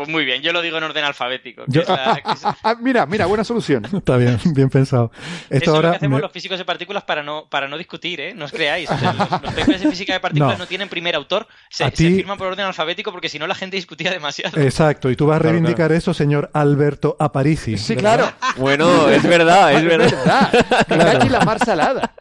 pues muy bien, yo lo digo en orden alfabético.
Yo-
es la- es-
Ah, ah, mira, mira, buena solución.
Está bien, bien pensado. Esto
Eso es lo
ahora
que hacemos
me-
los físicos de partículas para no, para no discutir, ¿eh? No os creáis. O sea, los, los papers de física de partículas
No.
no, tienen primer autor. Se,
A
se
ti-
firman por orden alfabético porque si no la gente discutía demasiado.
Exacto, y tú vas a reivindicar eso, señor Alberto Aparici.
Sí,
¿verdad?
claro.
Bueno, es verdad, es verdad.
verdad. Cacho en la mar salada.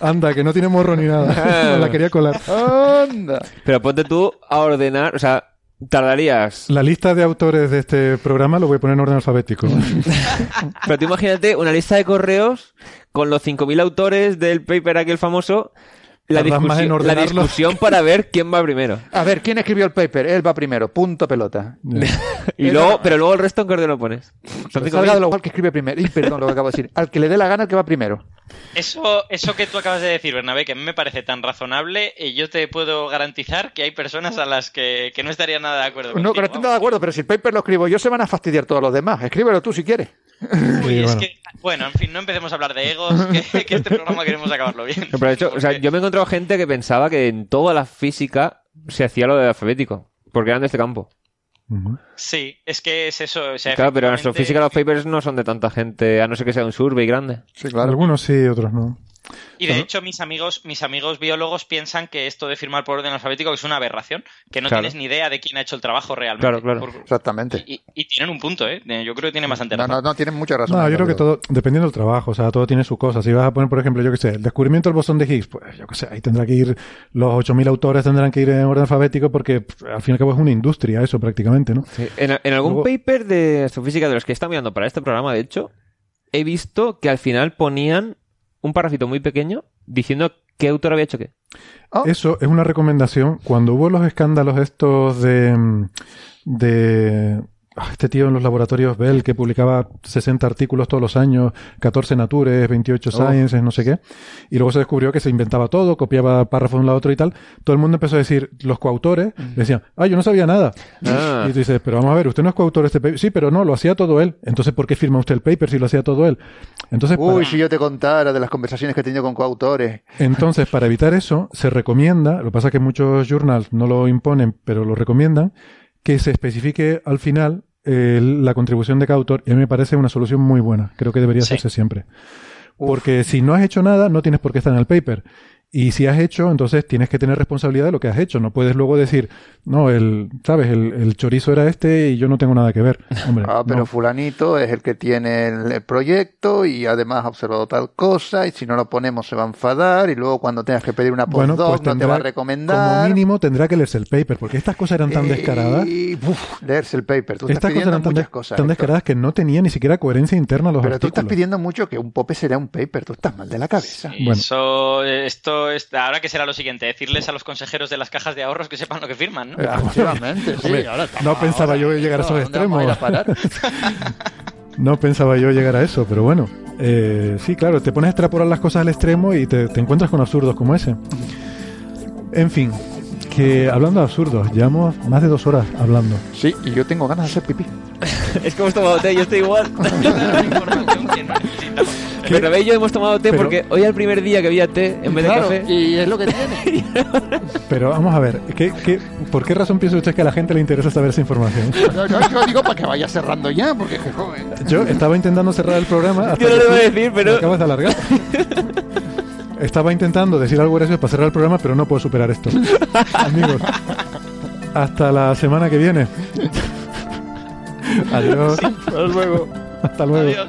Anda, que no tiene morro ni nada. Me la quería colar.
Anda.
Pero ponte tú a ordenar, o sea, tardarías.
La lista de autores de este programa lo voy a poner en orden alfabético.
Pero tú imagínate una lista de correos con los 5.000 autores del paper aquel famoso. La discusión, la discusión para ver quién va primero.
A ver, ¿quién escribió el paper? Él va primero. Punto pelota.
Y luego, pero luego el resto en qué orden lo pones. Son
Que
5.000.
salga de lo cual que escribe primero. Y perdón lo que acabo de decir. Al que le dé la gana, el que va primero.
Eso, eso que tú acabas de decir, Bernabé, que a mí me parece tan razonable, y yo te puedo garantizar que hay personas a las que, que no estarían nada de acuerdo.
No,
contigo,
que no estoy nada de acuerdo, pero si el paper lo escribo yo, se van a fastidiar todos los demás. Escríbelo tú si quieres.
Uy, es
bueno.
que, bueno, en fin, no empecemos a hablar de egos, que, que este programa queremos acabarlo bien.
Pero de hecho, o sea, yo me he encontrado gente que pensaba que en toda la física se hacía lo de alfabético. Porque eran de este campo.
Sí, es que es eso. O sea,
claro, pero en astrofísica los papers no son de tanta gente, a no ser que sea un survey grande.
Sí,
Algunos sí, otros no.
Y de hecho, mis amigos, mis amigos biólogos piensan que esto de firmar por orden alfabético es una aberración, que no
Claro.
tienes ni idea de quién ha hecho el trabajo realmente.
Claro, claro.
Por-
Exactamente.
Y, y tienen un punto, ¿eh? Yo creo que tienen bastante
No,
razón.
no, no, tienen mucha razón.
No, yo creo que todo, dependiendo del trabajo, o sea, todo tiene su cosa. Si vas a poner, por ejemplo, yo que sé, el descubrimiento del bosón de Higgs, pues yo que sé, ahí tendrá que ir, los 8.000 autores tendrán que ir en orden alfabético porque pff, al fin y al cabo es una industria eso prácticamente, ¿no?
En, en algún
Luego-
paper de astrofísica de los que estado mirando para este programa, de hecho, he visto que al final ponían un parrafito muy pequeño diciendo qué autor había hecho qué.
Oh,
Eso es una recomendación. Cuando hubo los escándalos estos de, mm, de ah, este tío en los laboratorios Bell que publicaba 60 artículos todos los años, 14 Natures, 28
Oh.
Sciences, no sé qué, y luego se descubrió que se inventaba todo, copiaba párrafos de un lado a otro y tal, todo el mundo empezó a decir, los coautores, decían, ah, yo no sabía nada.
Ah.
Y tú dices, pero vamos a ver, usted no es coautor de este paper. Sí, pero no, lo hacía todo él. Entonces, ¿por qué firma usted el paper si lo hacía todo él? Entonces, para-
Uy, si yo te contara de las conversaciones que he tenido con coautores.
entonces, para evitar eso, se recomienda, lo que pasa es que muchos journals no lo imponen, pero lo recomiendan, que se especifique al final eh, la contribución de cada autor, y a mí me parece una solución muy buena. Creo que debería
Sí.
hacerse siempre. Porque si no has hecho nada, no tienes por qué estar en el paper. Y si has hecho, entonces tienes que tener responsabilidad de lo que has hecho. No puedes luego decir, no, el, sabes, el, el chorizo era este y yo no tengo nada que ver. Hombre,
Ah, pero
no.
fulanito es el que tiene el, el proyecto y además ha observado tal cosa y si no lo ponemos se va a enfadar y luego cuando tengas que pedir una
Bueno,
postdoc
pues
no te va a recomendar.
como mínimo tendrá que leerse el paper, porque estas cosas eran tan descaradas.
Y, uf, leerse el paper. Tú estás
Estas cosas eran tan,
muchas cosas.
tan descaradas que no tenía ni siquiera coherencia interna los
Pero tú
artículos.
estás pidiendo mucho que un pope será un paper. Tú estás mal de la cabeza.
Bueno.
Eso, esto, ahora que será lo siguiente, decirles a los consejeros de las cajas de ahorros que sepan lo que firman, ¿no?
Efectivamente, sí.
Hombre,
ahora estamos-
no pensaba yo llegar a esos
¿dónde vamos a ir a
extremos.
parar?
No pensaba yo llegar a eso, pero bueno. Eh, sí, claro, te pones a extrapolar las cosas al extremo y te, te encuentras con absurdos como ese. En fin, que hablando de absurdos, llevamos más de dos horas hablando.
Sí, y yo tengo ganas de hacer pipí.
es que hemos tomado té, yo estoy igual.
No.
Pero y yo hemos tomado té
Pero-
porque hoy es el primer día que había té en vez de
Claro,
café.
y es lo que tiene.
Pero vamos a ver, ¿qué, qué, por qué razón piensa usted que a la gente le interesa saber esa información?
Yo, yo- yo digo para que vaya cerrando ya, porque joven.
Yo estaba intentando cerrar el programa hasta
Yo no
que
lo iba a
tú
decir, pero
acabas de alargar. Estaba intentando decir algo gracioso para cerrar el programa, pero no puedo superar esto. Amigos, hasta la semana que viene. Adiós.
hasta luego.
Hasta luego.
Adiós.